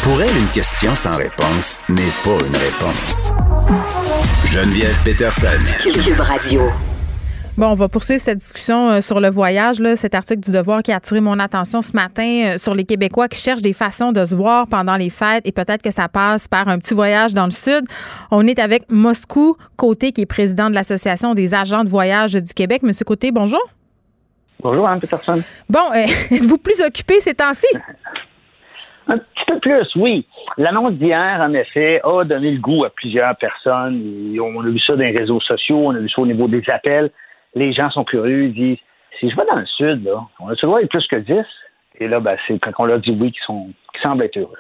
Pour elle, une question sans réponse n'est pas une réponse. Geneviève Peterson. Cube Radio. Bon, on va poursuivre cette discussion euh, sur le voyage. Là, cet article du Devoir qui a attiré mon attention ce matin euh, sur les Québécois qui cherchent des façons de se voir pendant les fêtes et peut-être que ça passe par un petit voyage dans le sud. On est avec Moscou Côté, qui est président de l'Association des agents de voyage du Québec. Monsieur Côté, bonjour. Bonjour, Anne Peterson. Bon, euh, êtes-vous plus occupé ces temps-ci? Un petit peu plus, oui. L'annonce d'hier, en effet, a donné le goût à plusieurs personnes. on a vu ça dans les réseaux sociaux, on a vu ça au niveau des appels les gens sont curieux, ils disent si je vais dans le sud, là, on a toujours plus que 10. Et là, ben, c'est quand on leur dit oui qu'ils sont semblent être heureux.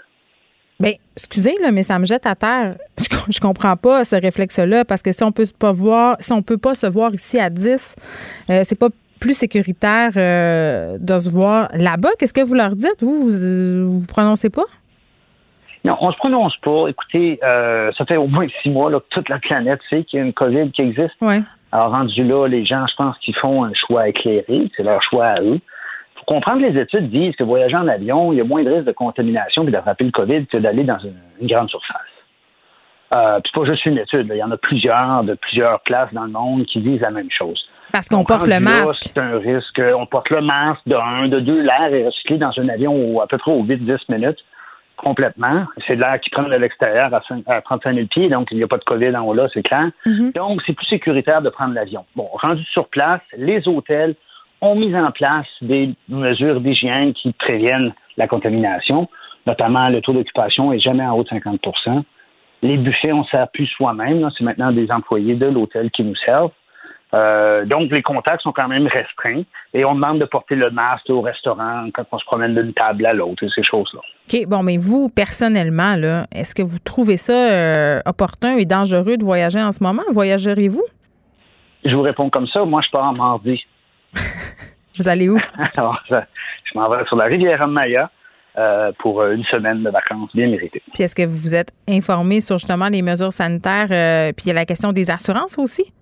Bien, excusez, là, mais ça me jette à terre. Je, je comprends pas ce réflexe-là, parce que si on peut pas voir, si on peut pas se voir ici à 10, euh, c'est pas plus sécuritaire euh, de se voir là-bas. Qu'est-ce que vous leur dites? Vous, vous, vous prononcez pas? Non, on se prononce pas. Écoutez, euh, ça fait au moins six mois là, que toute la planète sait qu'il y a une COVID qui existe. Ouais. Alors, rendu là, les gens, je pense qu'ils font un choix éclairé. C'est leur choix à eux. Il faut comprendre que les études disent que voyager en avion, il y a moins de risque de contamination et d'attraper le COVID que d'aller dans une, grande surface. Euh, c'est pas juste une étude. Il y en a plusieurs de plusieurs classes dans le monde qui disent la même chose. Parce qu'on porte le masque. C'est un risque. On porte le masque de un, de deux. L'air est recyclé dans un avion à peu près au 8-10 minutes complètement. C'est de l'air qui prend de l'extérieur à, 35 000 pieds, donc il n'y a pas de COVID en haut là, c'est clair. Mhm. Donc, c'est plus sécuritaire de prendre l'avion. Bon, rendu sur place, les hôtels ont mis en place des mesures d'hygiène qui préviennent la contamination, notamment le taux d'occupation est jamais en haut de 50% Les buffets, on sert plus soi-même. C'est maintenant des employés de l'hôtel qui nous servent. Euh, donc, les contacts sont quand même restreints et on demande de porter le masque au restaurant quand on se promène d'une table à l'autre et ces choses-là. OK. Bon, mais vous, personnellement, là, est-ce que vous trouvez ça euh, opportun et dangereux de voyager en ce moment? Voyagerez-vous? Je vous réponds comme ça. Moi, je pars en mardi. vous allez où? je m'en vais sur la rivière Maya. Euh, pour une semaine de vacances bien méritées. Puis est-ce que vous vous êtes informé sur justement les mesures sanitaires, puis il y a la question des assurances aussi?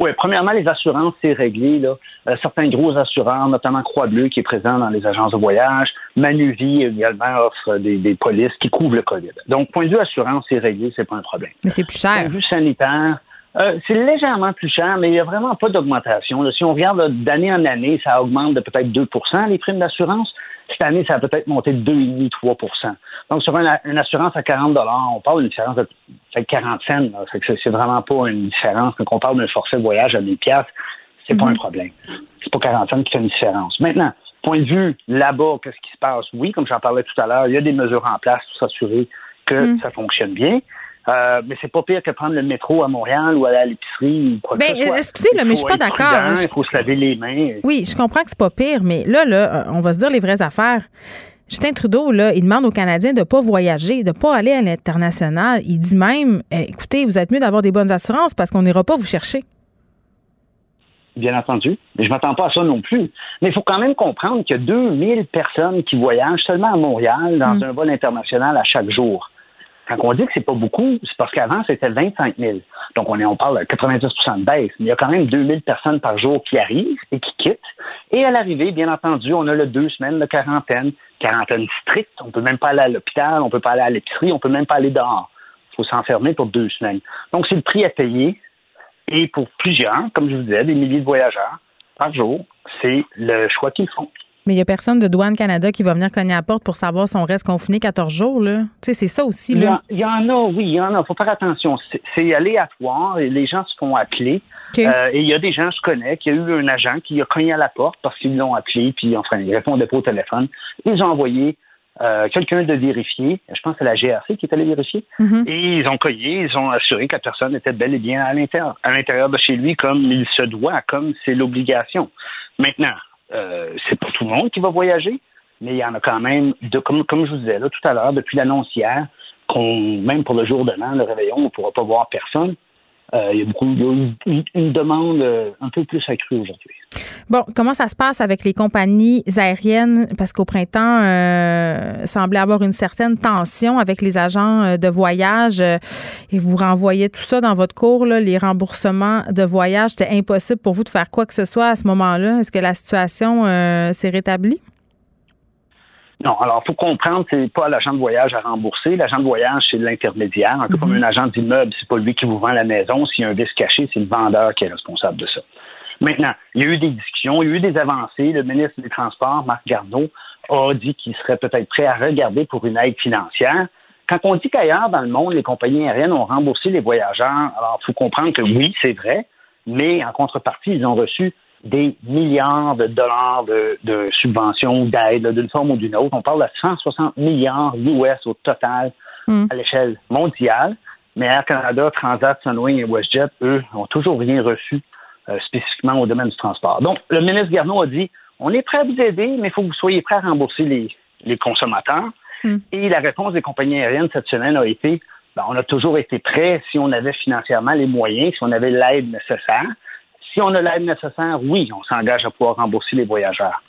Oui, premièrement, les assurances, c'est réglé. Là. Euh, certains gros assureurs, notamment Croix-Bleu, qui est présent dans les agences de voyage, Manuvie également offre des, des, polices qui couvrent le COVID. Donc, point de vue assurance, c'est réglé, c'est pas un problème. Mais c'est plus cher. Point de vue sanitaire, euh, c'est légèrement plus cher, mais il n'y a vraiment pas d'augmentation. Si on regarde d'année en année, ça augmente de peut-être 2% les primes d'assurance. Cette année, ça a peut-être monté de 2,5-3% Donc, sur une, assurance à 40 on parle d'une différence de 40 cents. C'est vraiment pas une différence. Quand on parle d'un forfait voyage à 1000 c'est pas un mhm. problème. C'est pas 40 cents qui fait une différence. Maintenant, point de vue là-bas, qu'est-ce qui se passe? Oui, comme j'en parlais tout à l'heure, il y a des mesures en place pour s'assurer que mhm. ça fonctionne bien. Euh, mais c'est pas pire que prendre le métro à Montréal ou aller à l'épicerie ou ben, Excusez, là, mais je suis pas d'accord. Il faut se laver les mains. Oui, je comprends que c'est pas pire, mais là, là, on va se dire les vraies affaires. Justin Trudeau, là, il demande aux Canadiens de ne pas voyager, de ne pas aller à l'international. Il dit même, eh, écoutez, vous êtes mieux d'avoir des bonnes assurances parce qu'on n'ira pas vous chercher. Bien entendu. Mais je ne m'attends pas à ça non plus. Mais il faut quand même comprendre qu'il y a 2000 personnes qui voyagent seulement à Montréal dans mm. un vol international à chaque jour. Quand on dit que c'est pas beaucoup, c'est parce qu'avant, c'était 25 000. Donc, on, est, on parle de 90% de baisse. Mais il y a quand même 2000 personnes par jour qui arrivent et qui quittent. Et à l'arrivée, bien entendu, on a le deux semaines de quarantaine, quarantaine stricte. On peut même pas aller à l'hôpital, on peut pas aller à l'épicerie, on peut même pas aller dehors. Il faut s'enfermer pour deux semaines. Donc, c'est le prix à payer. Et pour plusieurs, comme je vous disais, des milliers de voyageurs par jour, c'est le choix qu'ils font. Mais il n'y a personne de Douane Canada qui va venir cogner à la porte pour savoir si on reste confiné 14 jours. Là. Tu sais, c'est ça aussi. Là. Il, y en, a, oui, il y en a. Il faut faire attention. C'est aléatoire et les gens se font appeler. Euh, et il y a des gens, je connais, qui a eu un agent qui a cogné à la porte parce qu'ils l'ont appelé, puis enfin, il répondait pas au téléphone. Ils ont envoyé euh, quelqu'un de vérifier. Je pense que c'est la GRC qui est allé vérifier. Mm-hmm. Et ils ont cogné, ils ont assuré que la personne était bel et bien à l'intérieur, à l'intérieur de chez lui, comme il se doit, comme c'est l'obligation. Maintenant, euh, c'est pas tout le monde qui va voyager, mais il y en a quand même, de, comme, comme je vous disais là, tout à l'heure, depuis l'annonce hier, qu'on, même pour le jour de l'an, le réveillon, on ne pourra pas voir personne. Euh, il y a une, demande euh, un peu plus accrue aujourd'hui. Bon, comment ça se passe avec les compagnies aériennes? Parce qu'au printemps, euh, semblait avoir une certaine tension avec les agents de voyage et vous renvoyez tout ça dans votre cours, les remboursements de voyage. C'était impossible pour vous de faire quoi que ce soit à ce moment-là. Est-ce que la situation s'est rétablie? Non, alors il faut comprendre, c'est pas l'agent de voyage à rembourser. L'agent de voyage, c'est l'intermédiaire. Un peu comme mhm. un agent d'immeuble, c'est pas lui qui vous vend la maison. S'il y a un vice caché, c'est le vendeur qui est responsable de ça. Maintenant, il y a eu des discussions, il y a eu des avancées. Le ministre des Transports, Marc Garneau, a dit qu'il serait peut-être prêt à regarder pour une aide financière. Quand on dit qu'ailleurs dans le monde, les compagnies aériennes ont remboursé les voyageurs, alors il faut comprendre que oui, c'est vrai, mais en contrepartie, ils ont reçu des milliards de dollars de, de subventions, d'aide d'une forme ou d'une autre. On parle de 160 milliards US au total hmm. à l'échelle mondiale. Mais Air Canada, Transat, Sunwing et WestJet, eux, n'ont toujours rien reçu euh, spécifiquement au domaine du transport. Donc, le ministre Garneau a dit on est prêt à vous aider, mais il faut que vous soyez prêt à rembourser les, les consommateurs. Hmm. Et la réponse des compagnies aériennes cette semaine a été ben, on a toujours été prêt si on avait financièrement les moyens, si on avait l'aide nécessaire. Si on a l'aide nécessaire, oui, on s'engage à pouvoir rembourser les voyageurs.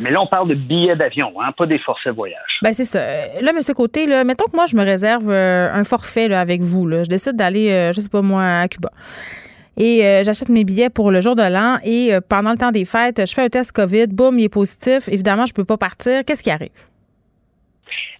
Mais là, on parle de billets d'avion, hein, pas des forfaits voyage. Ben c'est ça. Là, M. Côté, là, mettons que moi, je me réserve euh, un forfait avec vous. Là. Je décide d'aller, euh, je sais pas moi, à Cuba. Et euh, j'achète mes billets pour le jour de l'an. Et pendant le temps des fêtes, je fais un test COVID. Boum, il est positif. Évidemment, je peux pas partir. Qu'est-ce qui arrive?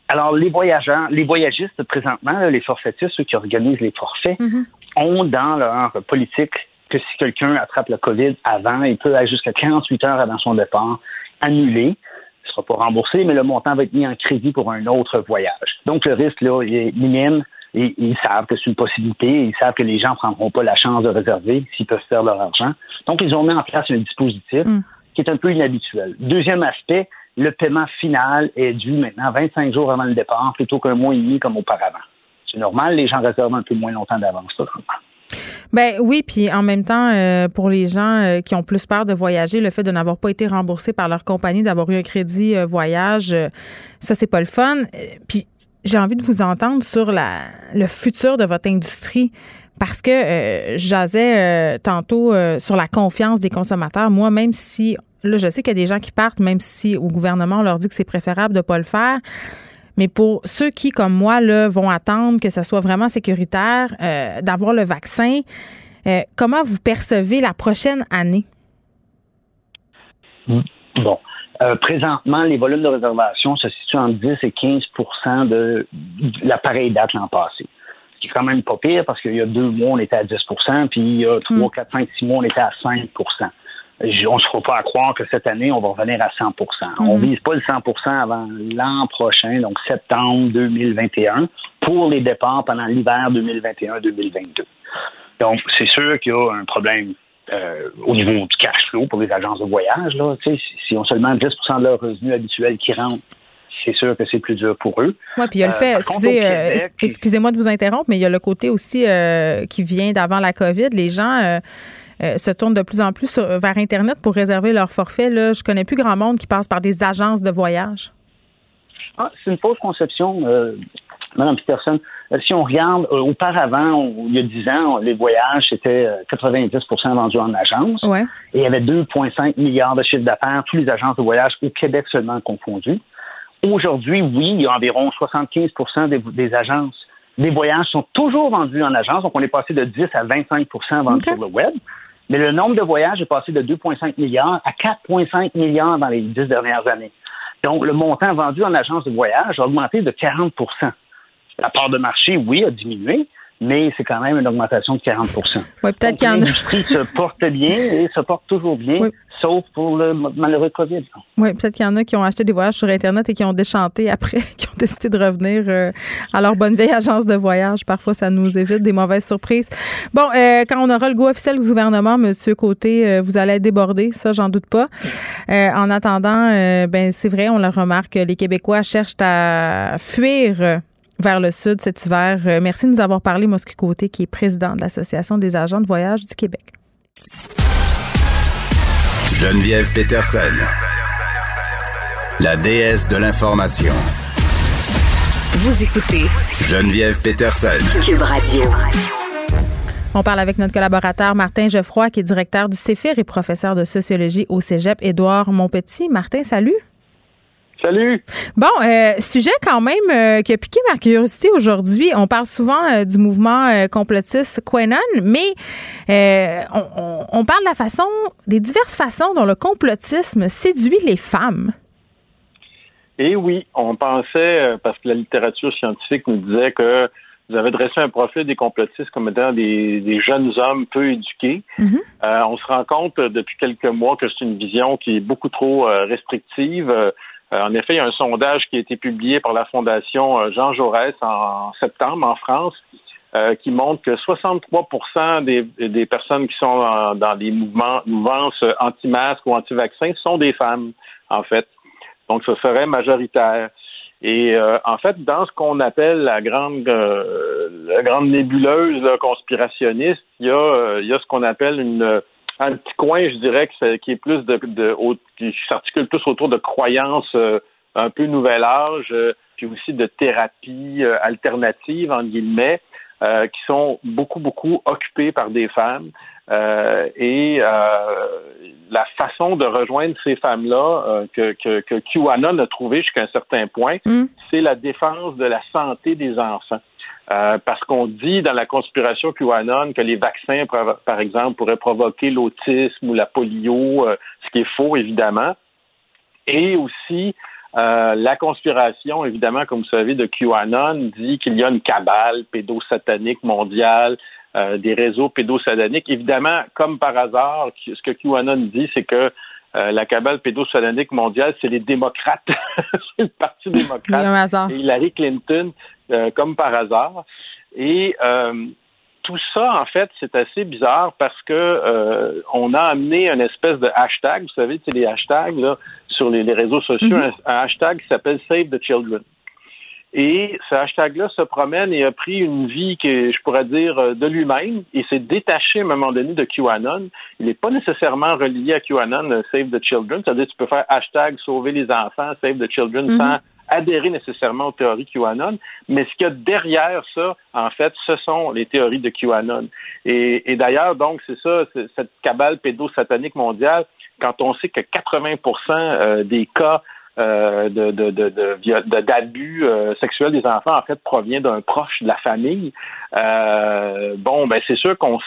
Alors, les voyageurs, les voyagistes, présentement, les forfaitistes, ceux qui organisent les forfaits, mm-hmm. ont dans leur politique que si quelqu'un attrape le COVID avant, il peut aller jusqu'à 48 heures avant son départ, annuler. Il ne sera pas remboursé, mais le montant va être mis en crédit pour un autre voyage. Donc, le risque, là, est minime. Et, ils savent que c'est une possibilité. Ils savent que les gens ne prendront pas la chance de réserver s'ils peuvent faire leur argent. Donc, ils ont mis en place un dispositif mm. qui est un peu inhabituel. Deuxième aspect, le paiement final est dû maintenant 25 jours avant le départ plutôt qu'un mois et demi comme auparavant. C'est normal, les gens réservent un peu moins longtemps d'avance. Ben oui, puis en même temps, euh, pour les gens euh, qui ont plus peur de voyager, le fait de n'avoir pas été remboursé par leur compagnie, d'avoir eu un crédit euh, voyage, ça c'est pas le fun. Puis j'ai envie de vous entendre sur la, le futur de votre industrie. Parce que j'asais tantôt sur la confiance des consommateurs. Moi, même si, là, je sais qu'il y a des gens qui partent, même si au gouvernement, on leur dit que c'est préférable de ne pas le faire. Mais pour ceux qui, comme moi, là, vont attendre que ce soit vraiment sécuritaire, euh, d'avoir le vaccin, euh, comment vous percevez la prochaine année? Hmm. Bon. Euh, présentement, les volumes de réservation se situent entre 10 et 15% de, la pareille date l'an passé. Ce qui est quand même pas pire parce qu'il y a deux mois, on était à 10% puis il y a trois, hmm. quatre, cinq, six mois, on était à 5 on ne se fera pas à croire que cette année, on va revenir à 100% On ne mhm. vise pas le 100% avant l'an prochain, donc septembre 2021, pour les départs pendant l'hiver 2021-2022. Donc, c'est sûr qu'il y a un problème euh, au niveau du cash flow pour les agences de voyage. Là, si on seulement 10% de leurs revenus habituels qui rentrent c'est sûr que c'est plus dur pour eux. Oui, puis il y a le fait, excusez-moi de vous interrompre, mais il y a le côté aussi qui vient d'avant la COVID. Les gens se tournent de plus en plus vers Internet pour réserver leur forfait. Là. Je connais plus grand monde qui passe par des agences de voyage. Ah, c'est une fausse conception, euh, Madame Peterson. Euh, si on regarde euh, auparavant, il y a 10 ans, les voyages c'était 90% vendus en agence. Ouais. Et il y avait 2,5 milliards de chiffres d'affaires, tous les agences de voyage au Québec seulement confondus. Aujourd'hui, oui, il y a environ 75 des, des agences des voyages sont toujours vendus en agence, donc on est passé de 10 à 25% vendus sur le web. Mais le nombre de voyages est passé de 2,5 milliards à 4,5 milliards dans les 10 dernières années. Donc, le montant vendu en agence de voyage a augmenté de 40% La part de marché, oui, a diminué, mais c'est quand même une augmentation de 40 Oui, peut-être qu'il y en a. L'industrie se porte bien et se porte toujours bien, sauf pour le malheureux COVID. Oui, peut-être qu'il y en a qui ont acheté des voyages sur Internet et qui ont déchanté après, qui ont décidé de revenir euh, à leur bonne vieille agence de voyage. Parfois, ça nous évite des mauvaises surprises. Bon, euh, quand on aura le goût officiel du gouvernement, M. Côté, euh, vous allez être débordé, ça, j'en doute pas. en attendant, ben c'est vrai, on le remarque, les Québécois cherchent à fuir vers le sud cet hiver. Euh, merci de nous avoir parlé, Moscou Côté, qui est président de l'Association des agents de voyage du Québec. Geneviève Peterson, la déesse de l'information. Vous écoutez Geneviève Peterson, Cube Radio. On parle avec notre collaborateur Martin Geoffroy, qui est directeur du CEFIR et professeur de sociologie au Cégep, Édouard Monpetit. Martin, salut. Salut. Bon, euh, sujet quand même euh, qui a piqué ma curiosité aujourd'hui. On parle souvent euh, du mouvement complotiste Quenon, mais on, parle de la façon, des diverses façons dont le complotisme séduit les femmes. Et oui, on pensait, parce que la littérature scientifique nous disait que vous avez dressé un profil des complotistes comme étant des, jeunes hommes peu éduqués. Mm-hmm. on se rend compte depuis quelques mois que c'est une vision qui est beaucoup trop restrictive. Euh, en effet, il y a un sondage qui a été publié par la Fondation euh, Jean Jaurès en septembre en France euh, qui montre que 63 des, des personnes qui sont dans, des mouvements, mouvances anti-masques ou anti-vaccins sont des femmes, en fait. Donc, ce serait majoritaire. Et en fait, dans ce qu'on appelle la grande, la grande nébuleuse conspirationniste, il y a, il y a ce qu'on appelle une un petit coin, je dirais, qui est plus de, de, qui s'articule plus autour de croyances euh, un peu nouvel âge, euh, puis aussi de thérapies euh, alternatives, en guillemets, qui sont beaucoup, beaucoup occupées par des femmes. et la façon de rejoindre ces femmes-là que, que, que QAnon a trouvé jusqu'à un certain point, mm. c'est la défense de la santé des enfants. Euh, parce qu'on dit dans la conspiration QAnon que les vaccins, par exemple, pourraient provoquer l'autisme ou la polio, euh, ce qui est faux, évidemment. Et aussi, euh, la conspiration, évidemment, comme vous savez, de QAnon dit qu'il y a une cabale pédosatanique mondiale, des réseaux pédosataniques. Évidemment, comme par hasard, ce que QAnon dit, c'est que la cabale pédosatanique mondiale, c'est les démocrates, c'est le Parti démocrate. Et Hillary Clinton, euh, comme par hasard. Et euh, tout ça, en fait, c'est assez bizarre parce que euh, on a amené une espèce de hashtag, vous savez, c'est les hashtags là, sur les, réseaux sociaux, mhm. un, hashtag qui s'appelle Save the Children. Et ce hashtag-là se promène et a pris une vie que je pourrais dire de lui-même et s'est détaché à un moment donné de QAnon. Il n'est pas nécessairement relié à QAnon, Save the Children. C'est-à-dire que tu peux faire hashtag sauver les enfants, Save the Children mhm. sans adhérer nécessairement aux théories QAnon, mais ce qu'il y a derrière ça, en fait, ce sont les théories de QAnon. Et, d'ailleurs, donc, c'est ça, cette cabale pédosatanique mondiale, quand on sait que 80% euh, des cas euh, de, d'abus euh, sexuels des enfants en fait provient d'un proche de la famille. bon, ben c'est sûr qu'on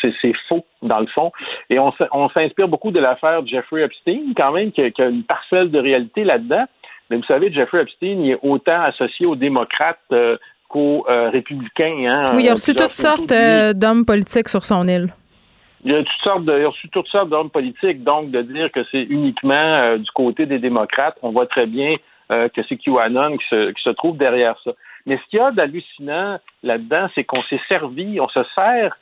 c'est, faux dans le fond, et on, s'inspire beaucoup de l'affaire Jeffrey Epstein quand même, qui, qui a une parcelle de réalité là-dedans. Mais vous savez, Jeffrey Epstein, il est autant associé aux démocrates euh, qu'aux républicains. Hein, oui, il a reçu toutes sortes d'hommes politiques sur son île. Il a, toutes sortes de, il a reçu toutes sortes d'hommes politiques, donc de dire que c'est uniquement du côté des démocrates, on voit très bien que c'est QAnon qui se, qui se trouve derrière ça. Mais ce qu'il y a d'hallucinant là-dedans, c'est qu'on s'est servi, on se sert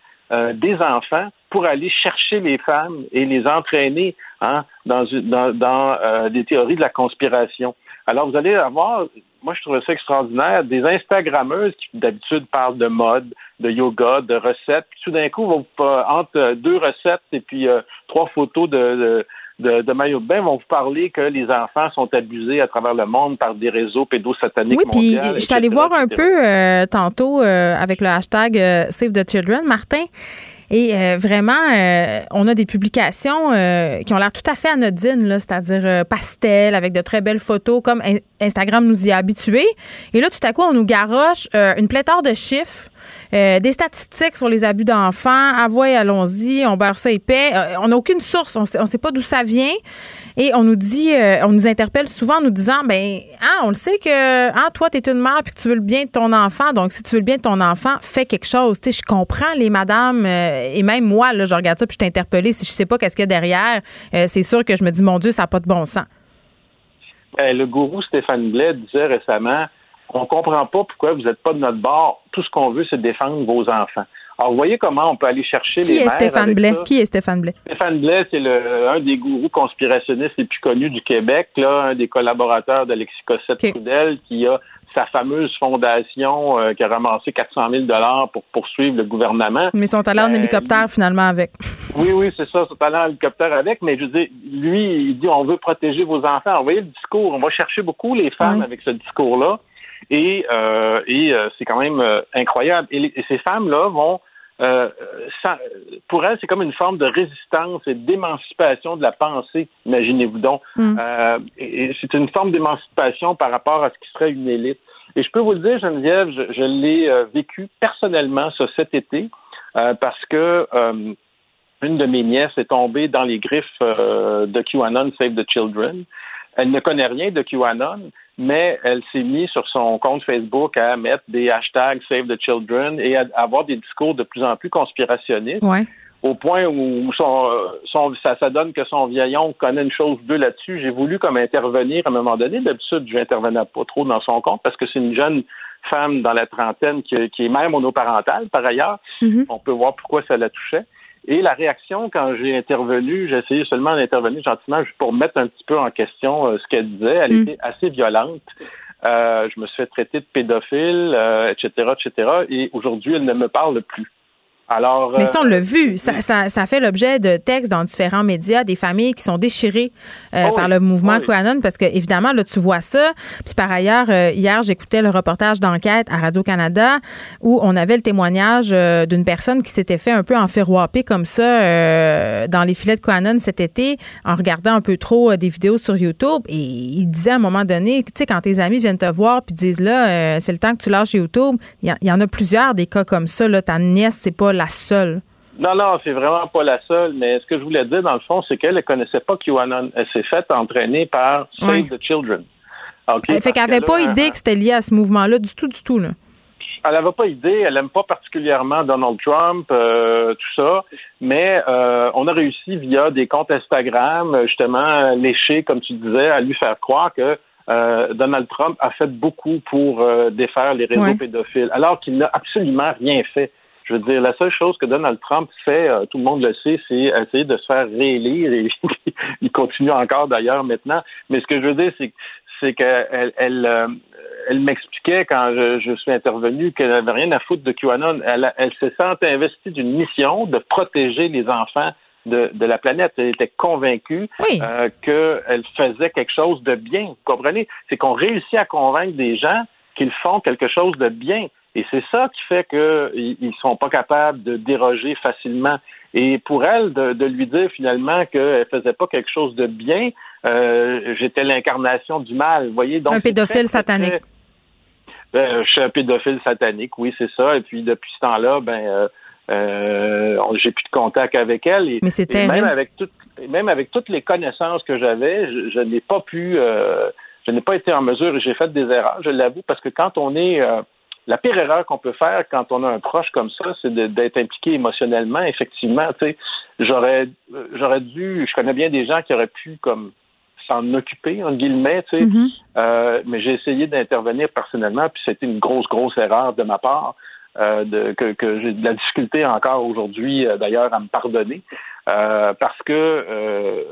des enfants pour aller chercher les femmes et les entraîner hein, dans, dans, dans des théories de la conspiration. Alors, vous allez avoir, moi, je trouvais ça extraordinaire, des Instagrammeuses qui, d'habitude, parlent de mode, de yoga, de recettes, puis tout d'un coup, vont, entre deux recettes et puis trois photos de de, de maillot de bain vont vous parler que les enfants sont abusés à travers le monde par des réseaux pédosataniques oui, puis je suis allée voir un peu euh, tantôt euh, avec le hashtag euh, Save the Children, Martin. Et vraiment, on a des publications qui ont l'air tout à fait anodines, c'est-à-dire pastel avec de très belles photos, comme Instagram nous y a habitués. Et là, tout à coup, on nous garoche une pléthore de chiffres euh, des statistiques sur les abus d'enfants. Ah allons-y, on beurre ça épais. Euh, on n'a aucune source, on ne sait pas d'où ça vient. Et on nous dit, euh, on nous interpelle souvent en nous disant, ben, ah, on le sait que, ah, toi, tu es une mère puis que tu veux le bien de ton enfant. Donc, si tu veux le bien de ton enfant, fais quelque chose. Tu sais, je comprends les madames et même moi, là, je regarde ça puis je suis interpellée. Si je sais pas qu'est-ce qu'il y a derrière, c'est sûr que je me dis, mon Dieu, ça n'a pas de bon sens. Ben, le gourou Stéphane Blais disait récemment, on comprend pas pourquoi vous n'êtes pas de notre bord. Tout ce qu'on veut, c'est défendre vos enfants. Alors, vous voyez comment on peut aller chercher Qui les est Stéphane Blais? Qui est Stéphane Blais? Stéphane Blais, c'est un des gourous conspirationnistes les plus connus du Québec, là, un des collaborateurs d'Alexis Cossette-Trudel, qui a sa fameuse fondation euh, qui a ramassé 400 000 dollars pour poursuivre le gouvernement. Mais ils sont allés en euh, hélicoptère finalement avec. Oui, oui, c'est ça, ils sont allés en hélicoptère avec, mais je veux dire, lui, il dit on veut protéger vos enfants. Vous voyez le discours, on va chercher beaucoup les femmes avec ce discours-là. Et, euh, et euh, c'est quand même euh, incroyable. Et, ces femmes-là vont pour elles, c'est comme une forme de résistance et d'émancipation de la pensée, imaginez-vous donc. Mm. et, c'est une forme d'émancipation par rapport à ce qui serait une élite. Et je peux vous le dire, Geneviève, je, je l'ai vécu personnellement ça, cet été, parce que une de mes nièces est tombée dans les griffes de QAnon Save the Children. Elle ne connaît rien de QAnon, mais elle s'est mise sur son compte Facebook à mettre des hashtags Save the Children et à avoir des discours de plus en plus conspirationnistes. Au point où son, ça, ça, donne que son vieil oncle connaît une chose ou deux là-dessus. J'ai voulu comme intervenir à un moment donné. D'habitude, je n'intervenais pas trop dans son compte parce que c'est une jeune femme dans la trentaine qui, est mère monoparentale, par ailleurs. Mm-hmm. On peut voir pourquoi ça la touchait. Et la réaction, quand j'ai intervenu, j'ai essayé seulement d'intervenir gentiment pour mettre un petit peu en question euh, ce qu'elle disait. Elle mm. était assez violente. Euh, je me suis fait traiter de pédophile, etc., euh, etc. Et aujourd'hui, elle ne me parle plus. Alors, Mais ça, on l'a vu. Ça, ça, ça, fait l'objet de textes dans différents médias, des familles qui sont déchirées euh, oh par le mouvement QAnon, parce que évidemment, là, tu vois ça. Puis par ailleurs, euh, hier, j'écoutais le reportage d'enquête à Radio-Canada où on avait le témoignage euh, d'une personne qui s'était fait un peu enferroiper comme ça dans les filets de QAnon cet été en regardant un peu trop des vidéos sur YouTube. Et il disait à un moment donné, tu sais, quand tes amis viennent te voir puis disent là, c'est le temps que tu lâches YouTube, il y, y, en a plusieurs des cas comme ça. Là, ta nièce, c'est pas la seule. Non, non, c'est vraiment pas la seule, mais ce que je voulais dire, dans le fond, c'est qu'elle ne connaissait pas QAnon. Elle s'est faite entraîner par Save the Children. Okay, fait qu'elle n'avait pas idée que c'était lié à ce mouvement-là, du tout, du tout. Là. Elle n'avait pas idée, elle n'aime pas particulièrement Donald Trump, euh, tout ça, mais euh, on a réussi via des comptes Instagram, justement, léchés, comme tu disais, à lui faire croire que euh, Donald Trump a fait beaucoup pour défaire les réseaux pédophiles, alors qu'il n'a absolument rien fait. Je veux dire, la seule chose que Donald Trump fait, euh, tout le monde le sait, c'est essayer de se faire réélire et il continue encore d'ailleurs maintenant. Mais ce que je veux dire, c'est c'est qu'elle elle, euh, elle, m'expliquait quand je, suis intervenu qu'elle n'avait rien à foutre de QAnon. Elle, elle se sent investie d'une mission de protéger les enfants de, de, la planète. Elle était convaincue euh, qu'elle faisait quelque chose de bien. Vous comprenez? C'est qu'on réussit à convaincre des gens qu'ils font quelque chose de bien. Et c'est ça qui fait qu'ils ne sont pas capables de déroger facilement. Et pour elle, de, lui dire finalement qu'elle faisait pas quelque chose de bien, euh, j'étais l'incarnation du mal. Voyez, donc un pédophile satanique. Ben, je suis un pédophile satanique, oui, c'est ça. Et puis depuis ce temps-là, ben euh, euh, j'ai plus de contact avec elle. Et, Mais c'était même avec même avec toutes les connaissances que j'avais, je, je n'ai pas pu, je n'ai pas été en mesure. J'ai fait des erreurs, je l'avoue, parce que quand on est la pire erreur qu'on peut faire quand on a un proche comme ça, c'est d'être impliqué émotionnellement. Effectivement, tu sais, j'aurais, j'aurais dû, je connais bien des gens qui auraient pu comme s'en occuper en guillemets, tu sais, mm-hmm. euh, mais j'ai essayé d'intervenir personnellement, puis c'était une grosse, grosse erreur de ma part. Euh, de, que, que j'ai de la difficulté encore aujourd'hui, euh, d'ailleurs, à me pardonner, parce que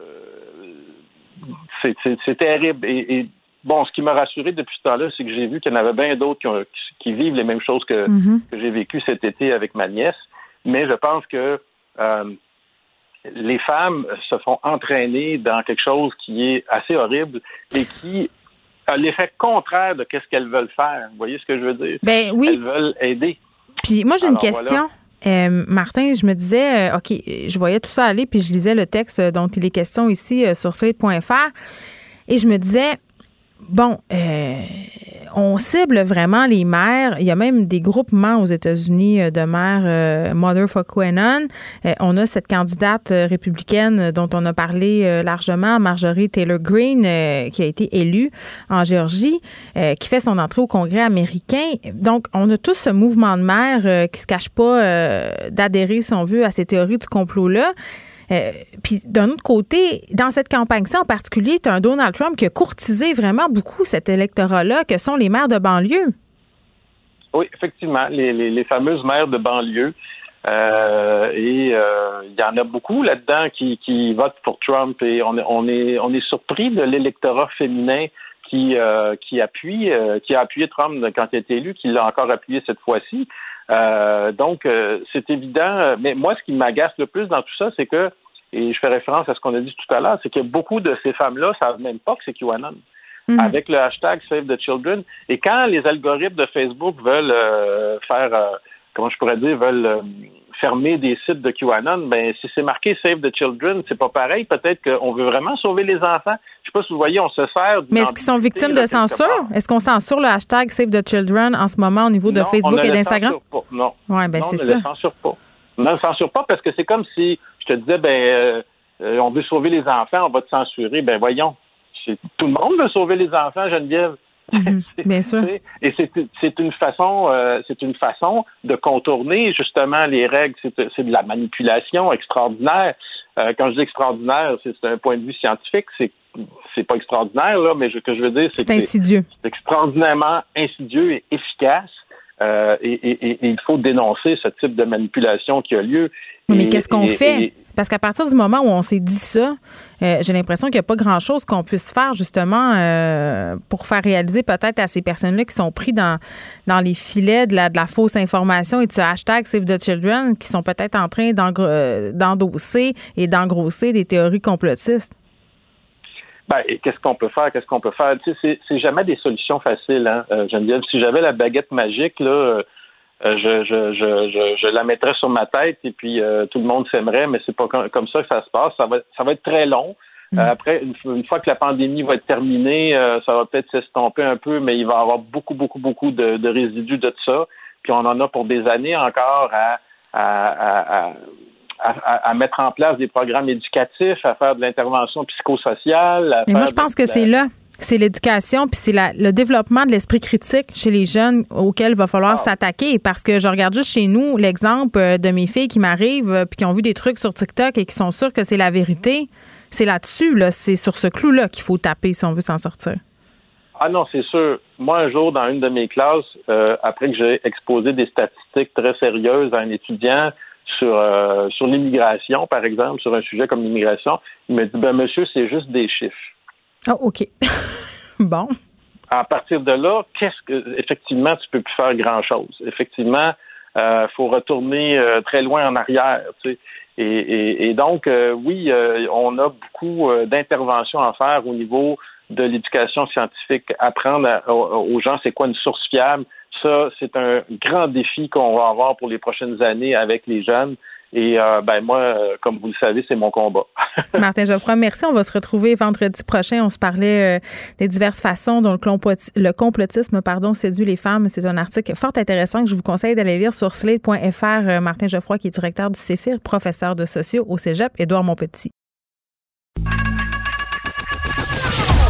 c'est terrible. Et, et bon, ce qui m'a rassuré depuis ce temps-là, c'est que j'ai vu qu'il y en avait bien d'autres qui, vivent les mêmes choses que, Mm-hmm. que j'ai vécu cet été avec ma nièce. Mais je pense que euh, les femmes se font entraîner dans quelque chose qui est assez horrible et qui a l'effet contraire de ce qu'elles veulent faire. Vous voyez ce que je veux dire? Ben oui. Elles veulent aider. Puis moi, j'ai une question. Euh, Martin, je me disais, euh, OK, je voyais tout ça aller, puis je lisais le texte dont il est question ici euh, sur slate.fr, et je me disais, bon, euh, on cible vraiment les mères. Il y a même des groupements aux États-Unis euh, de mères euh, Mother for Quenon. Euh, on a cette candidate républicaine dont on a parlé largement, Marjorie Taylor Greene, qui a été élue en Géorgie, qui fait son entrée au Congrès américain. Donc, on a tous ce mouvement de mères qui se cache pas d'adhérer, si on veut, à ces théories du complot-là. Euh, Puis d'un autre côté, dans cette campagne-ci en particulier, tu as un Donald Trump qui a courtisé vraiment beaucoup cet électorat-là, que sont les maires de banlieue. Oui, effectivement, les, les, fameuses mères de banlieue. Euh, et euh, il y en a beaucoup là-dedans qui, qui votent pour Trump et on, est- on est on est surpris de l'électorat féminin qui qui appuie qui a appuyé Trump quand il a été élu, qui l'a encore appuyé cette fois-ci. Euh, donc euh, c'est évident. Mais moi, ce qui m'agace le plus dans tout ça, c'est que et je fais référence à ce qu'on a dit tout à l'heure, c'est que beaucoup de ces femmes-là savent même pas que c'est QAnon avec le hashtag Save the Children. Et quand les algorithmes de Facebook veulent euh, faire, euh, comment je pourrais dire, veulent euh, fermer des sites de QAnon, ben si c'est marqué Save the Children, c'est pas pareil. Peut-être qu'on veut vraiment sauver les enfants. Je sais pas si vous voyez, on se sert. Mais est-ce qu'ils sont victimes de censure? Est-ce qu'on censure le hashtag Save the Children en ce moment au niveau de Non, Facebook on ne et d'Instagram? pas. Non. Ouais, ben c'est on ne ça. le censure pas. On ne le censure pas parce que c'est comme si je te disais, ben, euh, euh, on veut sauver les enfants, on va te censurer. Ben, voyons. Tout le monde veut sauver les enfants, Geneviève. Bien sûr. Et c'est une façon, euh, c'est une façon de contourner justement les règles. C'est de la manipulation extraordinaire. Euh, quand je dis extraordinaire, c'est un point de vue scientifique. C'est c'est pas extraordinaire là, mais ce que je veux dire, c'est insidieux. c'est extraordinairement insidieux et efficace. Euh, et, et- et- et il faut dénoncer ce type de manipulation qui a lieu. Mais qu'est-ce qu'on fait? Parce qu'à partir du moment où on s'est dit ça, euh, j'ai l'impression qu'il n'y a pas grand-chose qu'on puisse faire justement euh, pour faire réaliser peut-être à ces personnes-là qui sont pris dans, dans les filets de la, de la fausse information et de ce hashtag Save the Children qui sont peut-être en train euh, d'endosser et d'engrosser des théories complotistes. Ben, qu'est-ce qu'on peut faire? Qu'est-ce qu'on peut faire? C'est, jamais des solutions faciles, hein, Geneviève. Si j'avais la baguette magique, là, je, je, je, je, je la mettrais sur ma tête et puis euh, tout le monde s'aimerait, mais c'est pas com- comme ça que ça se passe. Ça va, ça va être très long. Euh, après, une, fois que la pandémie va être terminée, euh, ça va peut-être s'estomper un peu, mais il va y avoir beaucoup, beaucoup, beaucoup de, de résidus de tout ça. Puis on en a pour des années encore à, à, à, à- mettre en place des programmes éducatifs, à faire de l'intervention psychosociale. à Et moi, je pense de- que c'est là. C'est l'éducation, puis c'est le développement de l'esprit critique chez les jeunes auquel il va Ah. falloir s'attaquer. Parce que je regarde juste chez nous l'exemple euh, de mes filles qui m'arrivent euh, puis qui ont vu des trucs sur TikTok et qui sont sûres que c'est la vérité. C'est là-dessus, là, c'est sur ce clou-là qu'il faut taper si on veut s'en sortir. Ah non, c'est sûr. Moi, un jour, dans une de mes classes, euh, après que j'ai exposé des statistiques très sérieuses à un étudiant sur, euh, sur l'immigration, par exemple, sur un sujet comme l'immigration, il m'a dit, ben monsieur, c'est juste des chiffres. Ah, OK. bon. À partir de là, qu'est-ce que effectivement tu peux plus faire grand chose. Effectivement, euh, faut retourner euh, très loin en arrière. Et, donc, euh, oui, on a beaucoup d'interventions à faire au niveau de l'éducation scientifique, apprendre aux gens c'est quoi une source fiable. Ça, c'est un grand défi qu'on va avoir pour les prochaines années avec les jeunes. Et euh, ben moi, comme vous le savez, c'est mon combat. Martin Geoffroy, merci. On va se retrouver vendredi prochain. On se parlait euh, des diverses façons dont le, comploti- le complotisme pardon, séduit les femmes. C'est un article fort intéressant que je vous conseille d'aller lire sur slate.fr. Euh, Martin Geoffroy, qui est directeur du CEFIR, professeur de sociaux au cégep, Édouard Montpetit.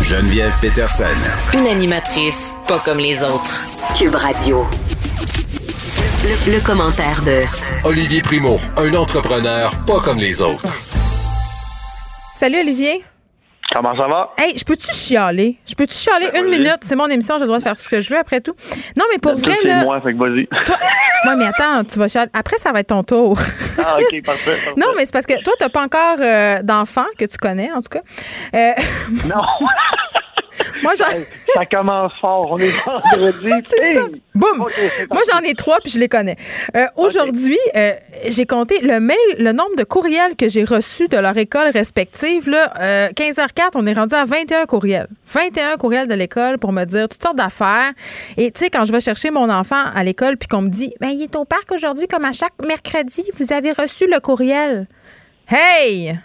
Geneviève Peterson. Une animatrice pas comme les autres. Cube Radio. Le, le commentaire de Olivier Primo, un entrepreneur pas comme les autres. Salut Olivier. Comment ça va? Hey, je peux-tu chialer? Je peux-tu chialer une minute? C'est mon émission, j'ai le droit de faire ce que je veux après tout. Non, mais pour vrai, c'est là. moi, fait que vas-y. Toi... Ouais, mais attends, tu vas chialer. Après, ça va être ton tour. Ah, OK, parfait. parfait. Non, mais c'est parce que toi, t'as pas encore euh, d'enfant que tu connais, en tout cas. Euh, Non. Moi, ça commence fort. On est vendredi. c'est ça. Boum. Moi, j'en ai trois, puis je les connais. Euh, aujourd'hui, euh, j'ai compté le mail, le nombre de courriels que j'ai reçus de leur école respective. Là, 15h04, on est rendu à 21 courriels. 21 courriels de l'école pour me dire toutes sortes d'affaires. Et tu sais, quand je vais chercher mon enfant à l'école, puis qu'on me dit, ben, il est au parc aujourd'hui, comme à chaque mercredi, vous avez reçu le courriel. Hey!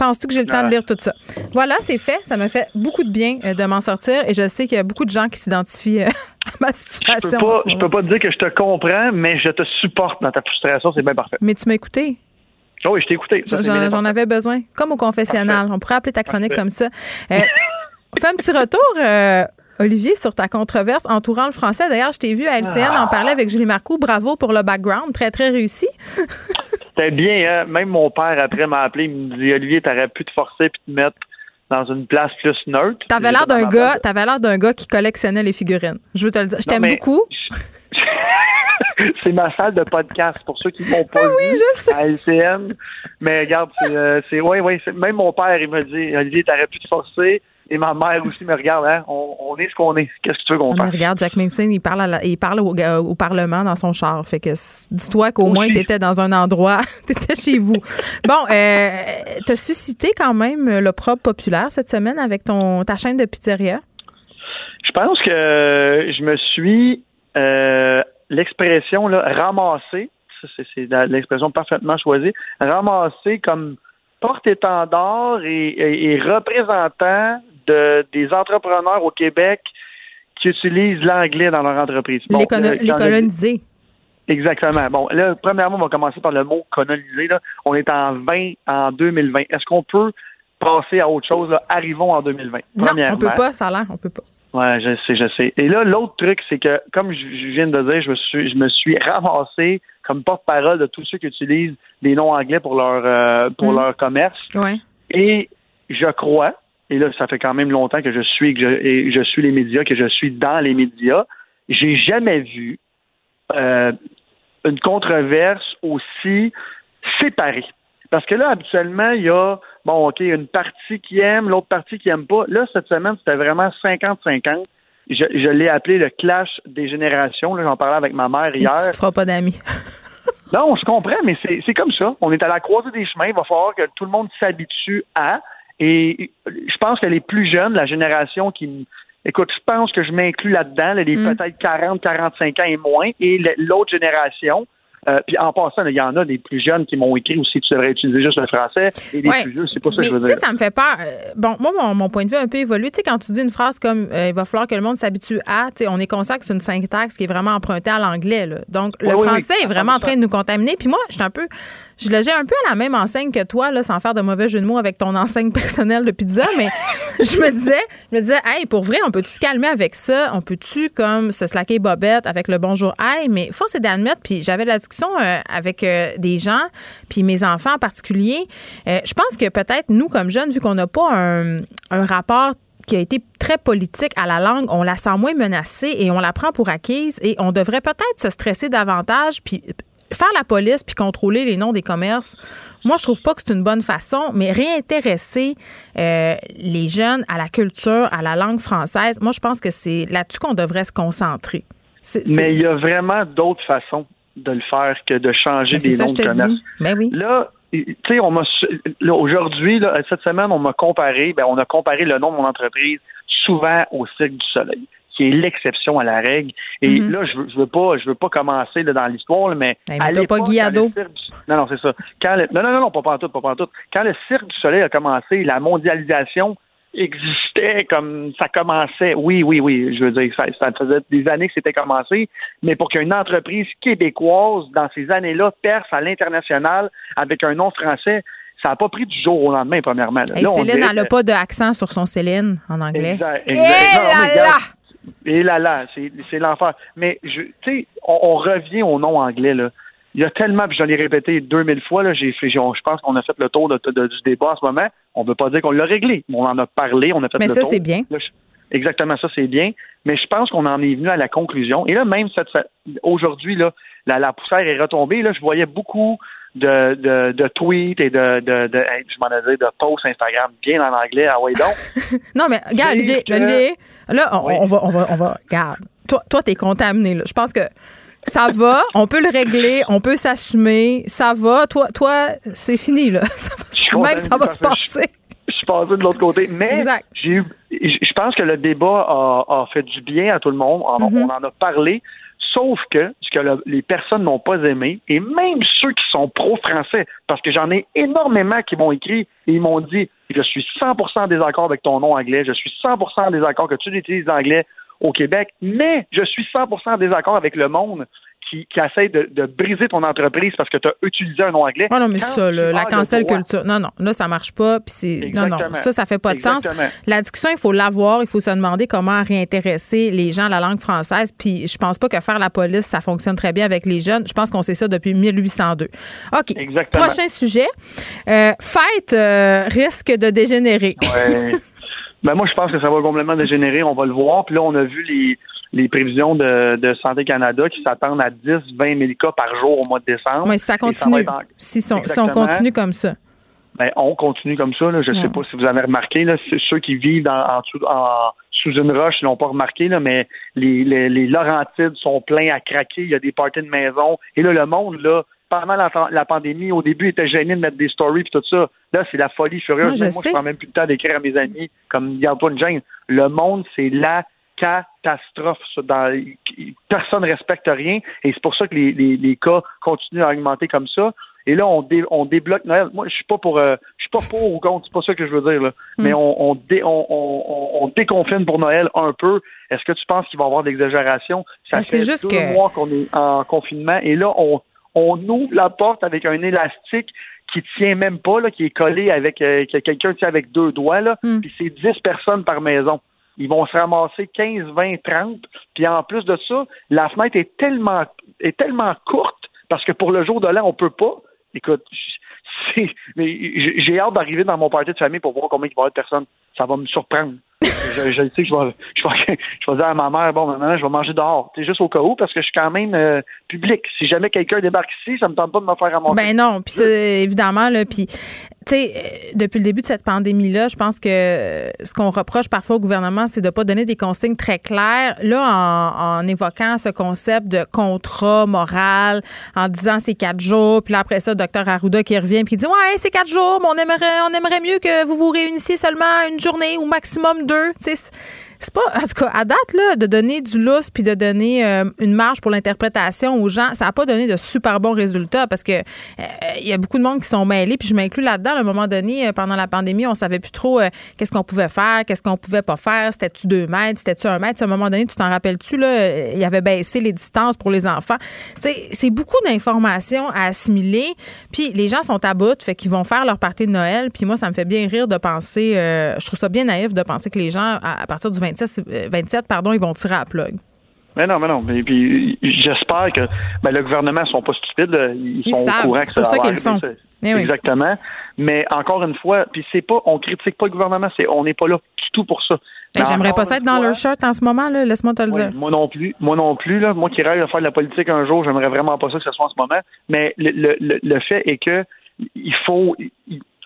Penses-tu que j'ai le temps de lire tout ça? Voilà, c'est fait. Ça me fait beaucoup de bien euh, de m'en sortir et je sais qu'il y a beaucoup de gens qui s'identifient euh, à ma situation. Je peux, pas, je peux pas te dire que je te comprends, mais je te supporte dans ta frustration. C'est bien parfait. Mais tu m'as écouté. Oh oui, je t'ai écouté. J'en avais besoin. Comme au confessionnal. On pourrait appeler ta chronique comme ça. Euh, fais un petit retour. Olivier, sur ta controverse entourant le français. D'ailleurs, je t'ai vu à LCN en parler avec Julie Marcoux. Bravo pour le background. Très, très réussi. C'était bien, hein? Même mon père, après, m'a appelé. Il me dit Olivier, t'aurais pu te forcer puis te mettre dans une place plus neutre. T'avais l'air d'un gars, t'avais l'air d'un gars qui collectionnait les figurines. Je veux te le dire. Je t'aime beaucoup. c'est ma salle de podcast pour ceux qui m'ont pas ah oui, je sais. à LCN. Mais regarde, c'est, euh, ouais, ouais, même mon père, il m'a dit Olivier, t'aurais pu te forcer. Et ma mère aussi me regarde, hein? on, est ce qu'on est. Qu'est-ce que tu veux qu'on fasse? Regarde, Jack Mason, il parle, il parle au, Parlement dans son char. Fait que dis-toi qu'au moins, tu étais dans un endroit, tu étais chez vous. Bon, euh, tu as suscité quand même l'opprobre populaire cette semaine avec ton ta chaîne de pizzeria? Je pense que je me suis, euh, l'expression ramassé, c'est l'expression parfaitement choisie, ramassé comme porte-étendard et, et, représentant de, des entrepreneurs au Québec qui utilisent l'anglais dans leur entreprise. les, coloniser. Exactement. Bon, là, premièrement, on va commencer par le mot coloniser. Là. On est en 20, en 2020. Est-ce qu'on peut passer à autre chose? Arrivons en 2020. Non, on peut pas, ça a l'air, on peut pas. Ouais, je sais, je sais. Et là, l'autre truc, c'est que, comme je, viens de dire, je me suis, je me suis ramassé comme porte-parole de tous ceux qui utilisent des noms anglais pour leur euh, pour mm. leur commerce. Ouais. Et je crois, et là, ça fait quand même longtemps que je suis que je, et je suis les médias, que je suis dans les médias. J'ai jamais vu euh, une controverse aussi séparée. Parce que là, habituellement, il y a, bon, OK, une partie qui aime, l'autre partie qui aime pas. Là, cette semaine, c'était vraiment 50-50. Je, je l'ai appelé le clash des générations. J'en parlais avec ma mère hier. Tu te feras pas d'amis. non, je comprends, mais c'est comme ça. On est à la croisée des chemins. Il va falloir que tout le monde s'habitue à. Et je pense que les plus jeunes, la génération qui écoute, je pense que je m'inclus là-dedans, les mm. peut-être 40, 45 ans et moins, et l'autre génération, euh, puis en passant, il y en a des plus jeunes qui m'ont écrit aussi tu devrais utiliser juste le français et des plus vieux, c'est pas ça que je veux dire. ça me fait peur. Euh, bon, moi, mon, point de vue a un peu évolué. Tu sais, quand tu dis une phrase comme euh, il va falloir que le monde s'habitue à, tu sais, on est conscient que c'est une syntaxe qui est vraiment empruntée à l'anglais. Donc, le français est vraiment en train de nous contaminer. Puis moi, je suis un peu je logeais un peu à la même enseigne que toi, là, sans faire de mauvais jeu de mots avec ton enseigne personnelle de pizza, mais je me disais, je me disais, hey, pour vrai, on peut-tu se calmer avec ça? On peut-tu, comme, se slacker bobette avec le bonjour, hey, mais force est d'admettre, puis j'avais la discussion euh, avec euh, des gens, puis mes enfants en particulier. Euh, je pense que peut-être, nous, comme jeunes, vu qu'on n'a pas un, un rapport qui a été très politique à la langue, on la sent moins menacée et on la prend pour acquise et on devrait peut-être se stresser davantage puis faire la police puis contrôler les noms des commerces, moi, je trouve pas que c'est une bonne façon, mais réintéresser euh, les jeunes à la culture, à la langue française, moi, je pense que c'est là-dessus qu'on devrait se concentrer. Mais il y a vraiment d'autres façons de le faire que de changer des noms de commerce. Ben oui. Là, tu sais, on m'a aujourd'hui, cette semaine, on m'a comparé, ben, on a comparé le nom de mon entreprise souvent au Cirque du Soleil qui est l'exception à la règle. Et mhm. là, je veux, veux pas, je veux pas commencer dans l'histoire, mais ben, à pas Guiado. Non, non, c'est ça. Quand non, non, non, pas pas tout, pas tout. Quand le Cirque du Soleil a commencé, la mondialisation existait comme ça commençait. Oui, oui, oui. Je veux dire, ça, ça faisait des années que c'était commencé, mais pour qu'une entreprise québécoise, dans ces années-là, perce à l'international avec un nom français, ça n'a pas pris du jour au lendemain, premièrement. Céline, elle n'a pas d'accent sur son Céline en anglais. Exact, exact. Et là là, c'est l'enfer. Mais je, tu sais, on, revient au nom anglais là. Il y a tellement, puis j'en ai répété 2000 fois là. J'ai, je pense qu'on a fait le tour de, du débat en ce moment. On ne veut pas dire qu'on l'a réglé, on en a parlé, on a fait Mais le ça, tour. c'est bien. exactement, ça c'est bien. Mais je pense qu'on en est venu à la conclusion. Et là, même cette, aujourd'hui là, la, la poussière est retombée. Là, je voyais beaucoup de, de, de tweets et de, de, de je m'en de posts Instagram bien en anglais. Ah ouais donc. non, mais regarde, Olivier, Olivier Là, on, va, on va, on va, regarde. Toi, toi, t'es contaminé, là. Je pense que ça va, on peut le régler, on peut s'assumer, ça va. Toi, toi, c'est fini, là. Ça va, même ça va se passer. Je, suis passé de l'autre côté. Mais j'ai je pense que le débat a, fait du bien à tout le monde. On, mm-hmm. on en a parlé. Sauf que ce que les personnes n'ont pas aimé, et même ceux qui sont pro-français, parce que j'en ai énormément qui m'ont écrit et ils m'ont dit Je suis 100% désaccord avec ton nom anglais, je suis 100% désaccord que tu utilises l'anglais au Québec, mais je suis 100% désaccord avec le monde qui, qui essaie de, de, briser ton entreprise parce que tu as utilisé un nom anglais. Ah non, mais ça, la cancel culture. Non, non, là, ça marche pas. Puis non, non, ça, ça fait pas de sens. La discussion, il faut l'avoir. Il faut se demander comment réintéresser les gens à la langue française. Puis je pense pas que faire la police, ça fonctionne très bien avec les jeunes. Je pense qu'on sait ça depuis 1802. OK. Exactement. Prochain sujet. Euh, fête euh, risque de dégénérer. Ouais. ben moi, je pense que ça va complètement dégénérer. On va le voir. Puis là, on a vu les les prévisions de, Santé Canada qui s'attendent à 10, 20 000 cas par jour au mois de décembre. Mais si ça continue, si, on continue comme ça. Ben, on continue comme ça. Je ne sais pas si vous avez remarqué. Là, ceux qui vivent en, sous une roche n'ont pas remarqué, là, mais les, les, Laurentides sont pleins à craquer. Il y a des parties de maison. Et là, le monde, là, pendant la, pandémie, au début, était gêné de mettre des stories et tout ça. Là, c'est la folie furieuse. moi, je prends même plus le temps d'écrire à mes amis comme Antoine Jane. Le monde, c'est la catastrophe. Dans, personne ne respecte rien et c'est pour ça que les, cas continuent à augmenter comme ça. Et là, on, on débloque Noël. Moi, je suis pas pour, euh, je suis pas pour ou contre. C'est pas ça que je veux dire. Là. Hmm. Mais on, on, déconfine pour Noël un peu. Est-ce que tu penses qu'il va y avoir de l'exagération? Ça ben, fait juste deux mois qu'on est en confinement et là, on, on ouvre la porte avec un élastique qui tient même pas, là, qui est collé avec euh, quelqu'un tient avec deux doigts, là, hmm. puis c'est 10 personnes par maison ils vont se ramasser 15, 20, 30. Puis en plus de ça, la fenêtre est tellement, est tellement courte parce que pour le jour de l'an, on peut pas. Écoute, j'ai hâte d'arriver dans mon party de famille pour voir combien il va y avoir de personnes. Ça va me surprendre je, sais que je vais, dire à ma mère, bon, maintenant, je vais manger dehors. C'est juste au cas où, parce que je suis quand même euh, public. Si jamais quelqu'un débarque ici, ça me tente pas de me faire à Ben non, puis évidemment, là, puis, tu sais, euh, depuis le début de cette pandémie-là, je pense que ce qu'on reproche parfois au gouvernement, c'est de ne pas donner des consignes très claires. Là, en, en, évoquant ce concept de contrat moral, en disant c'est quatre jours, puis là, après ça, docteur Arruda qui revient, puis qui dit, ouais, c'est quatre jours, mais on aimerait, on aimerait mieux que vous vous réunissiez seulement une journée ou maximum deux. C'est pas, en tout cas, à date, là, de donner du lousse puis de donner euh, une marge pour l'interprétation aux gens, ça n'a pas donné de super bons résultats parce que il euh, y a beaucoup de monde qui sont mêlés. Puis je m'inclus là-dedans. À un moment donné, euh, pendant la pandémie, on savait plus trop qu'est-ce qu'on pouvait faire, qu'est-ce qu'on pouvait pas faire. C'était-tu deux mètres, c'était-tu un mètre? À un moment donné, tu t'en rappelles-tu, là, il y avait baissé les distances pour les enfants. c'est beaucoup d'informations à assimiler. Puis les gens sont à bout, fait qu'ils vont faire leur partie de Noël. Puis moi, ça me fait bien rire de penser, je trouve ça bien naïf de penser que les gens, à, partir du 27, euh, pardon, ils vont tirer à la plug. Mais non, mais non. Et puis, j'espère que ben, le gouvernement ne sont pas stupides. Ils, sont au courant que pour ça qu'ils font. Eh Exactement. Mais encore une fois, puis c'est pas, on critique pas le gouvernement, c'est, on n'est pas là du tout pour ça. Ben, j'aimerais pas ça être dans leur shirt en ce moment, là. Laisse-moi te le dire. Moi non plus. Moi non plus, là. Moi qui rêve de faire de la politique un jour, j'aimerais vraiment pas ça que ce soit en ce moment. Mais le, le, le fait est que il faut,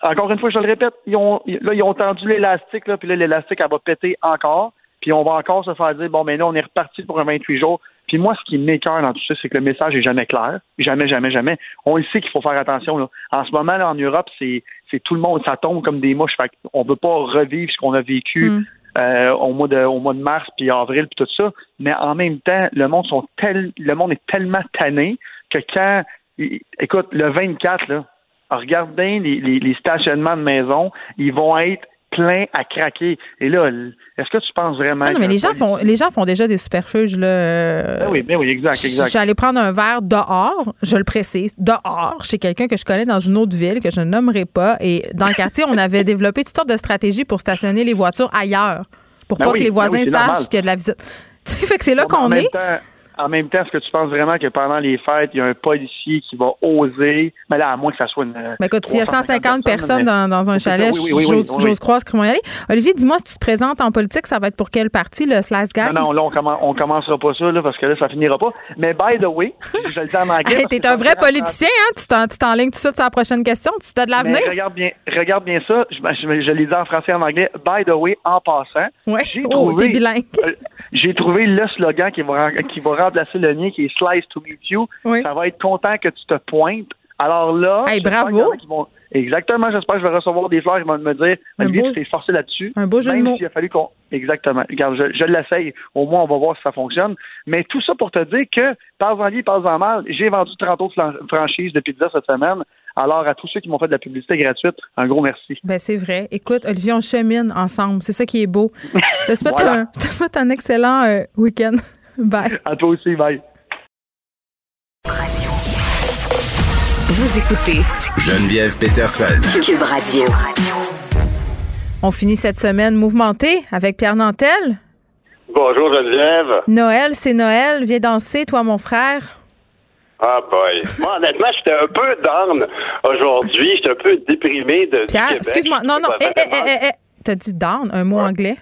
encore une fois, je le répète, ils ont, là, ils ont tendu l'élastique, là, puis là, l'élastique, elle va péter encore. Puis on va encore se faire dire, bon, mais là, on est reparti pour un 28 jours. Puis moi, ce qui m'écœure dans tout ça, c'est que le message est jamais clair. Jamais, jamais, jamais. On le sait qu'il faut faire attention. Là. En ce moment, là, en Europe, c'est, c'est tout le monde, ça tombe comme des mouches. Fait on ne veut pas revivre ce qu'on a vécu mm. euh, au, mois de, au mois de mars, puis avril, puis tout ça. Mais en même temps, le monde, sont tel, le monde est tellement tanné que quand, écoute, le 24, là, regardez les, les, les stationnements de maison, ils vont être plein à craquer. Et là, est-ce que tu penses vraiment. Non, mais les gens, font, les gens font déjà des superfuges. Là. Ben oui, ben oui, exact, exact. Je suis allée prendre un verre dehors, je le précise, dehors, chez quelqu'un que je connais dans une autre ville que je ne nommerai pas. Et dans le quartier, on avait développé toutes sortes de stratégies pour stationner les voitures ailleurs, pour ben pas que les ben voisins sachent qu'il y a de la visite. Tu sais, fait que c'est là qu'on est. en même temps, est-ce que tu penses vraiment que pendant les fêtes, il y a un policier qui va oser, mais là, à moins que ça soit une. Mais écoute, s'il y a 150 personnes, dans, un chalet, j'ose croire qu'ils vont y aller. Olivier, dis-moi, si tu te présentes en politique, ça va être pour quel parti, le Slice Gang? Non, non, là, on, ne commencera pas ça, là, parce que là, ça finira pas. Mais by the way, je le dis en anglais. T'es un vrai politicien, hein? Tu t'enlignes tout de suite sur la prochaine question. Tu t'as de l'avenir? Regarde bien, regarde bien ça. Je, je, l'ai dit en français et en anglais. By the way, en passant. Oui, oh, t'es bilingue. Euh, j'ai trouvé le slogan qui va, qui va remplacer le mien, qui est Slice to meet you. Ça va être content que tu te pointes. Alors là, hey, bravo. Exactement, j'espère que je vais recevoir des fleurs qui vont me dire Olivier, tu t'es forcé là-dessus. Un beau jeu de mots. a fallu qu'on. Exactement. Regarde, je, je l'essaye. Au moins, on va voir si ça fonctionne. Mais tout ça pour te dire que, pas en bien, pas en mal, j'ai vendu 30 autres franchises de pizza cette semaine. Alors, à tous ceux qui m'ont fait de la publicité gratuite, un gros merci. Ben, c'est vrai. Écoute, Olivier, on chemine ensemble. C'est ça qui est beau. Je te souhaite, un, te souhaite un, excellent euh, week-end. Bye. À toi aussi. Bye. Vous écoutez Geneviève Peterson. Cube Radio. On finit cette semaine mouvementée avec Pierre Nantel. Bonjour Geneviève. Noël, c'est Noël. Viens danser, toi, mon frère. Ah boy. Moi, honnêtement, j'étais un peu down aujourd'hui. J'étais un peu déprimé de Pierre, excuse-moi. Non, non. Eh, eh, eh, eh, T'as dit down, un mot anglais?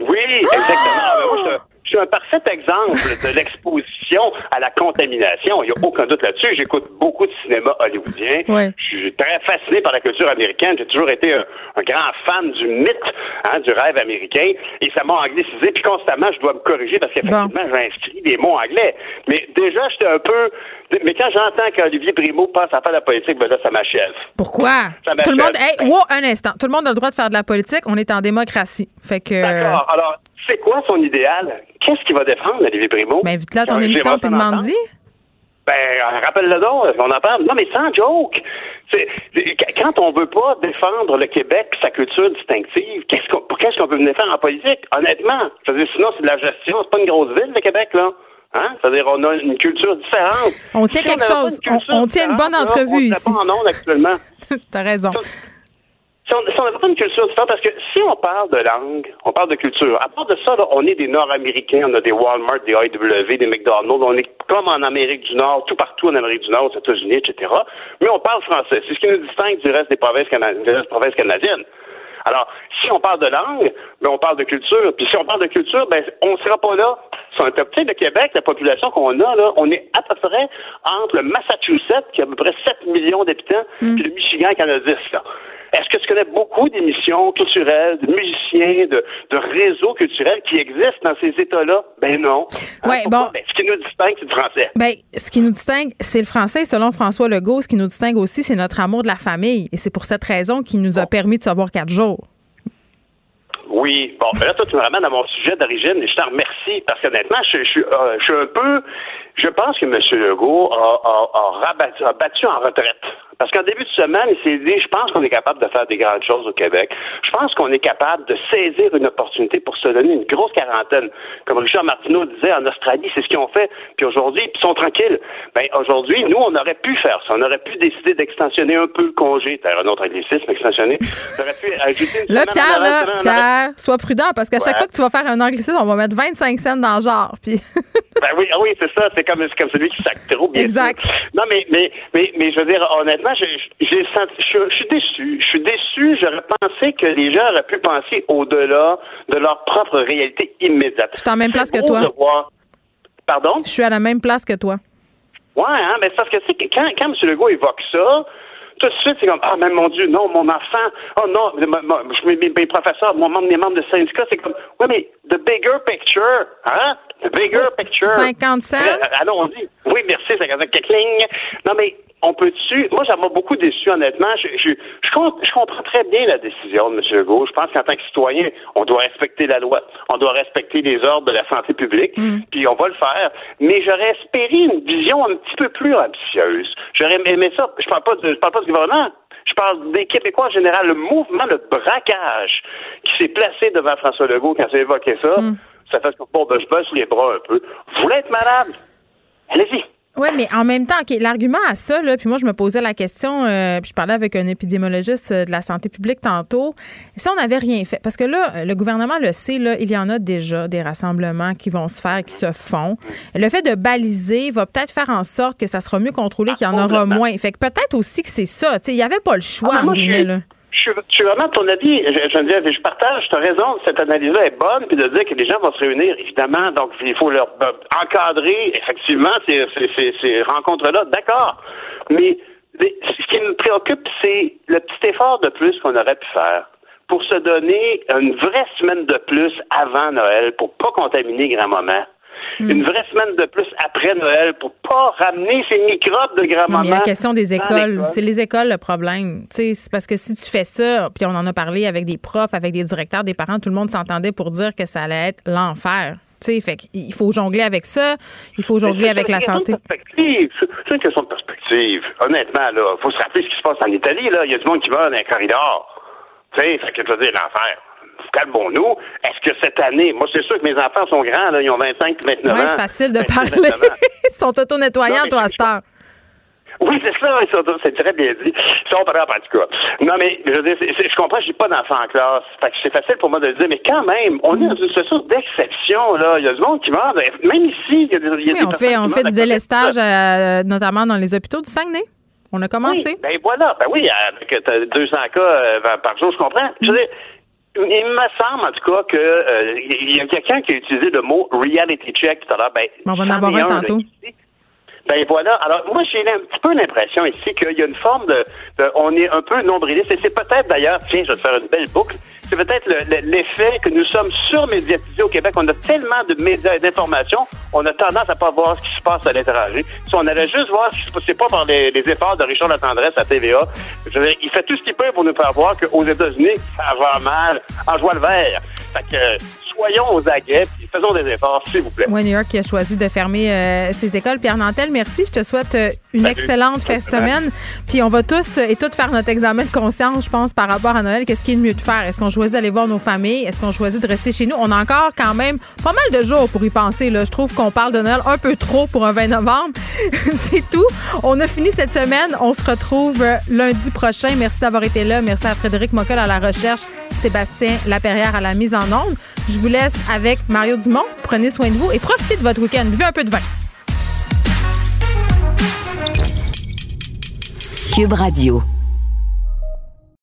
Oui, exactement. Ah! Je suis un parfait exemple de l'exposition à la contamination. Il n'y a aucun doute là-dessus. J'écoute beaucoup de cinéma hollywoodien. Je suis très fasciné par la culture américaine. J'ai toujours été un, grand fan du mythe, hein, du rêve américain. Et ça m'a anglicisé. Puis constamment, je dois me corriger parce qu'effectivement, j'ai inscrit des mots anglais. Mais déjà, j'étais un peu... Mais quand j'entends qu'Olivier Primo pense à faire de la politique, ben là, ça m'achève. Pourquoi? Tout le monde... Hey, un instant. Tout le monde a le droit de faire de la politique. On est en démocratie. Fait que... D'accord. Alors, c'est quoi son idéal? Qu'est-ce qu'il va défendre, Olivier Primo? Ben, invite-le à ton émission puis demande-y. Ben, rappelle-le donc, on en parle. Non, mais sans joke. quand on veut pas défendre le Québec sa culture distinctive, qu'est-ce qu'on, qu'est-ce qu'on peut venir faire en politique? Honnêtement. C'est-à-dire, sinon, c'est de la gestion. C'est pas une grosse ville, le Québec, là. Hein? C'est-à-dire, on a une culture différente. On tient quelque chose. On, tient une bonne entrevue ici. On pas en ondes actuellement. T'as raison. Si on n'a pas une culture différente, parce que si on parle de langue, on parle de culture. À part de ça, on est des Nord-Américains, on a des Walmart, des AEW, des McDonald's, on est comme en Amérique du Nord, tout partout en Amérique du Nord, aux États-Unis, etc. Mais on parle français. C'est ce qui nous distingue du reste des provinces, canadiennes. Alors, si on parle de langue, ben on parle de culture. Puis si on parle de culture, ben on ne sera pas là. C'est un top de Québec, la population qu'on a là, on est à peu près entre le Massachusetts, qui a à peu près 7 millions d'habitants, mm. puis le Michigan qui en a 10. Là. Est-ce que tu connais beaucoup d'émissions culturelles, de musiciens, de, réseaux culturels qui existent dans ces États-là? Ben non. Hein, ouais, bon. Ben, ce qui nous distingue, c'est le français. Ben, ce qui nous distingue, c'est le français. Selon François Legault, ce qui nous distingue aussi, c'est notre amour de la famille. Et c'est pour cette raison qu'il nous a permis de savoir quatre jours. Oui. Bon, ben là, toi, tu me ramènes à mon sujet d'origine et je t'en remercie parce qu'honnêtement, je, je, euh, je, suis un peu. Je pense que M. Legault a, a battu en retraite parce qu'en début de semaine, il s'est dit, je pense qu'on est capable de faire des grandes choses au Québec. Je pense qu'on est capable de saisir une opportunité pour se donner une grosse quarantaine. Comme Richard Martineau disait en Australie, c'est ce qu'ils ont fait. Puis aujourd'hui, ils sont tranquilles. Ben, aujourd'hui, nous, on aurait pu faire ça. On aurait pu décider d'extensionner un peu le congé. T'as un autre anglicisme, extensionner. On aurait pu ajouter une là, Pierre, là, Pierre, sois prudent parce qu'à chaque fois que tu vas faire un anglicisme, on va mettre 25 cents dans le genre. Puis... ben oui, ah oui, c'est ça. C'est comme, comme celui qui sac trop, bien Exact. Non, mais, mais, mais, mais je veux dire, honnêtement, je, suis déçu. Je suis déçu. J'aurais pensé que les gens auraient pu penser au-delà de leur propre réalité immédiate. Je suis en même place que toi. Pardon? Je suis à la même place que toi. Ouais, hein, mais c'est parce que, tu quand, quand M. Legault évoque ça, tout de suite, c'est comme, ah, mais mon Dieu, non, mon enfant, oh non, mes, mes professeurs, mon membre, mes membres de syndicat, c'est comme, ouais, mais the bigger picture, hein? The bigger picture. 55. Allons-y. Oui, merci, 55. Non, mais on peut-tu. Moi, ça m'a beaucoup déçu, honnêtement. Je, je, je, comprends très bien la décision de M. Legault. Je pense qu'en tant que citoyen, on doit respecter la loi. On doit respecter les ordres de la santé publique. Mm. Puis on va le faire. Mais j'aurais espéré une vision un petit peu plus ambitieuse. J'aurais aimé ça. Je parle pas de, je parle pas du gouvernement. Je parle des Québécois en général. Le mouvement, le braquage qui s'est placé devant François Legault quand il a évoqué ça, mm. ça fait que bon, ben, je baisse les bras un peu. Vous voulez être malade? Allez-y. Oui, mais en même temps, OK, l'argument à ça, là, puis moi, je me posais la question, euh, puis je parlais avec un épidémiologiste euh, de la santé publique tantôt, si on n'avait rien fait, parce que là, le gouvernement le sait, là, il y en a déjà des rassemblements qui vont se faire, qui se font. Le fait de baliser va peut-être faire en sorte que ça sera mieux contrôlé, qu'il y en aura moins. Fait que peut-être aussi que c'est ça. Il n'y avait pas le choix, ah, en guillemets, là je, suis vraiment ton avis. Je, je partage, tu as raison, cette analyse-là est bonne, puis de dire que les gens vont se réunir, évidemment, donc il faut leur euh, encadrer, effectivement, ces, ces, ces, rencontres-là, d'accord. Mais ce qui me préoccupe, c'est le petit effort de plus qu'on aurait pu faire pour se donner une vraie semaine de plus avant Noël, pour pas contaminer grand-maman. Hmm. Une vraie semaine de plus après Noël pour pas ramener ces microbes de grand-maman. La question des écoles. C'est les écoles le problème. C'est parce que si tu fais ça, puis on en a parlé avec des profs, avec des directeurs, des parents, tout le monde s'entendait pour dire que ça allait être l'enfer. fait il faut jongler avec ça, il faut jongler avec la santé. C'est une question de perspective. Honnêtement, il faut se rappeler ce qui se passe en Italie. Là. Il y a du monde qui va dans un corridor. Tu sais, fait que je veux dire, l'enfer calmons-nous. Est-ce que cette année, moi, c'est sûr que mes enfants sont grands, là, ils ont 25 29 ans. Oui, c'est facile de parler. ils sont auto-nettoyants, toi, à cette heure. Oui, c'est ça, c'est très bien dit. Ça, on parle en tout cas. Non, mais je, veux dire, je comprends, j'ai pas d'enfants en classe. Fait que c'est facile pour moi de le dire, mais quand même, on est dans une situation d'exception, là. Il y a du monde qui meurt. Même ici, il y a des, il y a oui, on fait, on fait du délestage, euh, notamment dans les hôpitaux du Saguenay. On a commencé. Oui, ben voilà. Ben oui, avec 200 cas euh, par jour, je comprends. Je veux dire, il me semble, en tout cas, que euh, il y a quelqu'un qui a utilisé le mot reality check tout à l'heure. Ben, on va en avoir un tantôt. Ben voilà. Alors moi j'ai un petit peu l'impression ici qu'il y a une forme de, on est un peu nombriliste et c'est peut-être d'ailleurs, tiens, je vais te faire une belle boucle. C'est peut-être l'effet que nous sommes surmédiatisés au Québec. On a tellement de médias et d'informations, on a tendance à pas voir ce qui se passe à l'étranger. Si on allait juste voir ce qui se passe, pas par les, efforts de Richard Latendresse à TVA. Je veux dire, il fait tout ce qu'il peut pour nous faire voir qu'aux États-Unis, ça va mal en joie le vert. Fait que soyons aux aguets et faisons des efforts, s'il vous plaît. Oui, New York qui a choisi de fermer euh, ses écoles. Pierre Nantel, merci. Je te souhaite euh, une excellente fête semaine. Puis on va tous et toutes faire notre examen de conscience, je pense, par rapport à Noël. Qu'est-ce qui est le mieux de faire? Est-ce qu'on choisit d'aller voir nos familles? Est-ce qu'on choisit de rester chez nous? On a encore quand même pas mal de jours pour y penser. Là. Je trouve qu'on parle de Noël un peu trop pour un 20 novembre. C'est tout. On a fini cette semaine. On se retrouve euh, lundi prochain. Merci d'avoir été là. Merci à Frédéric Mockel à la recherche, Sébastien Laperrière à la mise en onde. Je vous laisse avec Mario Dumont. Prenez soin de vous et profitez de votre week-end. Buvez un peu de vin. Cube Radio.